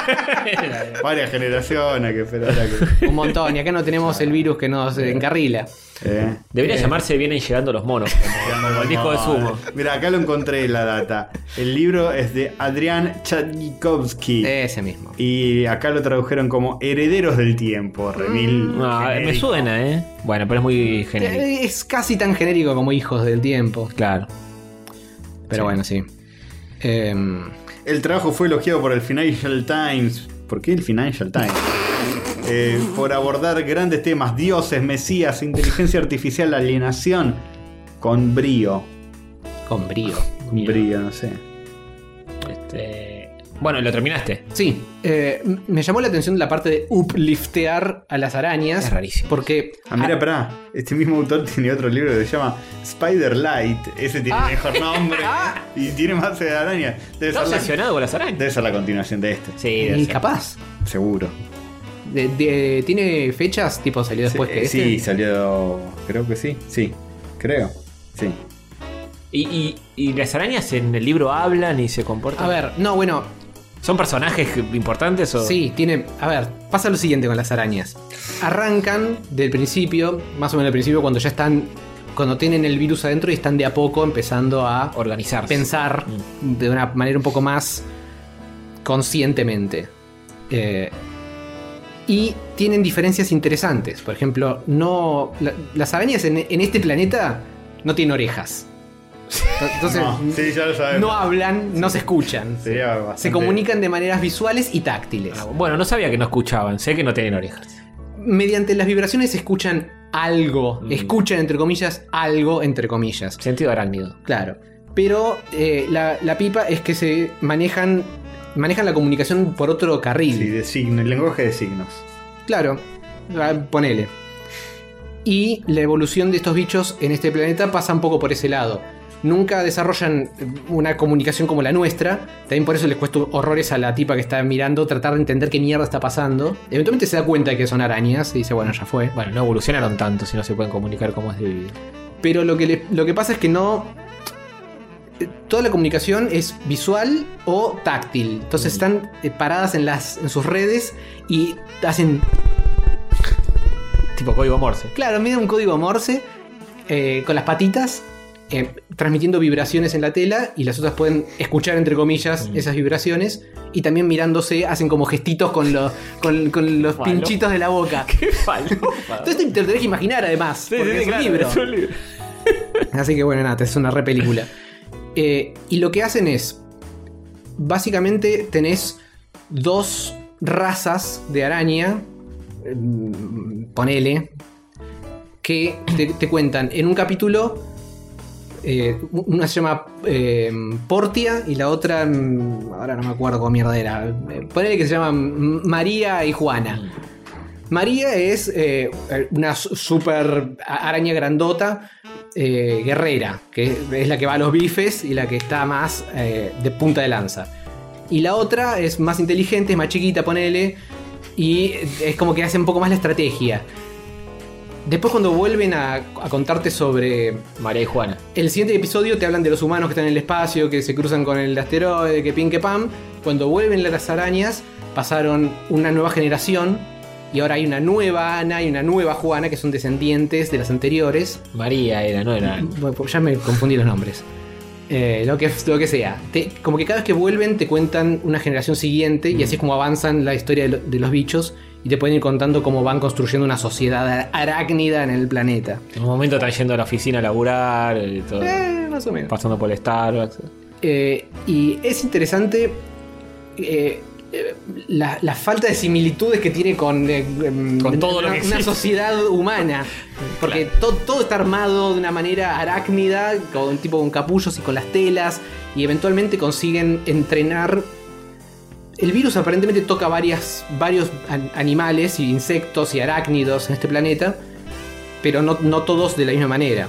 varias generaciones hay que esperar a que. Un montón. Y acá no tenemos el virus que nos encarrila. Eh. Debería llamarse Vienen llegando los monos. Como, como el disco de sumo. Mira, acá lo encontré la data. El libro es de Adrián Chadnikovsky. Ese mismo. Y acá lo tradujeron como Herederos del Tiempo, remil. Ah, me suena, ¿eh? Bueno, pero es muy genérico. Eh, Es casi tan genérico como Hijos del Tiempo. Claro. Pero bueno, sí. Em, El trabajo fue elogiado por el Financial Times. ¿Por qué el Financial Times? Eh, por abordar grandes temas, dioses, mesías, inteligencia artificial, alienación, con brío. con brío. Con brío, no sé. Este... Bueno, lo terminaste. Sí, eh, me llamó la atención la parte de upliftear a las arañas. Es rarísimo. Porque. Ah, mira, pará. Este mismo autor tiene otro libro que se llama Spider Light. Ese tiene Ah. mejor nombre. y tiene más de araña. Debe Está ser, la, obsesionado con las arañas. debe ser la continuación de este. Sí, y debe ser. capaz. Seguro. De- de- ¿Tiene fechas? Tipo, salió después sí, que eh, este. sí, salió. Creo que sí. Sí, creo. Sí. ¿Y, y, y las arañas en el libro hablan y se comportan? A ver, no, bueno, ¿Son personajes importantes o...? sí, tiene. A ver, pasa lo siguiente con las arañas. Arrancan del principio, más o menos del principio, cuando ya están. Cuando tienen el virus adentro y están de a poco empezando a Organizarse. pensar de una manera un poco más conscientemente. Eh, y tienen diferencias interesantes. Por ejemplo, no. la- las arañas en, en este planeta no tienen orejas. Entonces, No, sí, ya lo sabemos. no hablan, no se escuchan. Sería bastante- Se comunican de maneras visuales y táctiles. Ah, Bueno, no sabía que no escuchaban. Sé que no tienen orejas. Mediante las vibraciones escuchan algo. Mm. Escuchan, entre comillas, algo, entre comillas. Sentido arácnido. Claro. Pero eh, la, la pipa es que se manejan. Manejan la comunicación por otro carril. Sí, de signo, el lenguaje de signos. Claro. Ah, Ponele. Y la evolución de estos bichos en este planeta pasa un poco por ese lado. Nunca desarrollan una comunicación como la nuestra. También por eso les cuesta horrores a la tipa que está mirando tratar de entender qué mierda está pasando. Eventualmente se da cuenta de que son arañas y dice, bueno, ya fue. Bueno, no evolucionaron tanto si no se pueden comunicar como es debido. Pero lo que, le- lo que pasa es que no. eh, Toda la comunicación es visual o táctil. Entonces están eh, paradas en, las, en sus redes y hacen. Tipo código Morse. Claro, miden un código Morse eh, con las patitas, eh, transmitiendo vibraciones en la tela y las otras pueden escuchar, entre comillas, esas vibraciones. Y también mirándose, hacen como gestitos con, los con, con los Falo. pinchitos de la boca. Qué falopa. Esto te lo tenés que imaginar, además. porque es un libro. es un libro. Así que bueno, nada, es una re película. Eh, y lo que hacen es. Básicamente tenés dos razas de araña. mm, Ponele. Que te, te cuentan en un capítulo. Eh, una se llama eh, Portia y la otra. mm, Ahora no me acuerdo cómo mierda era. Eh, Ponele que se llaman María y Juana. María es una su- super araña grandota, guerrera, que es la que va a los bifes y la que está más de punta de lanza. Y la otra es más inteligente, es más chiquita, ponele, y es como que hace un poco más la estrategia. Después cuando vuelven a, a contarte sobre María y Juana. el siguiente episodio te hablan de los humanos que están en el espacio, que se cruzan con el asteroide, que pin que pam. Cuando vuelven las arañas, pasaron una nueva generación y ahora hay una nueva Ana y una nueva Juana que son descendientes de las anteriores. María era, no era. Bueno, pues ya me confundí los nombres. Eh, lo, que, lo que sea. Te- como que cada vez que vuelven te cuentan una generación siguiente y así es como avanzan la historia de, lo- de los bichos y te pueden ir contando cómo van construyendo una sociedad arácnida en el planeta. En un momento están yendo a la oficina a laburar y todo. Eh, más o menos. Pasando por el Starbucks. Eh, y es interesante eh, eh, la, la falta de similitudes que tiene con, eh, em, Con todo lo una, que una existe. sociedad humana. Porque to- todo está armado de una manera arácnida, con tipo con capullos y con las telas, y eventualmente consiguen entrenar. El virus aparentemente toca varias, varios an- animales y insectos y arácnidos en este planeta, pero no, no todos de la misma manera.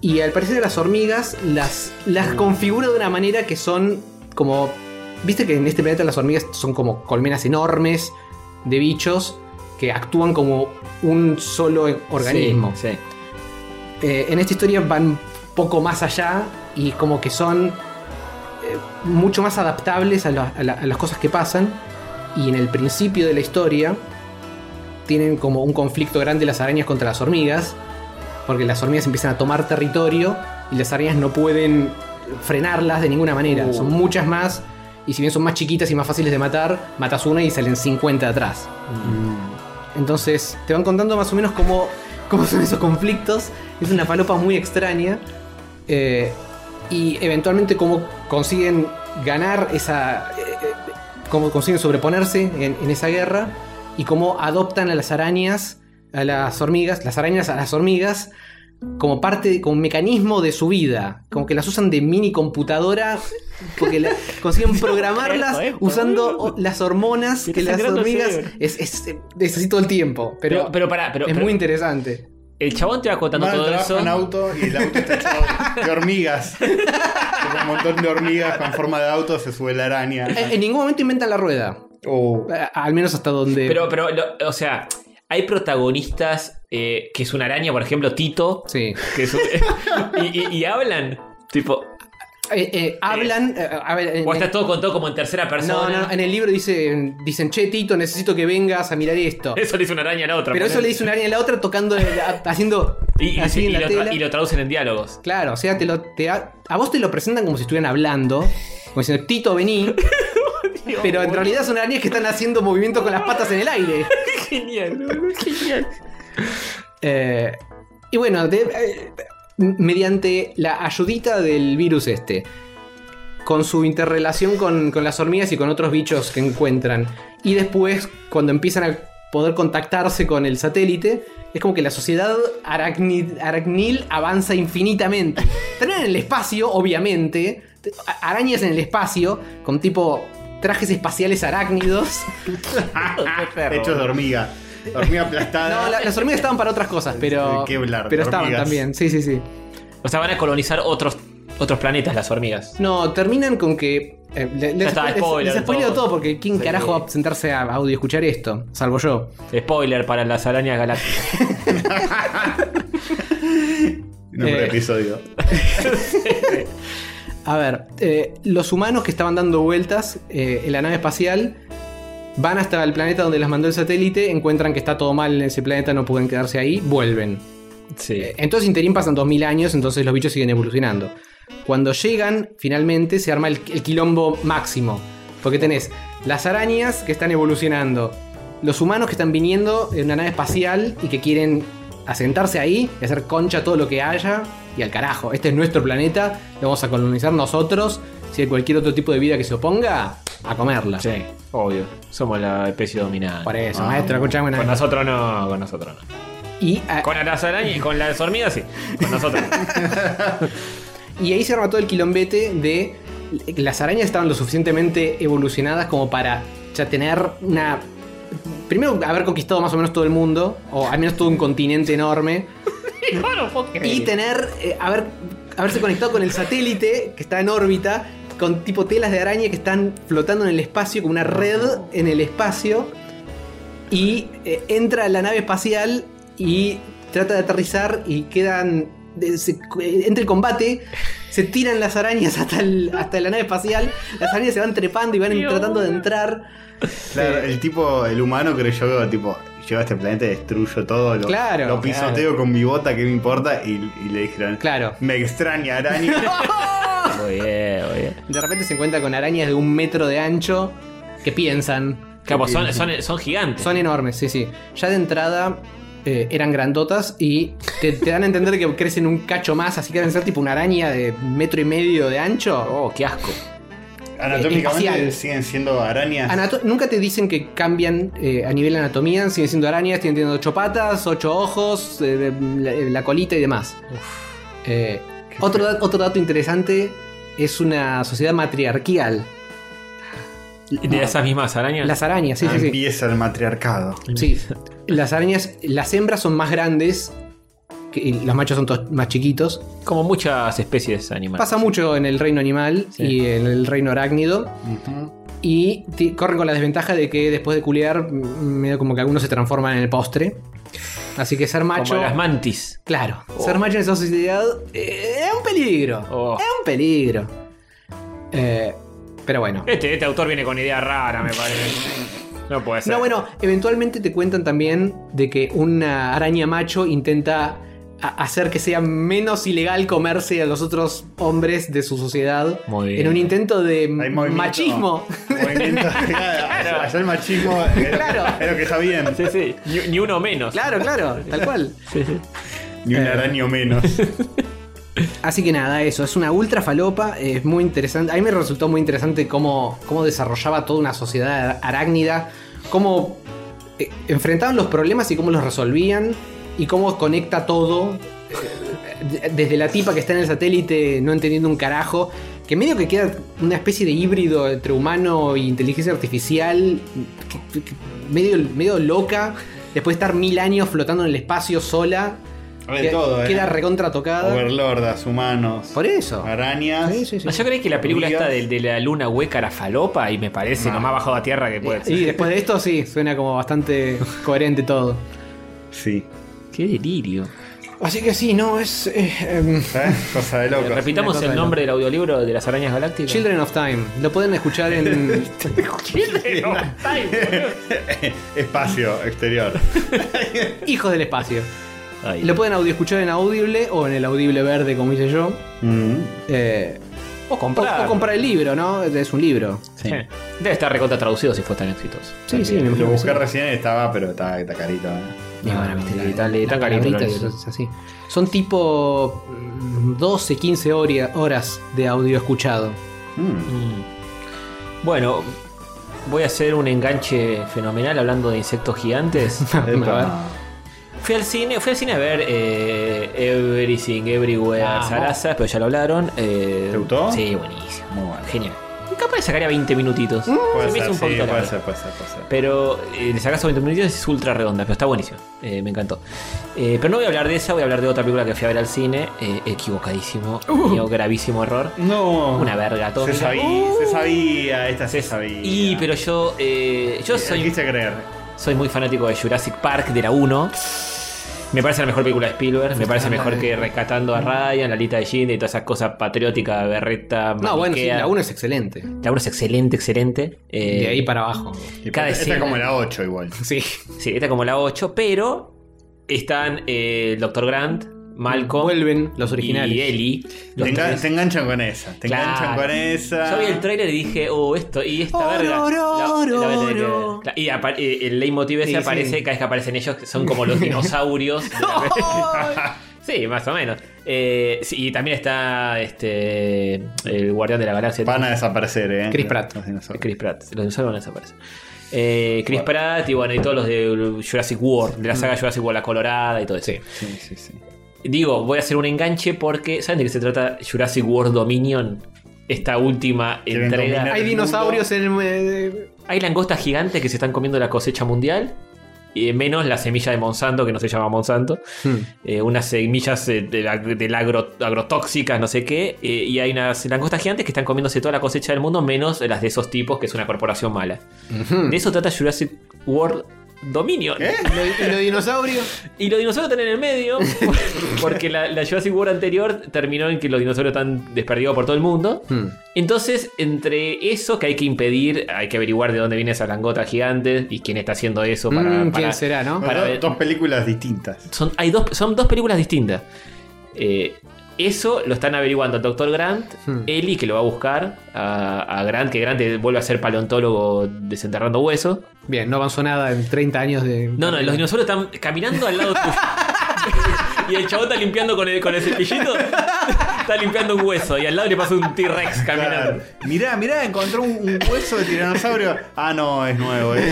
Y al parecer las hormigas las, las configura de una manera que son como... Viste que en este planeta las hormigas son como colmenas enormes de bichos que actúan como un solo organismo. Sí, sí. Eh, en esta historia van poco más allá y como que son mucho más adaptables a, la- a la- a las cosas que pasan. Y en el principio de la historia tienen como un conflicto grande las arañas contra las hormigas. Porque las hormigas empiezan a tomar territorio y las arañas no pueden frenarlas de ninguna manera. Son muchas más. Y si bien son más chiquitas y más fáciles de matar, matas una y salen 50 atrás. Entonces te van contando más o menos cómo, cómo son esos conflictos. Es una palopa muy extraña. Eh, y eventualmente cómo consiguen ganar esa... eh, eh, cómo consiguen sobreponerse en, en esa guerra. Y cómo adoptan a las arañas, a las hormigas, las arañas a las hormigas. Como parte, como mecanismo de su vida. Como que las usan de mini computadora. Porque la- consiguen programarlas Esto, usando las hormonas que las hormigas. Es, es, es así todo el tiempo. Pero, Pero, pero pará, pero, es pero muy interesante. El chabón te va contando todo eso. en auto y el auto está hecho de hormigas. Un montón de hormigas con forma de auto se sube la araña. En, en ningún momento inventan la rueda. Oh. A- Al menos hasta donde. Pero, pero, lo- o sea, hay protagonistas eh, que es una araña, por ejemplo, Tito, Sí. que es un- y, y- y hablan, tipo, Eh, eh, hablan. eh, a ver, en, o está todo contado como en tercera no, persona. no, en el libro dice, dicen, che, Tito, necesito que vengas a mirar esto. Eso le hizo una araña a la otra. Pero eso le dice una araña a la otra tocando, haciendo y, y- así y en la lo tra- tela. y lo traducen en diálogos. Claro, o sea, te lo, te a, a vos te lo presentan como si estuvieran hablando. Como diciendo, Tito, vení. pero en realidad son arañas que están haciendo movimientos con las patas en el aire. Genial, genial. Y bueno, de- mediante la ayudita del virus este, con su interrelación con, con las hormigas y con otros bichos que encuentran, y después cuando empiezan a poder contactarse con el satélite, es como que la sociedad aracni- aracnil avanza infinitamente. También en el espacio, obviamente, arañas en el espacio, con tipo trajes espaciales arácnidos. Hechos de hormiga. Hormiga aplastada. No, la- las hormigas estaban para otras cosas, pero, Qué hablar, pero estaban hormigas. también, sí, sí, sí. O sea, van a colonizar otros, otros planetas las hormigas. No, terminan con que. eh, le- les, está, les- spoiler, les spoileo todo. todo porque ¿quién Sí. carajo va a sentarse a audio escuchar esto? Salvo yo. Spoiler para las arañas galácticas. Nombre de Eh. episodio. A ver, eh, los humanos que estaban dando vueltas eh, en la nave espacial van hasta el planeta donde las mandó el satélite, encuentran que está todo mal en ese planeta, no pueden quedarse ahí, vuelven. Sí. Eh, Entonces, interín pasan 2000 años, entonces los bichos siguen evolucionando. Cuando llegan, finalmente se arma el, el quilombo máximo. Porque tenés las arañas que están evolucionando, los humanos que están viniendo en una nave espacial y que quieren asentarse ahí y hacer concha todo lo que haya. Y al carajo, este es nuestro planeta, lo vamos a colonizar nosotros. Si hay cualquier otro tipo de vida que se oponga, a comerla. Sí, obvio. Somos la especie dominante. Por eso, Ah, maestro, escuchame una Con vez. nosotros no, con nosotros no. Y, ah, Con las arañas y con las hormigas sí. Con nosotros no. Y ahí se arma todo el quilombete de las arañas estaban lo suficientemente evolucionadas como para ya tener una. Primero, haber conquistado más o menos todo el mundo, o al menos todo un continente enorme, y tener. eh, haber, haberse conectado con el satélite que está en órbita, con tipo telas de araña que están flotando en el espacio, con una red en el espacio, y eh, entra a la nave espacial y trata de aterrizar y quedan. de- se- entra el combate, se tiran las arañas hasta, el- hasta la nave espacial, las arañas se van trepando y van Dios. tratando de entrar. Claro, Eh, el tipo, el humano creyó, tipo, llego a este planeta y destruyo todo, lo, Claro, lo pisoteo con mi bota, ¿qué me importa? Y, y le dijeron, Claro. me extraña araña. Muy bien, muy bien. De repente se encuentra con arañas de un metro de ancho que piensan. Claro, son, son, son gigantes. Son enormes, sí, sí. Ya de entrada eh, eran grandotas y te, te dan a entender que crecen un cacho más, así que deben ser tipo una araña de metro y medio de ancho. Oh, qué asco. Anatómicamente espacial. siguen siendo arañas. Anato- Nunca te dicen que cambian eh, a nivel de anatomía, siguen siendo arañas, tienen teniendo ocho patas, ocho ojos, eh, la, la colita y demás. Eh, otro, da- otro dato interesante es una sociedad matriarcal. ¿De esas mismas arañas? Las arañas, sí, sí, sí. Empieza el matriarcado. Sí, las arañas, las hembras son más grandes, que, los machos son todos más chiquitos. Como muchas especies animales. Pasa mucho en el reino animal Sí. y en el reino arácnido. Y corren con la desventaja de que después de culiar, mm, medio como que algunos se transforman en el postre. Así que ser macho. Como las mantis. Claro, ser macho en esa sociedad eh, es un peligro. Oh. Es un peligro. Eh, pero bueno. Este, este autor viene con idea rara, me parece. No puede ser. No, bueno, eventualmente te cuentan también de que una araña macho intenta hacer que sea menos ilegal comerse a los otros hombres de su sociedad. Muy bien. En un intento de movimiento- machismo. Movimiento. Claro, Allá el machismo es, Claro. es lo que está bien. Sí, sí. Ni, ni uno menos. claro, claro, tal cual. Ni un araño menos. Así que nada, eso, es una ultra falopa, es muy interesante. A mí me resultó muy interesante cómo, cómo desarrollaba toda una sociedad arácnida, cómo eh, enfrentaban los problemas y cómo los resolvían, y cómo conecta todo, eh, de- desde la tipa que está en el satélite no entendiendo un carajo, que medio que queda una especie de híbrido entre humano e inteligencia artificial, que- que- medio, medio loca, después de estar mil años flotando en el espacio sola. Que- todo, ¿eh? Queda recontra tocada. Overlordas, humanos. Por eso. Arañas. Sí, sí, sí. No, yo creí que la película esta de, de la luna hueca era falopa y me parece No. lo más bajado a tierra que puede Y ser. después de esto sí, suena como bastante coherente todo. Sí. Qué delirio. Así que sí, no, es... eh, em, ¿Eh? Cosa de locos. Repitamos una cosa el nombre del audiolibro de las arañas galácticas. Children of Time. Lo pueden escuchar en... Children of Time. Espacio exterior. Hijos del Espacio. Ay. Lo pueden audio escuchar en Audible o en el Audible verde, como hice yo. Mm. Eh, O comprar. O, o comprar el libro, ¿no? Es un libro. Sí. Eh, Debe estar recontra traducido si fue tan exitoso. Sí, sí, me Lo imagino que busqué sí. recién estaba, pero está, está carito. ¿eh? Viste, la- tan es así. Son tipo mm, 12, 15 horia- horas de audio escuchado. Mm. Mm. Bueno, voy a hacer un enganche fenomenal hablando de insectos gigantes. Fui al cine, fui al cine a ver eh, Everything, Everywhere. Sarasa, pero ya lo hablaron. eh, ¿Te gustó? Sí, buenísimo. Muy bueno. Genial. Capaz le sacaría 20 minutitos. Puede Se me ser, hizo un sí, poquito puede largo. ser, puede ser, puede ser. Pero eh, le sacas 20 minutitos es ultra redonda, pero está buenísimo. Eh, me encantó. Eh, pero no voy a hablar de esa, voy a hablar de otra película que fui a ver al cine. eh, equivocadísimo. mío, gravísimo error. No. Una verga Se atómica. sabía, se sabía, esta se sabía. Y pero yo yo Soy... soy, Quise creer. soy muy fanático de Jurassic Park de la 1. Me parece la mejor película de Spielberg. Me parece mejor que Rescatando a Ryan, La lista de Jin y todas esas cosas patrióticas, berreta, No, bueno, sí, maniquea. la 1 es excelente. La 1 es excelente, excelente. Eh, De ahí para abajo. Cada esta escena- es como la 8 igual. Sí. Sí, esta es como la 8, pero están eh, el Dr. Grant, Malcolm Vuelven los originales. y Ellie. Te, los engan- tres. te enganchan con esa. Te Claro. enganchan con esa. Yo vi el trailer y dije, oh, esto y esta Oro, verga. oro, la- la Y el leitmotiv ese Sí, aparece sí. cada vez que aparecen ellos, que son como los dinosaurios. sí, más o menos. Eh, sí, y también está este el guardián de la galaxia. Van a desaparecer, eh. Chris Pratt. Los dinosaurios. Chris Pratt. Los dinosaurios van a desaparecer. Eh, Chris Pratt y bueno, y todos los de Jurassic World, de la saga Jurassic World, la colorada y todo eso. Sí. Sí, sí, sí. Digo, voy a hacer un enganche porque. ¿Saben de qué se trata Jurassic World Dominion? Esta última entrega. Hay dinosaurios en el. eh, Hay langostas gigantes que se están comiendo la cosecha mundial. Y menos la semilla de Monsanto, que no se llama Monsanto. hmm. Eh, unas semillas eh, de la- del agro, agrotóxicas, no sé qué. eh, y hay unas langostas gigantes que están comiéndose toda la cosecha del mundo, menos las de esos tipos, que es una corporación mala. De eso trata Jurassic World Dominion. ¿Eh? ¿Y lo- y los dinosaurios? Y los dinosaurios están en el medio, porque la, la Jurassic World anterior terminó en que los dinosaurios están desperdigados por todo el mundo. Hmm. Entonces, entre eso que hay que impedir, hay que averiguar de dónde viene esa langota gigante y quién está haciendo eso para. Mm, para- ¿Quién será, no? Para dos películas distintas. Son, hay dos, son dos películas distintas. Eh, eso lo están averiguando el Dr. Grant, Hmm. Ellie, que lo va a buscar a, a Grant, que Grant vuelve a ser paleontólogo desenterrando huesos. Bien, no avanzó nada en 30 años de. No, no, los dinosaurios están caminando al lado tuyo. y el chabón está limpiando con el, con el cepillito. Está limpiando un hueso. Y al lado le pasa un T-Rex caminando. Claro. Mirá, mirá, encontró un, un hueso de tiranosaurio. Ah, no, es nuevo. es-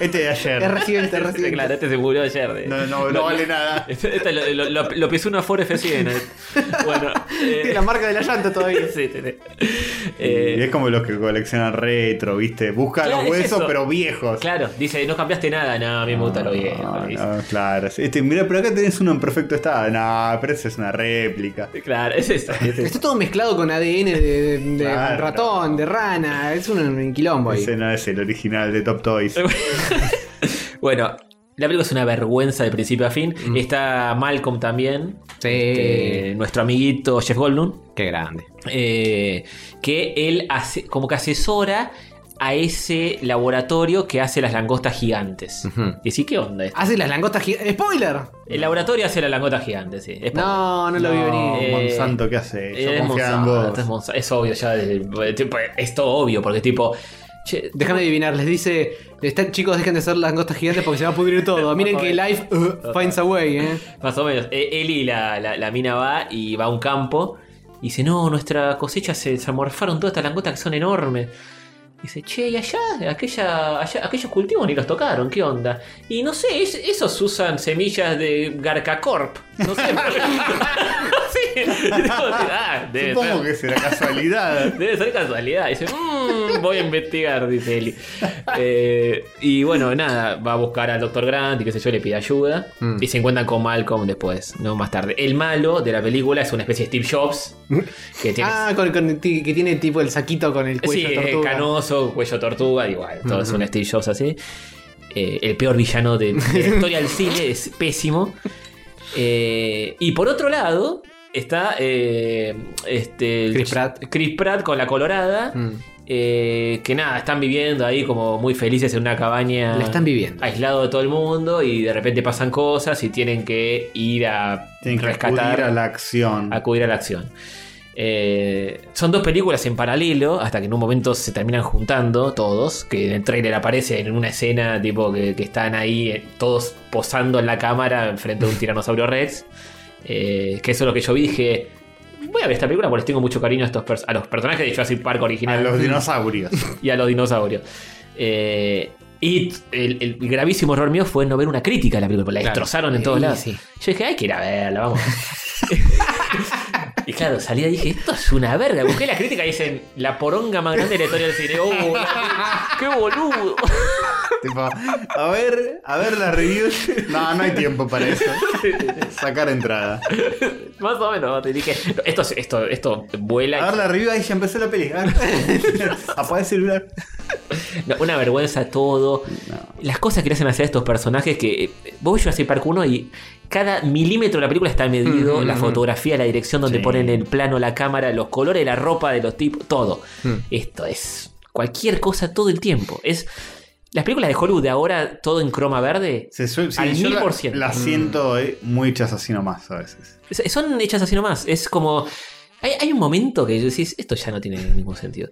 Este de ayer. Es reciente, es reciente. Claro, este se murió ayer. de- No, no, no vale nada. Este, este lo, lo, lo- lo pisó una Ford F100. eh. Bueno. eh, Tiene la marca de la llanta todavía. sí, sí, sí. Y es como los que coleccionan retro, ¿viste? Busca Claro, los es huesos, eso. pero viejos. Claro, dice, no cambiaste nada. No, a mí me gusta lo. No, no, claro. Este, mira, pero acá tenés uno en perfecto estado. No, pero esa es una réplica. Claro, ese Está todo mezclado con ADN de, de- de Claro. ratón, de rana. Es un, un quilombo ahí. Ese no es el original de Top Toys. Bueno, la película es una vergüenza de principio a fin. Está Malcolm también. Sí. eh, nuestro amiguito Jeff Goldblum. Qué grande. eh, que él hace, como que asesora a ese laboratorio que hace las langostas gigantes. Y sí, ¿qué onda esto? Hace las langostas gigantes. ¡Spoiler! El laboratorio hace las langostas gigantes, sí. Es No, no lo vi venir. Eh, Monsanto, ¿qué hace? Yo es Monsanto, es Monsanto. Es obvio ya. desde- tipo, es todo obvio, porque tipo. che, Déjame adivinar, les dice, están chicos, dejen de ser langostas gigantes porque se va a pudrir todo. Miren que life uh, finds a way, eh. Más o menos. Eh, Él y la, la- la mina va y va a un campo. Y dice, no, nuestra cosecha se, se amorfaron todas estas langostas que son enormes. Dice, che, y allá, aquella, allá, aquellos cultivos ni los tocaron, ¿qué onda? Y no sé, es- esos usan semillas de Garcacorp. No sé. sí, ah, debe Supongo ser. que será casualidad. Debe ser casualidad. Dice, "Mm, voy a investigar, dice Eli. Eh, y bueno, nada, va a buscar al Dr. Grant y qué sé yo, le pide ayuda. Mm. Y se encuentran con Malcolm después, ¿no? Más tarde. El malo de la película es una especie de Steve Jobs. Que tiene. Ah, con, con- ti- que tiene tipo el saquito con el sí, cuello eh, tortuga. canoso, cuello tortuga, igual. Todo es un Steve Jobs así. Eh, el peor villano de, de la historia del cine es pésimo. Eh, y por otro lado, está eh, este, Chris Pratt. Chris Pratt con la colorada. Mm. eh, que nada, están viviendo ahí como muy felices en una cabaña. La están viviendo. Aislado de todo el mundo y de repente pasan cosas y tienen que ir a Tienen que rescatar, acudir a la acción. acudir a la acción. Eh, son dos películas en paralelo hasta que en un momento se terminan juntando todos, que en el trailer aparece en una escena tipo que, que están ahí eh, todos posando en la cámara enfrente de un tiranosaurio rex. Eh, que eso es lo que yo vi, dije, voy a ver esta película porque les tengo mucho cariño a, estos a los personajes de Jurassic Park A original los dinosaurios. y a los dinosaurios. Eh, y el, el gravísimo error mío fue no ver una crítica a la película, porque la Claro. destrozaron en todos lados. sí. Yo dije, hay que ir a verla, vamos. claro, salí y dije, esto es una verga. Busqué la crítica y dicen, la poronga más grande de la historia del cine. ¡Oh, ¡Qué boludo! tipo, a ver, a ver las reviews. No, no hay tiempo para eso. Sacar entrada. más o menos, te dije, esto, esto, esto vuela. A ver la review, ahí ya empezó la peli. Apaga el celular. No, una vergüenza todo. Las cosas que le hacen hacer a estos personajes que. eh, Vos ves Jurassic Park 1 y cada milímetro de la película está medido, Mm, la mm, fotografía, la dirección donde Sí. ponen el plano, la cámara, los colores la ropa de los tipos, todo. Mm. Esto es cualquier cosa todo el tiempo. Es. Las películas de Hollywood de ahora, todo en croma verde, Se sue- sí, Al mil por ciento. Las siento eh, muy hechas así nomás a veces. es- son hechas así nomás. Es como. Hay, hay un momento que decís, esto ya no tiene ningún sentido.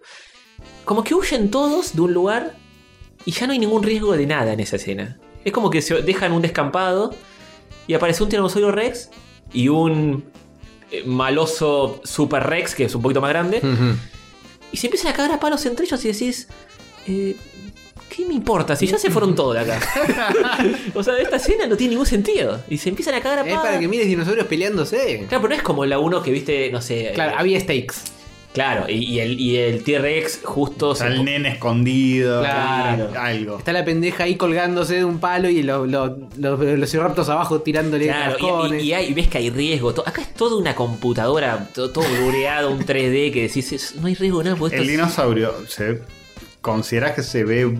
Como que huyen todos de un lugar y ya no hay ningún riesgo de nada en esa escena. Es como que se dejan un descampado y aparece un tiranosaurio Rex y un eh, maloso Super Rex, que es un poquito más grande, y se empiezan a cagar a palos entre ellos y decís, eh, ¿qué me importa? Si ya se fueron todos de acá. o sea, esta escena no tiene ningún sentido. Y se empiezan a cagar a Es palos. para que mires dinosaurios peleándose. Claro, pero no es como la uno que viste, no sé. Claro, eh, había stakes. Claro, y, y el, y el T-Rex justo Está se- el nene escondido. Claro. Algo. Está la pendeja ahí colgándose de un palo y los los los velociraptors abajo tirándole Claro, y- cascones. y, y hay- ves que hay riesgo. acá es toda una computadora, to- todo, blureado, un 3D que decís, no hay riesgo nada. El esto dinosaurio, ¿se ¿considerás que se ve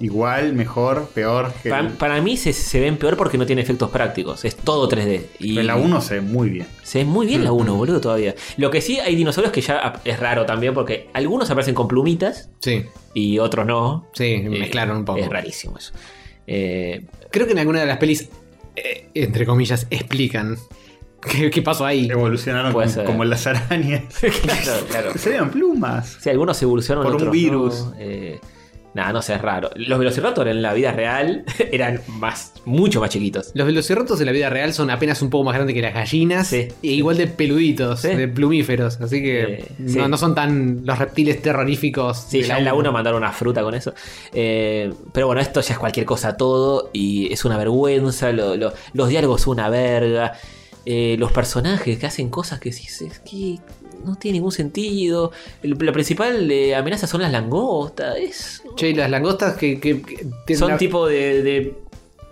igual, mejor, peor que para, el, para mí se, se ven peor porque no tiene efectos prácticos. Es todo 3D. Y pero la 1 se ve muy bien. Se ve muy bien la 1, boludo, todavía. Lo que sí hay dinosaurios que ya es raro también porque algunos aparecen con plumitas Sí, y otros no. sí, Eh, mezclaron un poco. Es rarísimo eso. Eh, Creo que en alguna de las pelis, eh, entre comillas, explican qué, qué pasó ahí. Evolucionaron como, como las arañas. claro, claro. se veían plumas. Sí, algunos evolucionaron Por un virus. no. Eh, nada, no sé, es raro. Los Velociraptor en la vida real eran más, mucho más chiquitos. Los velociraptors en la vida real son apenas un poco más grandes que las gallinas. Sí. E igual de peluditos, Sí. de plumíferos. Así que Eh, no, sí. no son tan los reptiles terroríficos. Sí, ya en la 1 uno. mandaron una fruta con eso. Eh, pero bueno, esto ya es cualquier cosa todo y es una vergüenza. lo- lo- los diálogos son una verga. eh, los personajes que hacen cosas que sí, es que no tiene ningún sentido. El- la principal eh, amenaza son las langostas. Es, Che, y las langostas que, que- que tienen son tipo de, de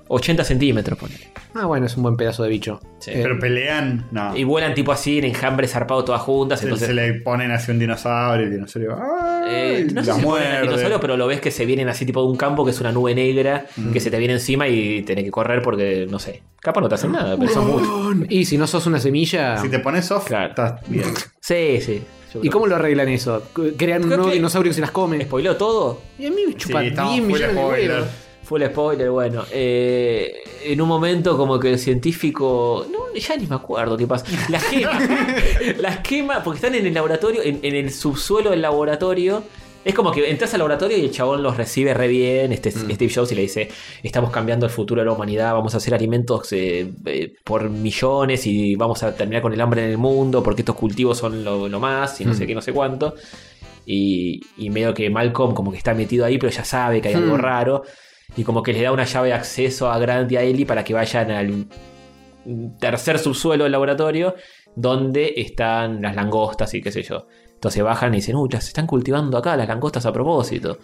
80 centímetros, pone. Ah, bueno, es un buen pedazo de bicho. Sí. Eh, Pero pelean, no. Y vuelan tipo así, en enjambres zarpados todas juntas. se, Entonces, se le ponen así un dinosaurio y el dinosaurio. ¡ay! Eh, no sé si muerde. dinosaurio, pero lo ves que se vienen así tipo de un campo que es una nube negra que se te viene encima y tenés que correr porque, no sé, capaz no te hacen nada, pero son muchos. Y si no sos una semilla. Si te pones off, Claro. estás bien. Sí, sí. ¿Y cómo lo arreglan eso? Crean un nuevo que- dinosaurio que se las come. ¿Spoiló todo? Y a mí me chupa Sí, 10 estamos full millones de spoiler. huevos. Fue el spoiler, bueno. eh, en un momento como que el científico... No, ya ni me acuerdo qué pasa. Las quema. las quema porque están en el laboratorio, en, en el subsuelo del laboratorio. Es como que entras al laboratorio y el chabón los recibe re bien, este, Steve Jobs, y le dice, estamos cambiando el futuro de la humanidad, vamos a hacer alimentos eh, eh, por millones y vamos a terminar con el hambre en el mundo porque estos cultivos son lo, lo más y no sé qué, no sé cuánto. Y, y medio que Malcolm como que está metido ahí, pero ya sabe que hay algo Hmm. raro. Y como que le da una llave de acceso a Grant y a Ellie para que vayan al tercer subsuelo del laboratorio donde están las langostas y qué sé yo. Entonces bajan y dicen, uy, las están cultivando acá, las langostas a propósito.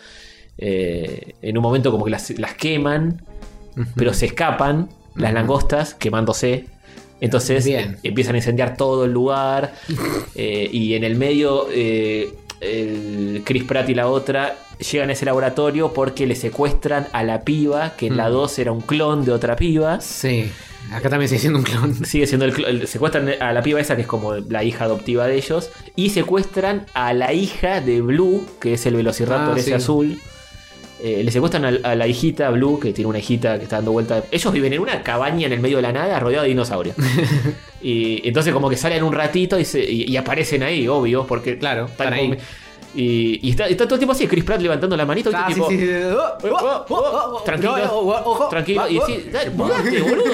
Eh, en un momento como que las, las queman, pero se escapan las langostas quemándose. Entonces Bien. eh, empiezan a incendiar todo el lugar. eh, y en el medio, eh, el Chris Pratt y la otra llegan a ese laboratorio porque le secuestran a la piba, que en la 2 era un clon de otra piba. Sí. Acá también sigue siendo un clon. Sigue siendo el, cl- el- secuestran a la piba esa que es como la hija adoptiva de ellos y secuestran a la hija de Blue que es el velociraptor Ah, ese sí. azul Eh, le secuestran a, a la hijita Blue que tiene una hijita que está dando vuelta ellos viven en una cabaña en el medio de la nada rodeado de dinosaurios y entonces como que salen un ratito y, se- y- y aparecen ahí obvio porque Claro, están ahí. Y, y está, está todo el tiempo así Chris Pratt levantando la manito Ah, tipo, sí, sí, sí. Oh, oh, oh, oh, oh, Tranquilo. oh, oh. Tranquilo, Ah, y oh. sí, mudate, boludo.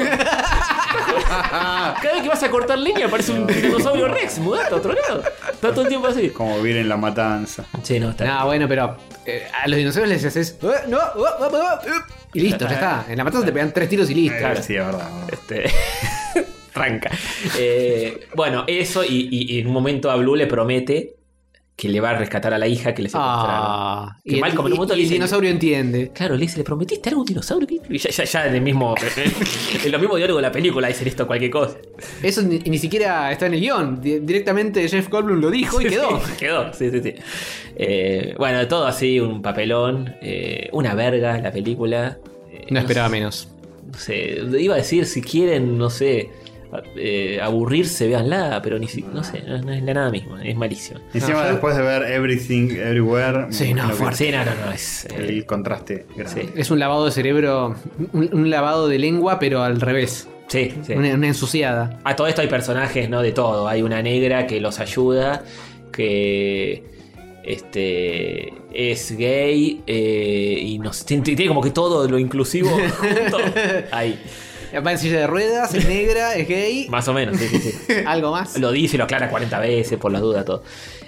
Cada vez que vas a cortar línea aparece un dinosaurio Rex, mudate a otro lado. Está todo el tiempo así. Como vivir en la matanza. Sí, no, está. No, bueno, pero eh, a los dinosaurios les haces. "Eh, no, oh, oh, oh, oh", y listo, ya está. En la matanza te pegan tres tiros y listo. Eh, sí, es verdad. Este. Tranca. Eh, bueno, eso, y, y- y en un momento a Blue le promete que le va a rescatar a la hija que le secuestraron. Ah, Que y, Malcolm en un y- momento y le el dinosaurio entiende. Claro, le dice, ¿le prometiste algo a un dinosaurio? Y ya, ya, ya en el mismo. en lo mismo diálogo de la película dicen esto, cualquier cosa. Eso ni, ni siquiera está en el guion. Di- directamente Jeff Goldblum lo dijo y quedó. Sí, quedó, sí, sí, sí. Eh, bueno, todo así, un papelón, eh, una verga la película. Eh, No esperaba sé- menos. No sé, iba a decir si quieren, no sé, eh, aburrirse, véanla, pero ni si, no sé, no, no es la nada misma, es malísima. Encima, después de ver Everything Everywhere, Sí, no, fuerte. Sí, no, no, no, es. eh, El contraste grande. Sí. Es un lavado de cerebro, un, un lavado de lengua, pero al revés. sí, sí. Una, una ensuciada. A todo esto hay personajes, ¿no? De todo. Hay una negra que los ayuda, que este es gay eh, y nos tiene, tiene como que todo lo inclusivo junto. Ahí, Va en silla de ruedas, es negra, es gay. más o menos, sí, sí, sí. Algo más. Lo dice y lo aclara 40 veces por las dudas, todo.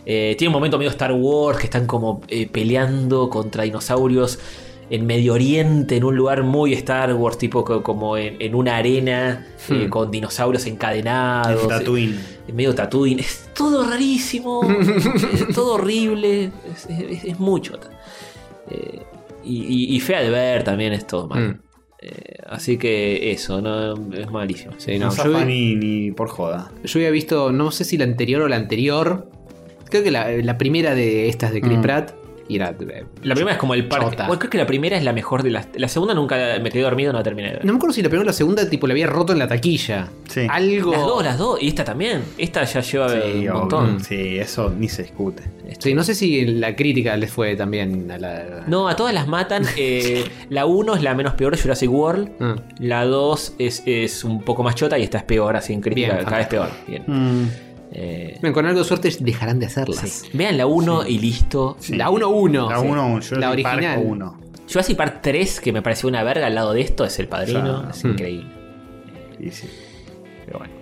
Eh, tiene un momento medio Star Wars que están como eh, peleando contra dinosaurios en Medio Oriente, en un lugar muy Star Wars, tipo co- como en, en una arena eh, Hmm. con dinosaurios encadenados. En Tatooine. En medio Tatooine. Es todo rarísimo, es todo horrible, es, es- es mucho. Eh, y, y- y fea de ver también es todo mal. Mm. Eh, así que eso, no es malísimo. Sí, No, no, yo, ni, ni por joda. yo había visto, no sé si la anterior o la anterior. Creo que la, la primera de estas de Chris Mm. Pratt. Y era. eh, La primera es como el parque. Chota. Bueno, creo que la primera es la mejor de las. La segunda nunca me quedé dormido, no la terminé de ver. No me acuerdo si la primera o la segunda, tipo, la había roto en la taquilla. Sí. Algo. Las dos, las dos. Y esta también. Esta ya lleva Sí, un obvio. montón. Sí, eso ni se discute. Sí, no sé si la crítica les fue también a la. No, a todas las matan. Eh, la 1 es la menos peor, Jurassic World. Ah. La 2 es, es un poco más chota y esta es peor, así en crítica. Bien, cada vez peor. Bien. Mm. Eh, Bien, con algo de suerte dejarán de hacerlas. sí. Vean la 1 y listo. Sí. La 1-1. La sí. 1, yo La original. 1. Jurassic Park 3, que me pareció una verga al lado de esto, es el padrino. Ya. Es Hmm. increíble. Y sí. Pero bueno.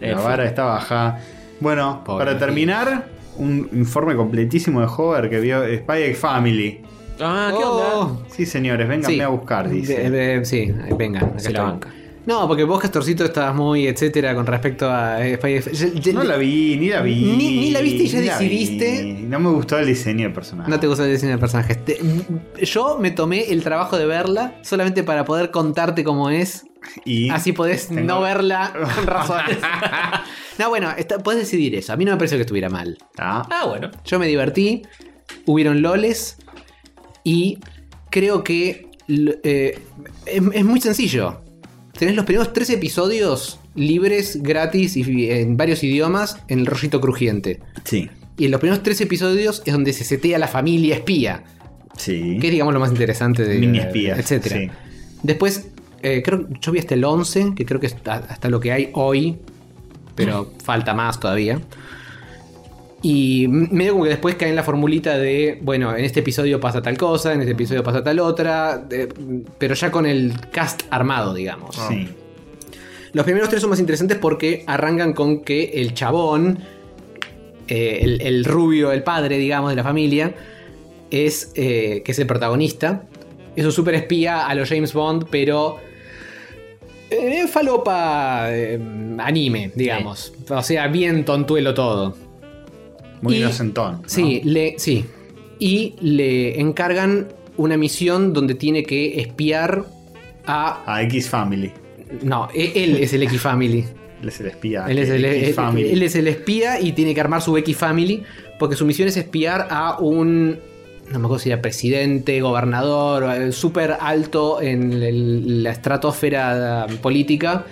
La Eh, fue- vara está baja. Bueno, Pobre para terminar, un informe completísimo de Hover que vio Spy X Family. Ah, ¿qué Oh. onda? Sí, señores, vénganme Sí. a buscar, dice. De- de- sí, vengan. acá Se la banca. No, porque vos, Castorcito, estabas muy etcétera con respecto a eh, Spy No la vi, ni la vi. Ni- ni la viste y ya decidiste. vi. No me gustó el diseño del personaje. No te gusta el diseño de personajes. Te- yo me tomé el trabajo de verla solamente para poder contarte cómo es. Y Así podés tengo- no verla con razones. no, bueno, está- podés decidir eso. A mí no me pareció que estuviera mal. Ah, Ah, bueno. Yo me divertí, hubieron loles y creo que eh, es, es muy sencillo. Tenés los primeros tres episodios libres, gratis y en varios idiomas en el rollito crujiente. sí. Y en los primeros tres episodios es donde se setea la familia espía, Sí. que es digamos lo más interesante de Mini espías, etcétera. sí. Después, eh, creo yo vi hasta el 11, que creo que es hasta hasta lo que hay hoy, pero falta más todavía. Y medio como que después cae en la formulita de, bueno, en este episodio pasa tal cosa, en este episodio pasa tal otra, de- pero ya con el cast armado, digamos. Sí. Los primeros tres son más interesantes porque arrancan con que el chabón, eh, el, el rubio, el padre, digamos, de la familia, es, eh, que es el protagonista. Es un super espía a los James Bond, pero... eh, falopa eh, anime, digamos. O sea, bien tontuelo todo. Muy Y- inocentón. ¿no? Sí, le, sí. Y le encargan una misión donde tiene que espiar a... A X Family. No, e- él es el X-Family. Él es el espía. Él es, el, X Family. él es el espía y tiene que armar su X Family porque su misión es espiar a un, no me acuerdo si era presidente, gobernador, súper alto en el- la estratosfera eh, política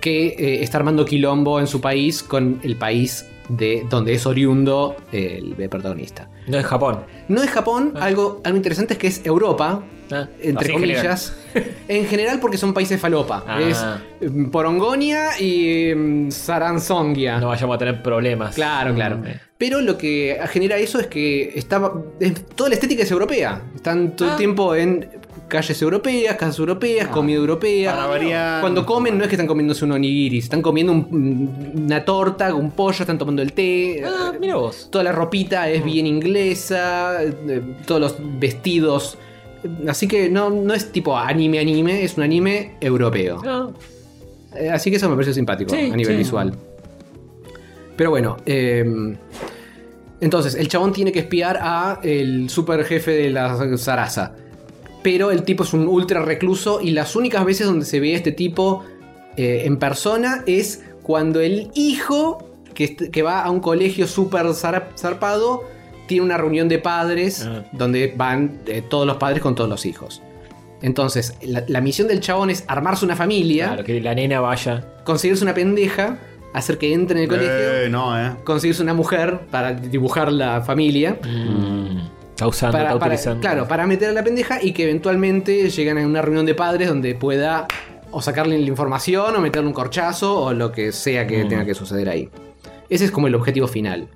que eh, está armando quilombo en su país con el país de donde es oriundo el, protagonista. No es Japón. No es Japón, algo, algo interesante es que es Europa, Ah, entre así en general. comillas. En general porque son países falopa. Ah. Es mm, Porongonia y mm, Saranzongia. No vayamos a tener problemas. Claro, claro. Mm. Pero lo que genera eso es que está, es- toda la estética es europea. Están todo el Ah. tiempo en calles europeas, casas europeas, comida europea. Cuando comen no es que están comiéndose un onigiri, están comiendo un- una torta, un pollo, están tomando el té. Ah, mira vos. Toda la ropita es bien inglesa, eh, todos los vestidos. Así que no, no es tipo anime anime, es un anime europeo. Ah, Eh, Así que eso me pareció simpático Sí, a nivel sí. visual. Pero bueno, eh, entonces el chabón tiene que espiar a el super jefe de la Sarasa. Pero el tipo es un ultra recluso y las únicas veces donde se ve a este tipo eh, en persona es cuando el hijo que, que va a un colegio súper zar- zarpado tiene una reunión de padres Ah. donde van eh, todos los padres con todos los hijos. Entonces, la, la misión del chabón es armarse una familia, claro, que la nena vaya. conseguirse una pendeja, hacer que entre en el colegio, Eh, no, eh. conseguirse una mujer para dibujar la familia. Está usando, Para, está para- utilizando. claro, para meter a la pendeja y que eventualmente lleguen a una reunión de padres donde pueda o sacarle la información o meterle un corchazo o lo que sea que Mm. tenga que suceder ahí. Ese es como el objetivo final.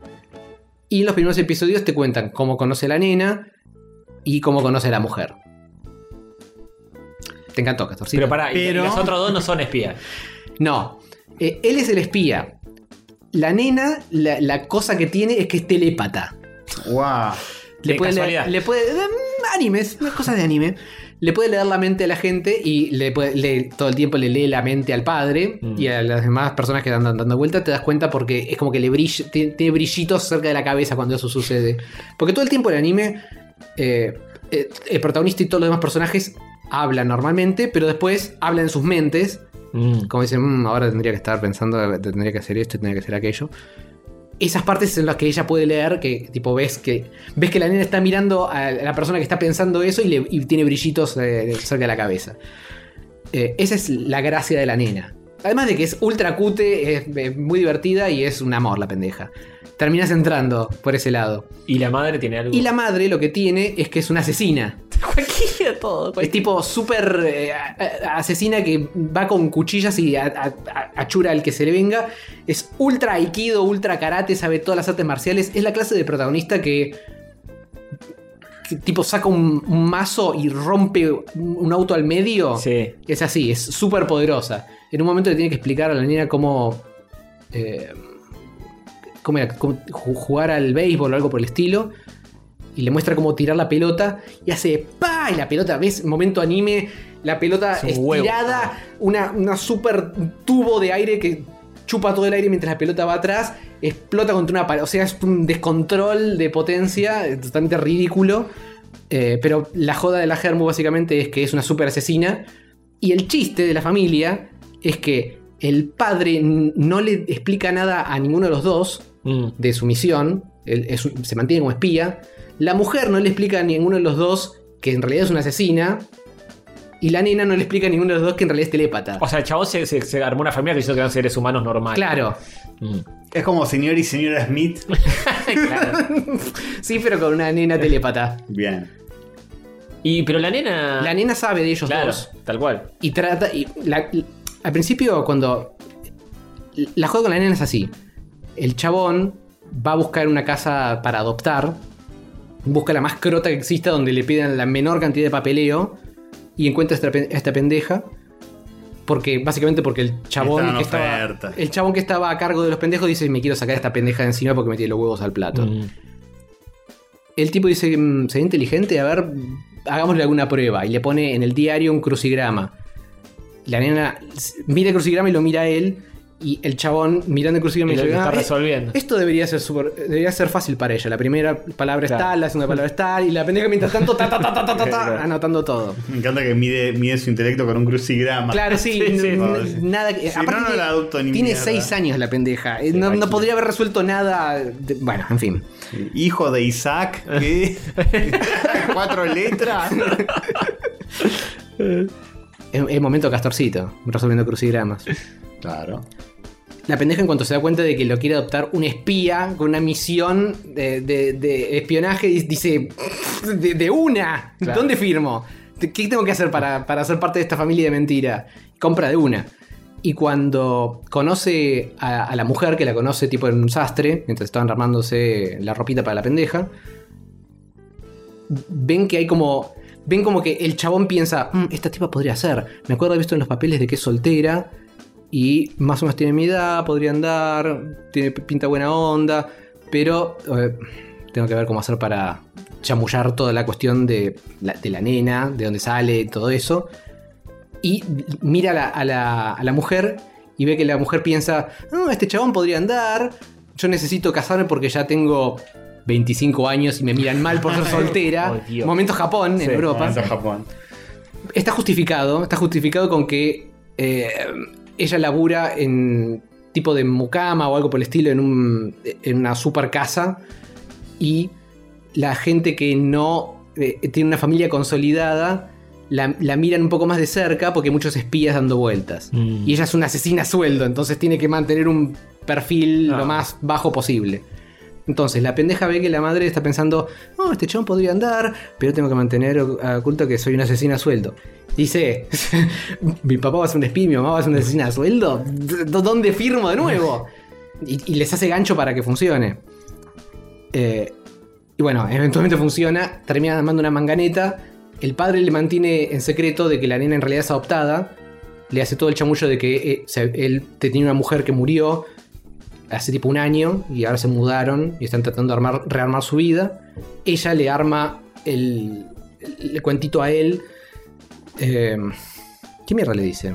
Y en los primeros episodios te cuentan cómo conoce a la nena y cómo conoce a la mujer. Te encantó, Castorcito. Pero pará, y- Pero- y los otros dos no son espías. No, eh, él es el espía. La nena, la, la cosa que tiene es que es telépata. Guau. Le puede, leer, le puede animes, cosas de anime. Le puede leer la mente a la gente y le puede, le- todo el tiempo le lee la mente al padre Mm. y a las demás personas que andan dando vuelta. Te das cuenta porque es como que le brilla, tiene, tiene brillitos cerca de la cabeza cuando eso sucede. Porque todo el tiempo el anime, eh, eh, el protagonista y todos los demás personajes hablan normalmente, pero después hablan en sus mentes Mm. como dicen, "Mm, ahora tendría que estar pensando, tendría que hacer esto, tendría que hacer aquello. Esas partes son las que ella puede leer, que tipo ves que ves que la nena está mirando a la persona que está pensando eso y, le, tiene brillitos eh, cerca de la cabeza. Eh, esa es la gracia de la nena. Además de que es ultra cute, es, muy divertida y es un amor la pendeja. Terminas entrando por ese lado. Y la madre tiene algo. Y la madre lo que tiene es que es una asesina. Cualquiera todo. Es tipo súper eh, asesina que va con cuchillas y achura al que se le venga. Es ultra aikido, ultra karate, sabe todas las artes marciales. Es la clase de protagonista que tipo saca un, un mazo y rompe un- auto al medio. Sí. Es así, es súper poderosa. En un momento le tiene que explicar a la niña cómo... eh, cómo era, cómo jugar al béisbol o algo por el estilo. Y le muestra cómo tirar la pelota. Y hace ¡pa! Y la pelota, ves, momento anime. la pelota Es huevo. estirada, una, una super tubo de aire que chupa todo el aire mientras la pelota va atrás, explota contra una pared. O sea, es un descontrol de potencia totalmente ridículo. Eh, pero la joda de la Germu básicamente es que es una super asesina. Y el chiste de la familia es que el padre no le explica nada a ninguno de los dos Mm. de su misión. Él es se mantiene como espía. La mujer no le explica a ninguno de los dos que en realidad es una asesina. Y la nena no le explica a ninguno de los dos que en realidad es telépata. O sea, el se, se- se armó una familia que hizo que eran seres humanos normales. claro. Mm. Es como señor y señora Smith. Claro. Sí, pero con una nena telépata. Bien. Y, pero la nena. La nena sabe de ellos Claro, dos. tal cual. Y trata. Y la- al principio, cuando. La juego con la nena es así. El chabón va a buscar una casa para adoptar. Busca la más crota que exista donde le pidan la menor cantidad de papeleo. Y encuentra esta, esta pendeja. Porque, básicamente porque el chabón que estaba. El chabón que estaba a cargo de los pendejos dice: Me quiero sacar esta pendeja de encima porque me tiene los huevos al plato. Mm. El tipo dice, "Mm, se ve inteligente, a ver, hagámosle alguna prueba. Y le pone en el diario un crucigrama. La nena mira el crucigrama y lo mira a él. Y el chabón mirando el crucigrama Y y lo dice, está "Ah, eh, resolviendo. esto debería ser super- debería ser fácil para ella. La primera palabra es Claro. tal, la segunda palabra es tal. Y la pendeja mientras tanto, ta, ta, ta, ta, ta, ta, ta, Claro. anotando todo. Me encanta que mide, mide su intelecto con un crucigrama. Claro, sí, Sí, sí, sí. nada que. Si no, la adopto ni Tiene mierda. seis años la pendeja. Eh, no, podría haber resuelto nada. de- bueno, en fin. Hijo de Isaac, ¿qué? Cuatro letras. Es el momento Castorcito, resolviendo crucigramas. Claro. La pendeja en cuanto se da cuenta de que lo quiere adoptar un espía con una misión de, de- de espionaje, di- dice, de, de una, Claro. ¿dónde firmo? ¿Qué tengo que hacer para, para ser parte de esta familia de mentira? Compra de una. Y cuando conoce a, a la mujer, que la conoce tipo en un sastre, mientras estaban armándose la ropita para la pendeja, ven que hay como... Ven como que el chabón piensa, "Mm, esta tipa podría ser. Me acuerdo haber visto en los papeles de que es soltera y más o menos tiene mi edad, podría andar, tiene pinta buena onda, pero eh, tengo que ver cómo hacer para chamullar toda la cuestión de la, de la nena, de dónde sale, todo eso. Y mira a la, a la- a la mujer y ve que la mujer piensa, "Ah, este chabón podría andar, yo necesito casarme porque ya tengo 25 años y me miran mal por ser soltera. Oh. Momento Japón, en Europa. Momento Japón. Está justificado, está justificado con que eh, ella labura en tipo de mucama o algo por el estilo en, un, en una super casa y la gente que no eh, tiene una familia consolidada la, la miran un poco más de cerca porque hay muchos espías dando vueltas. Mm. Y ella es una asesina a sueldo, entonces tiene que mantener un perfil No. lo más bajo posible. Entonces la pendeja ve que la madre está pensando, oh, este chabón podría andar, pero tengo que mantener oculto que soy una asesina a sueldo. Dice, mi papá va a ser un espía, mi mamá va a ser una asesina a sueldo. ¿D- ¿Dónde firmo de nuevo? Y, les hace gancho para que funcione. Eh, y bueno, eventualmente funciona, termina armando una manganeta. El padre le mantiene en secreto de que la nena en realidad es adoptada. Le hace todo el chamullo de que eh, él tenía una mujer que murió hace tipo un año y ahora se mudaron y están tratando de armar, rearmar su vida. Ella le arma el, el, el cuentito a él. Eh, ¿Qué mierda le dice?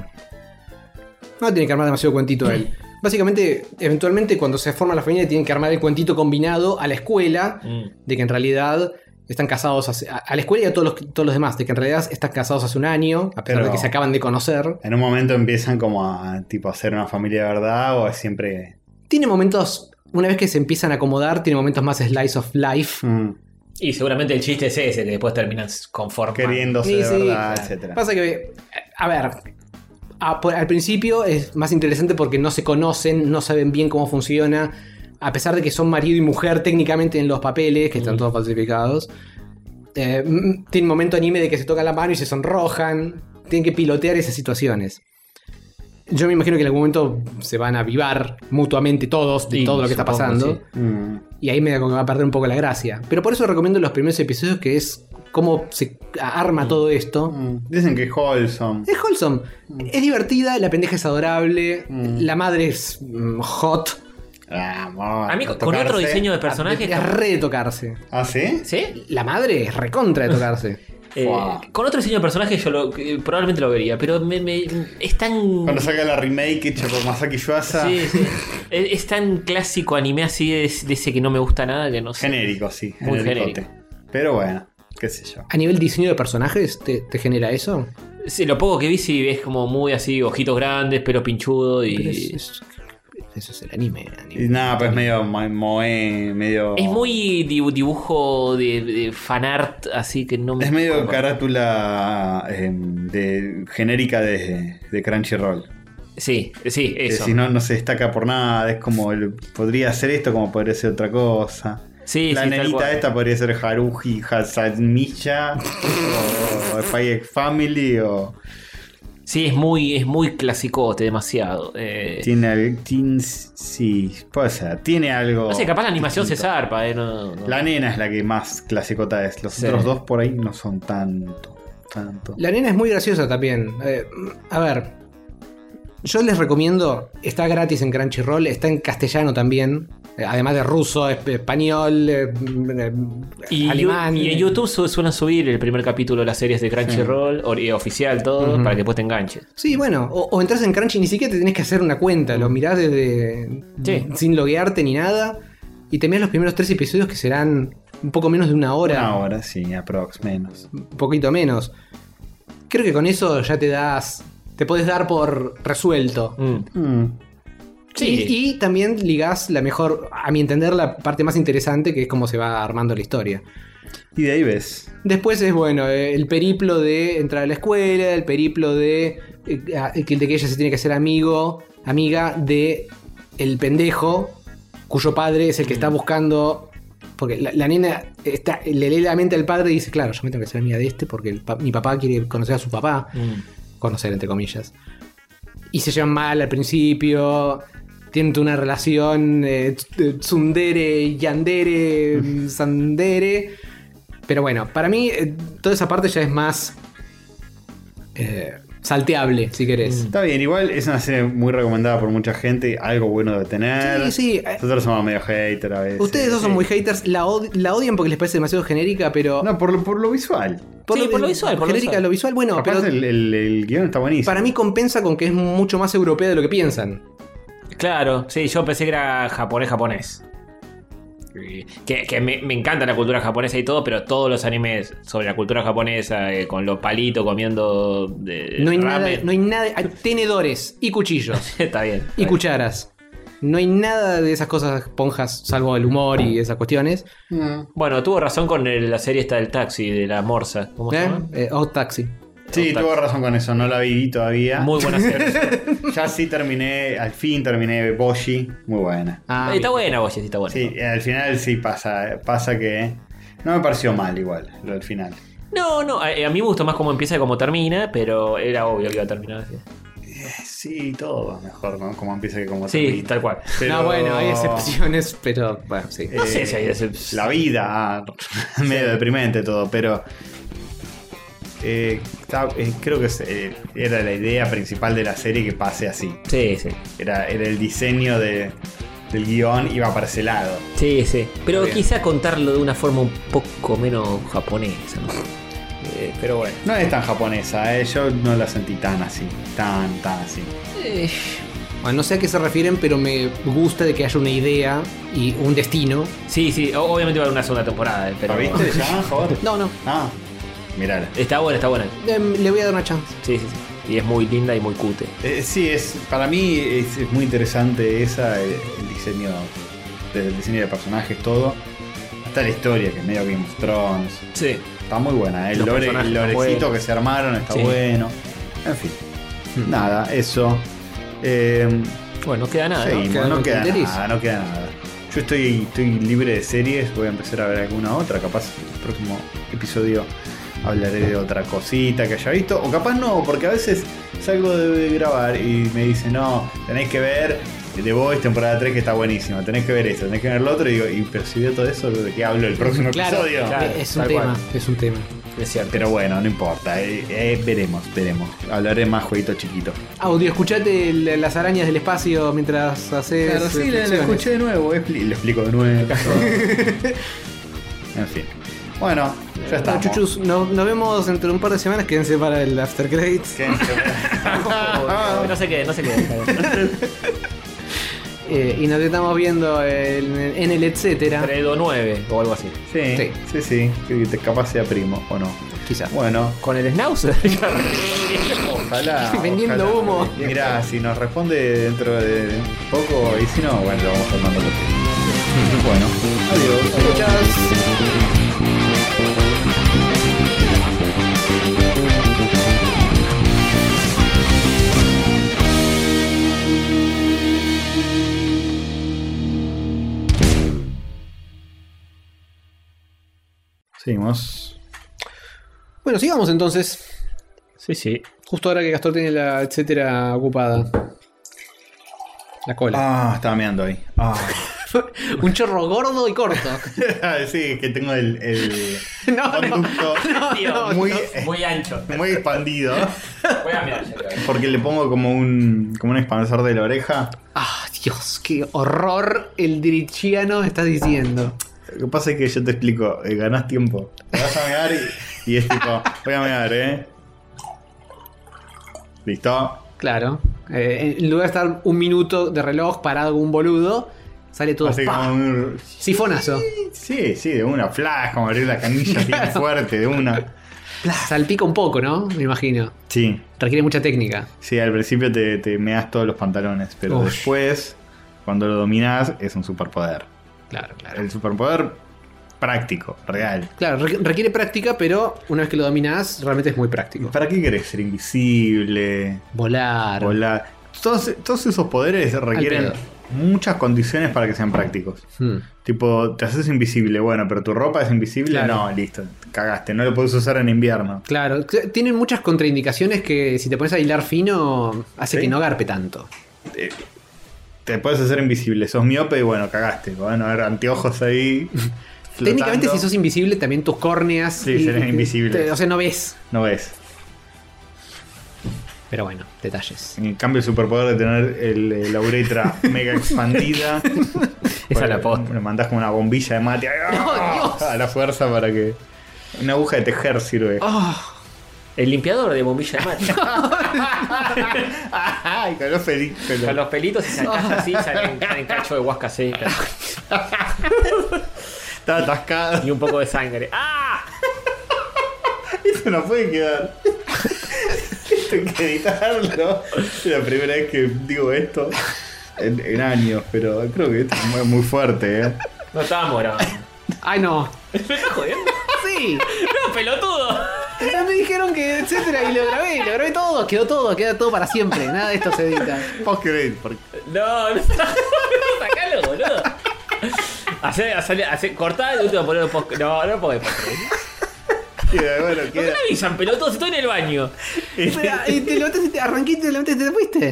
No tiene que armar demasiado cuentito a él. Básicamente, eventualmente cuando se forma la familia tienen que armar el cuentito combinado a la escuela Mm. de que en realidad están casados hace- a, a la escuela y a todos los, todos los demás, de que en realidad están casados hace un año, a pesar Pero- de que se acaban de conocer. En un momento empiezan como a tipo hacer una familia de verdad o es siempre. Tiene momentos, una vez que se empiezan a acomodar, tiene momentos más slice of life. mm, Y seguramente el chiste es ese, que después terminan conformando. queriéndose Sí, de sí, verdad, claro. etcétera. Pasa que, a ver, a- por- al principio es más interesante porque no se conocen, no saben bien cómo funciona. A pesar de que son marido y mujer técnicamente en los papeles, que están todos falsificados. Eh, tiene un momento anime de que se tocan la mano y se sonrojan. Tienen que pilotear esas situaciones. Yo me imagino que en algún momento se van a avivar mutuamente todos de Sí, todo lo que está pasando. sí. Mm, Y ahí me da como que va a perder un poco la gracia. Pero por eso recomiendo los primeros episodios, que es cómo se arma todo esto. mm. Dicen que es wholesome. Es wholesome. Es divertida, la pendeja es adorable, Mm. la madre es mm, hot. Vamos, A mí, con otro diseño de personaje. Es re de tocarse. ¿Ah, sí? ¿Sí? La madre es recontra de tocarse. Eh, con otro diseño de personaje yo lo, eh, probablemente lo vería, pero me, me- es tan... Cuando salga la remake hecha por Masaki Yuasa, Sí, sí. Es, es tan clásico anime así de, de ese que no me gusta nada que no sé. genérico, sí. Muy genericote. Pero bueno, qué sé yo. A nivel diseño de personajes, ¿te, te genera eso? Sí, lo poco que vi sí es como muy así, ojitos grandes, pelo pinchudo y... Pero es- es- eso es el anime. anime. Y nada, pues medio mo- moe, medio. Es muy dibu- dibujo de, de fanart, así que no me. Es medio carátula eh, de, genérica de, de Crunchyroll. Sí, sí, eso. si no, no se destaca por nada. Es como. el- podría ser esto, como podría ser otra cosa. Sí, la sí, nenita esta podría ser Haruhi Hasanmiya o Spy X Family o. Sí, es muy, es muy clasicote, demasiado. Eh, Tiene, al- tiene- Sí, puede ser. Tiene algo. no sé, capaz la animación se zarpa, eh. No, no. La nena es la que más clasicota es. Los Sí. otros dos por ahí no son tanto. tanto. La nena es muy graciosa también. Eh, a ver. Yo les recomiendo. Está gratis en Crunchyroll. Está en castellano también. Eh, Además de ruso, esp- español, eh, eh, Y, alemán. Y en YouTube su- suelen subir el primer capítulo de las series de Crunchyroll, ori- oficial, todo, para que después te enganches. Sí, bueno, o, o entras en Crunchy, ni siquiera te tenés que hacer una cuenta, lo mirás desde. Sí. sin loguearte ni nada. Y te mirás los primeros tres episodios que serán un poco menos de una hora. Una hora, sí, aprox menos. Un poquito menos. Creo que con eso ya te das. Te podés dar por resuelto. Mm. Mm. Sí. Y, y también ligás la mejor, a mi entender, la parte más interesante, que es cómo se va armando la historia. Y de ahí ves. Después es, bueno, eh, el periplo de entrar a la escuela, el periplo de, eh, que- de que ella se tiene que hacer amigo, amiga de el pendejo, cuyo padre es el que está buscando... Porque la, la nena está, le lee la mente al padre y dice, claro, yo me tengo que ser amiga de este porque el pa- mi papá quiere conocer a su papá. Mm. Conocer, entre comillas. Y se llevan mal al principio. Tienen una relación eh, tsundere, yandere, mm, sandere. Pero bueno, para mí eh, toda esa parte ya es más eh, salteable, si querés. Está bien, igual es una serie muy recomendada por mucha gente. Algo bueno de tener. Sí, sí. eh, Nosotros somos medio hater a veces. Ustedes dos son muy haters, la, od- la odian porque les parece demasiado genérica, pero... No, por lo, por lo visual. Sí, por lo visual, por lo genérica, visual. lo visual, bueno, Capaz pero el, el- el guion está buenísimo. para mí compensa con que es mucho más europea de lo que piensan. Claro, sí, yo pensé que era japonés, japonés. Que, que me, me encanta la cultura japonesa y todo, pero todos los animes sobre la cultura japonesa, eh, con los palitos comiendo de No hay nada, no hay nada, hay tenedores y cuchillos. está bien. está y bien. cucharas. No hay nada de esas cosas ponjas, salvo el humor y esas cuestiones. Bueno, tuvo razón con el- la serie esta del taxi, de la morsa. ¿Cómo se ¿Eh? llama? Eh, Odd Taxi. Sí, tuvo razón con eso. No la vi todavía. Muy buena serie. Ya sí terminé, al fin terminé Boshi. Muy buena. Ah, está bien. buena, Boye, sí, está buena. Sí, al final sí pasa, pasa que no me pareció mal igual lo del final. No, no, a, a mí me gustó más cómo empieza y cómo termina, pero era obvio que iba a terminar así. Eh, Sí, todo va mejor, ¿no? Como empieza que como Sí, termina. tal cual. Pero- No, bueno, hay excepciones, pero bueno, sí. No sé si hay Eh, excep- La vida, medio deprimente todo, pero eh, está- eh, creo que es, eh, era la idea principal de la serie que pase así. Sí, sí. Era, era el diseño de- del guion, iba para ese lado. Sí, sí. Pero bien. quizá contarlo de una forma un poco menos japonesa, ¿no? Eh, pero bueno. No es tan japonesa, eh, yo no la sentí tan así, tan, tan así. Eh, Bueno, no sé a qué se refieren, pero me gusta de que haya una idea y un destino. sí, sí, obviamente va a haber una segunda temporada, pero. ¿La viste ya, joder? No, no. Ah, mirala. Está buena, está buena. Em, le voy a dar una chance. Sí, sí, sí. Y es muy linda y muy cute. Eh, sí, es, para mí es, es muy interesante esa, el, el diseño, desde el diseño de personajes, todo. Hasta la historia, que es medio Game of Thrones. Sí. Está muy buena, ¿eh? el, Los lore- personajes el lorecito que se armaron está Sí. bueno. En fin, nada, eso. Eh, Bueno, no queda nada. Queda no queda nada, no queda nada. Yo estoy, estoy libre de series, voy a empezar a ver alguna otra, capaz el próximo episodio hablaré de otra cosita que haya visto, o capaz no, porque a veces salgo de grabar y me dicen, no, tenéis que ver The Voice temporada 3 que está buenísima, tenés que ver esto, tenés que ver lo otro, y digo, y pero si veo todo eso, ¿de qué hablo el próximo Claro, episodio? claro. Es un tema, cual. es un tema. Es cierto. Pero bueno, no importa, eh, eh, veremos, veremos. Hablaré más jueguito chiquito. Audio, escuchate el- las arañas del espacio mientras haces. Claro, sí, flexiones. escuché de nuevo, le explico de nuevo. en fin. Bueno, ya Bueno, estamos. chuchus, no- nos vemos dentro de un par de semanas. Quédense para el After Credits. Quédense. No se quede, no se quede. Eh, y nos estamos viendo en, en el etcétera. Fredo 9 o algo así. Sí, Sí. sí, sí. Que te capaz sea primo, o no. Quizás. Bueno, Con el Schnauzer. ojalá. Vendiendo ojalá. humo. Mira, si nos responde dentro de poco, y si no, bueno, lo vamos ti. Bueno, adiós. Chao. Seguimos. Bueno, sigamos entonces. Sí, sí. Justo ahora que Castor tiene la etcétera ocupada. La cola. Ah, estaba meando ahí. Ah. Un chorro gordo y corto. sí, que tengo el, el No, no. conducto muy, Muy ancho. muy expandido. Voy a mirar. Porque le pongo como un, como un expansor de la oreja. Ah, Dios, qué horror el dirichiano estás diciendo. Lo que pasa es que yo te explico, eh, ganás tiempo. Te vas a mear y, y es tipo, voy a mear, ¿eh? ¿Listo? Claro. Eh, en lugar de estar un minuto de reloj parado como un boludo, sale todo. Así ¡pa! como un- Sifonazo. Sí, sí, de una flash, como abrir la canilla así fuerte, de una. Salpica un poco, ¿no? Me imagino. Sí, Requiere mucha técnica. sí, al principio te, te meas todos los pantalones, pero después, cuando lo dominás, es un superpoder. Claro, claro. El superpoder práctico, real. Claro, re- requiere práctica, pero una vez que lo dominás, realmente es muy práctico. ¿Para qué querés ser invisible? Volar. Volar. Todos, todos esos poderes requieren muchas condiciones para que sean prácticos. Hmm. Tipo, te haces invisible, bueno, pero tu ropa es invisible, Claro. no, listo, cagaste, no lo puedes usar en invierno. Claro, tienen muchas contraindicaciones que si te pones a hilar fino, hace Sí. que no garpe tanto. Eh, te puedes hacer invisible, sos miope y bueno, cagaste. Bueno, a ver, anteojos ahí. Técnicamente, si sos invisible, también tus córneas. Sí, y- serás invisible. te- o sea, no ves. No ves. Pero bueno, detalles. En cambio, el superpoder de tener el, el la uretra mega expandida. Esa es la posta. Le mandás como una bombilla de mate ¡Oh, Dios! a la fuerza para que. Una aguja de tejer sirve. Oh, El limpiador de bombilla de mate. Ay, con los felices. Con los pelitos y sacas así, salen, salen cacho de huasca seca. Está atascado. Y un poco de sangre. ¡Ah! Eso no puede quedar. Esto hay que editarlo. Es la primera vez que digo esto en, en años, pero creo que esto es muy, muy fuerte, ¿eh? No estábamos grabando. Ay, no. ¿Me estás jodiendo? Sí. ¡No, pelotudo! Ya me dijeron que etcétera y lo grabé, lo grabé todo, quedó todo, queda todo para siempre. Nada de esto se edita. Post credit, porque No, no, sacalo, boludo. Hace, hace, hace, cortá y último poner post. No, no podés post. queda, bueno, ¿Por qué queda. me avisan, pelotudo? Si estoy en el baño. Espera, y te levantaste, y te arranqué, te levantaste y te fuiste.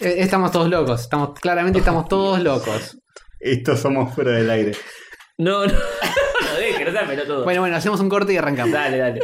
Eh, Estamos todos locos, estamos, claramente estamos todos locos. Estos somos fuera del aire. No, no. No dejes, no seas pelotudo. Bueno, bueno, hacemos un corte y arrancamos. Dale, dale.